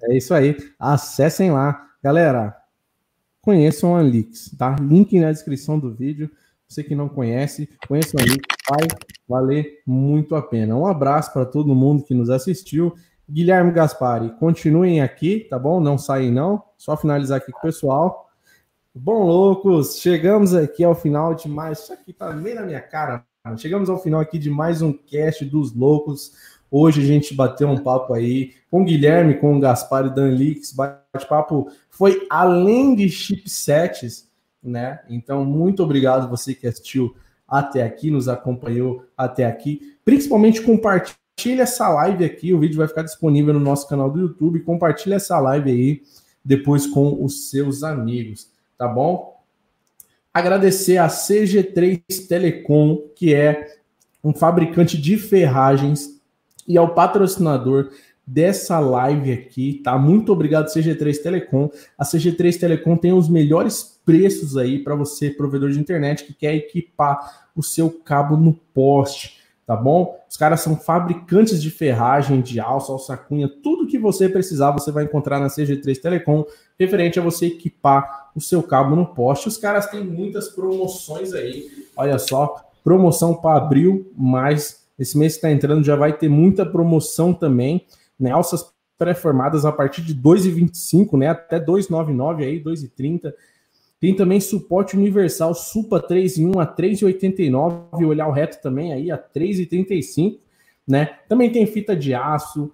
é isso aí. Acessem lá. Galera, conheçam a Lix, tá? Link na descrição do vídeo. Você que não conhece, conheça a Lix, vai valer muito a pena. Um abraço para todo mundo que nos assistiu. Guilherme Gaspari, continuem aqui, tá bom? Não saem não. Só finalizar aqui com o pessoal. Bom, loucos, chegamos aqui ao final de mais. Isso aqui tá meio na minha cara. Chegamos ao final aqui de mais um cast dos loucos. Hoje a gente bateu um papo aí com o Guilherme, com o Gaspar e Dan Lix. Bate-papo foi além de chipsets, né? Então, muito obrigado você que assistiu até aqui, nos acompanhou até aqui. Principalmente compartilhe essa live aqui. O vídeo vai ficar disponível no nosso canal do YouTube. Compartilhe essa live aí depois com os seus amigos, tá bom? Agradecer a CG3 Telecom, que é um fabricante de ferragens e ao patrocinador dessa live aqui, tá? Muito obrigado CG3 Telecom. A CG3 Telecom tem os melhores preços aí para você, provedor de internet que quer equipar o seu cabo no poste, tá bom? Os caras são fabricantes de ferragem, de alça, alça cunha, tudo que você precisar você vai encontrar na CG3 Telecom, referente a você equipar o seu cabo no poste. Os caras têm muitas promoções aí. Olha só, promoção para abril, mais esse mês que está entrando já vai ter muita promoção também, né? Alças pré-formadas a partir de 2,25, né? Até 2,99 aí, 2,30. Tem também suporte universal Supa 3 em 1 a 3,89 olhar o reto também aí a 3,35, né? Também tem fita de aço,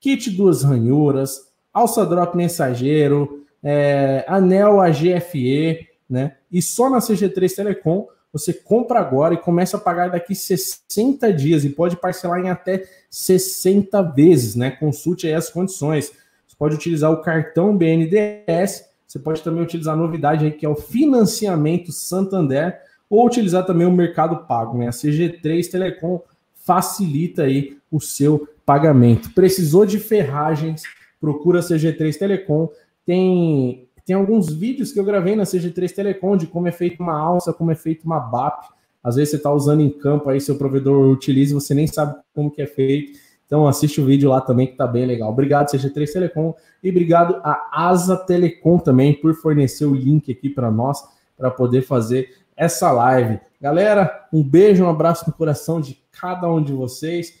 kit duas ranhuras, alça drop mensageiro, é, anel AGFE, né? E só na CG3 Telecom você compra agora e começa a pagar daqui 60 dias e pode parcelar em até 60 vezes, né? Consulte aí as condições. Você pode utilizar o cartão BNDES, você pode também utilizar a novidade aí que é o financiamento Santander ou utilizar também o Mercado Pago, né? A CG3 Telecom facilita aí o seu pagamento. Precisou de ferragens? Procura a CG3 Telecom. Tem tem alguns vídeos que eu gravei na CG3 Telecom de como é feita uma alça, como é feita uma BAP. Às vezes você está usando em campo aí, seu provedor utiliza, você nem sabe como que é feito. Então assiste o vídeo lá também que tá bem legal. Obrigado CG3 Telecom e obrigado a Asa Telecom também por fornecer o link aqui para nós para poder fazer essa live. Galera, um beijo, um abraço no coração de cada um de vocês.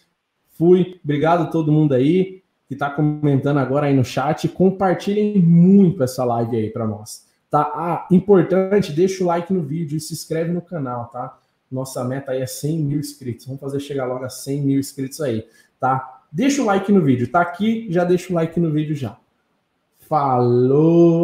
Fui, obrigado a todo mundo aí que está comentando agora aí no chat. Compartilhem muito essa live aí para nós. Tá? Ah, importante, deixa o like no vídeo e se inscreve no canal, tá? Nossa meta aí é 100 mil inscritos. Vamos fazer chegar logo a 100 mil inscritos aí, tá? Deixa o like no vídeo. Tá aqui, já deixa o like no vídeo já. Falou!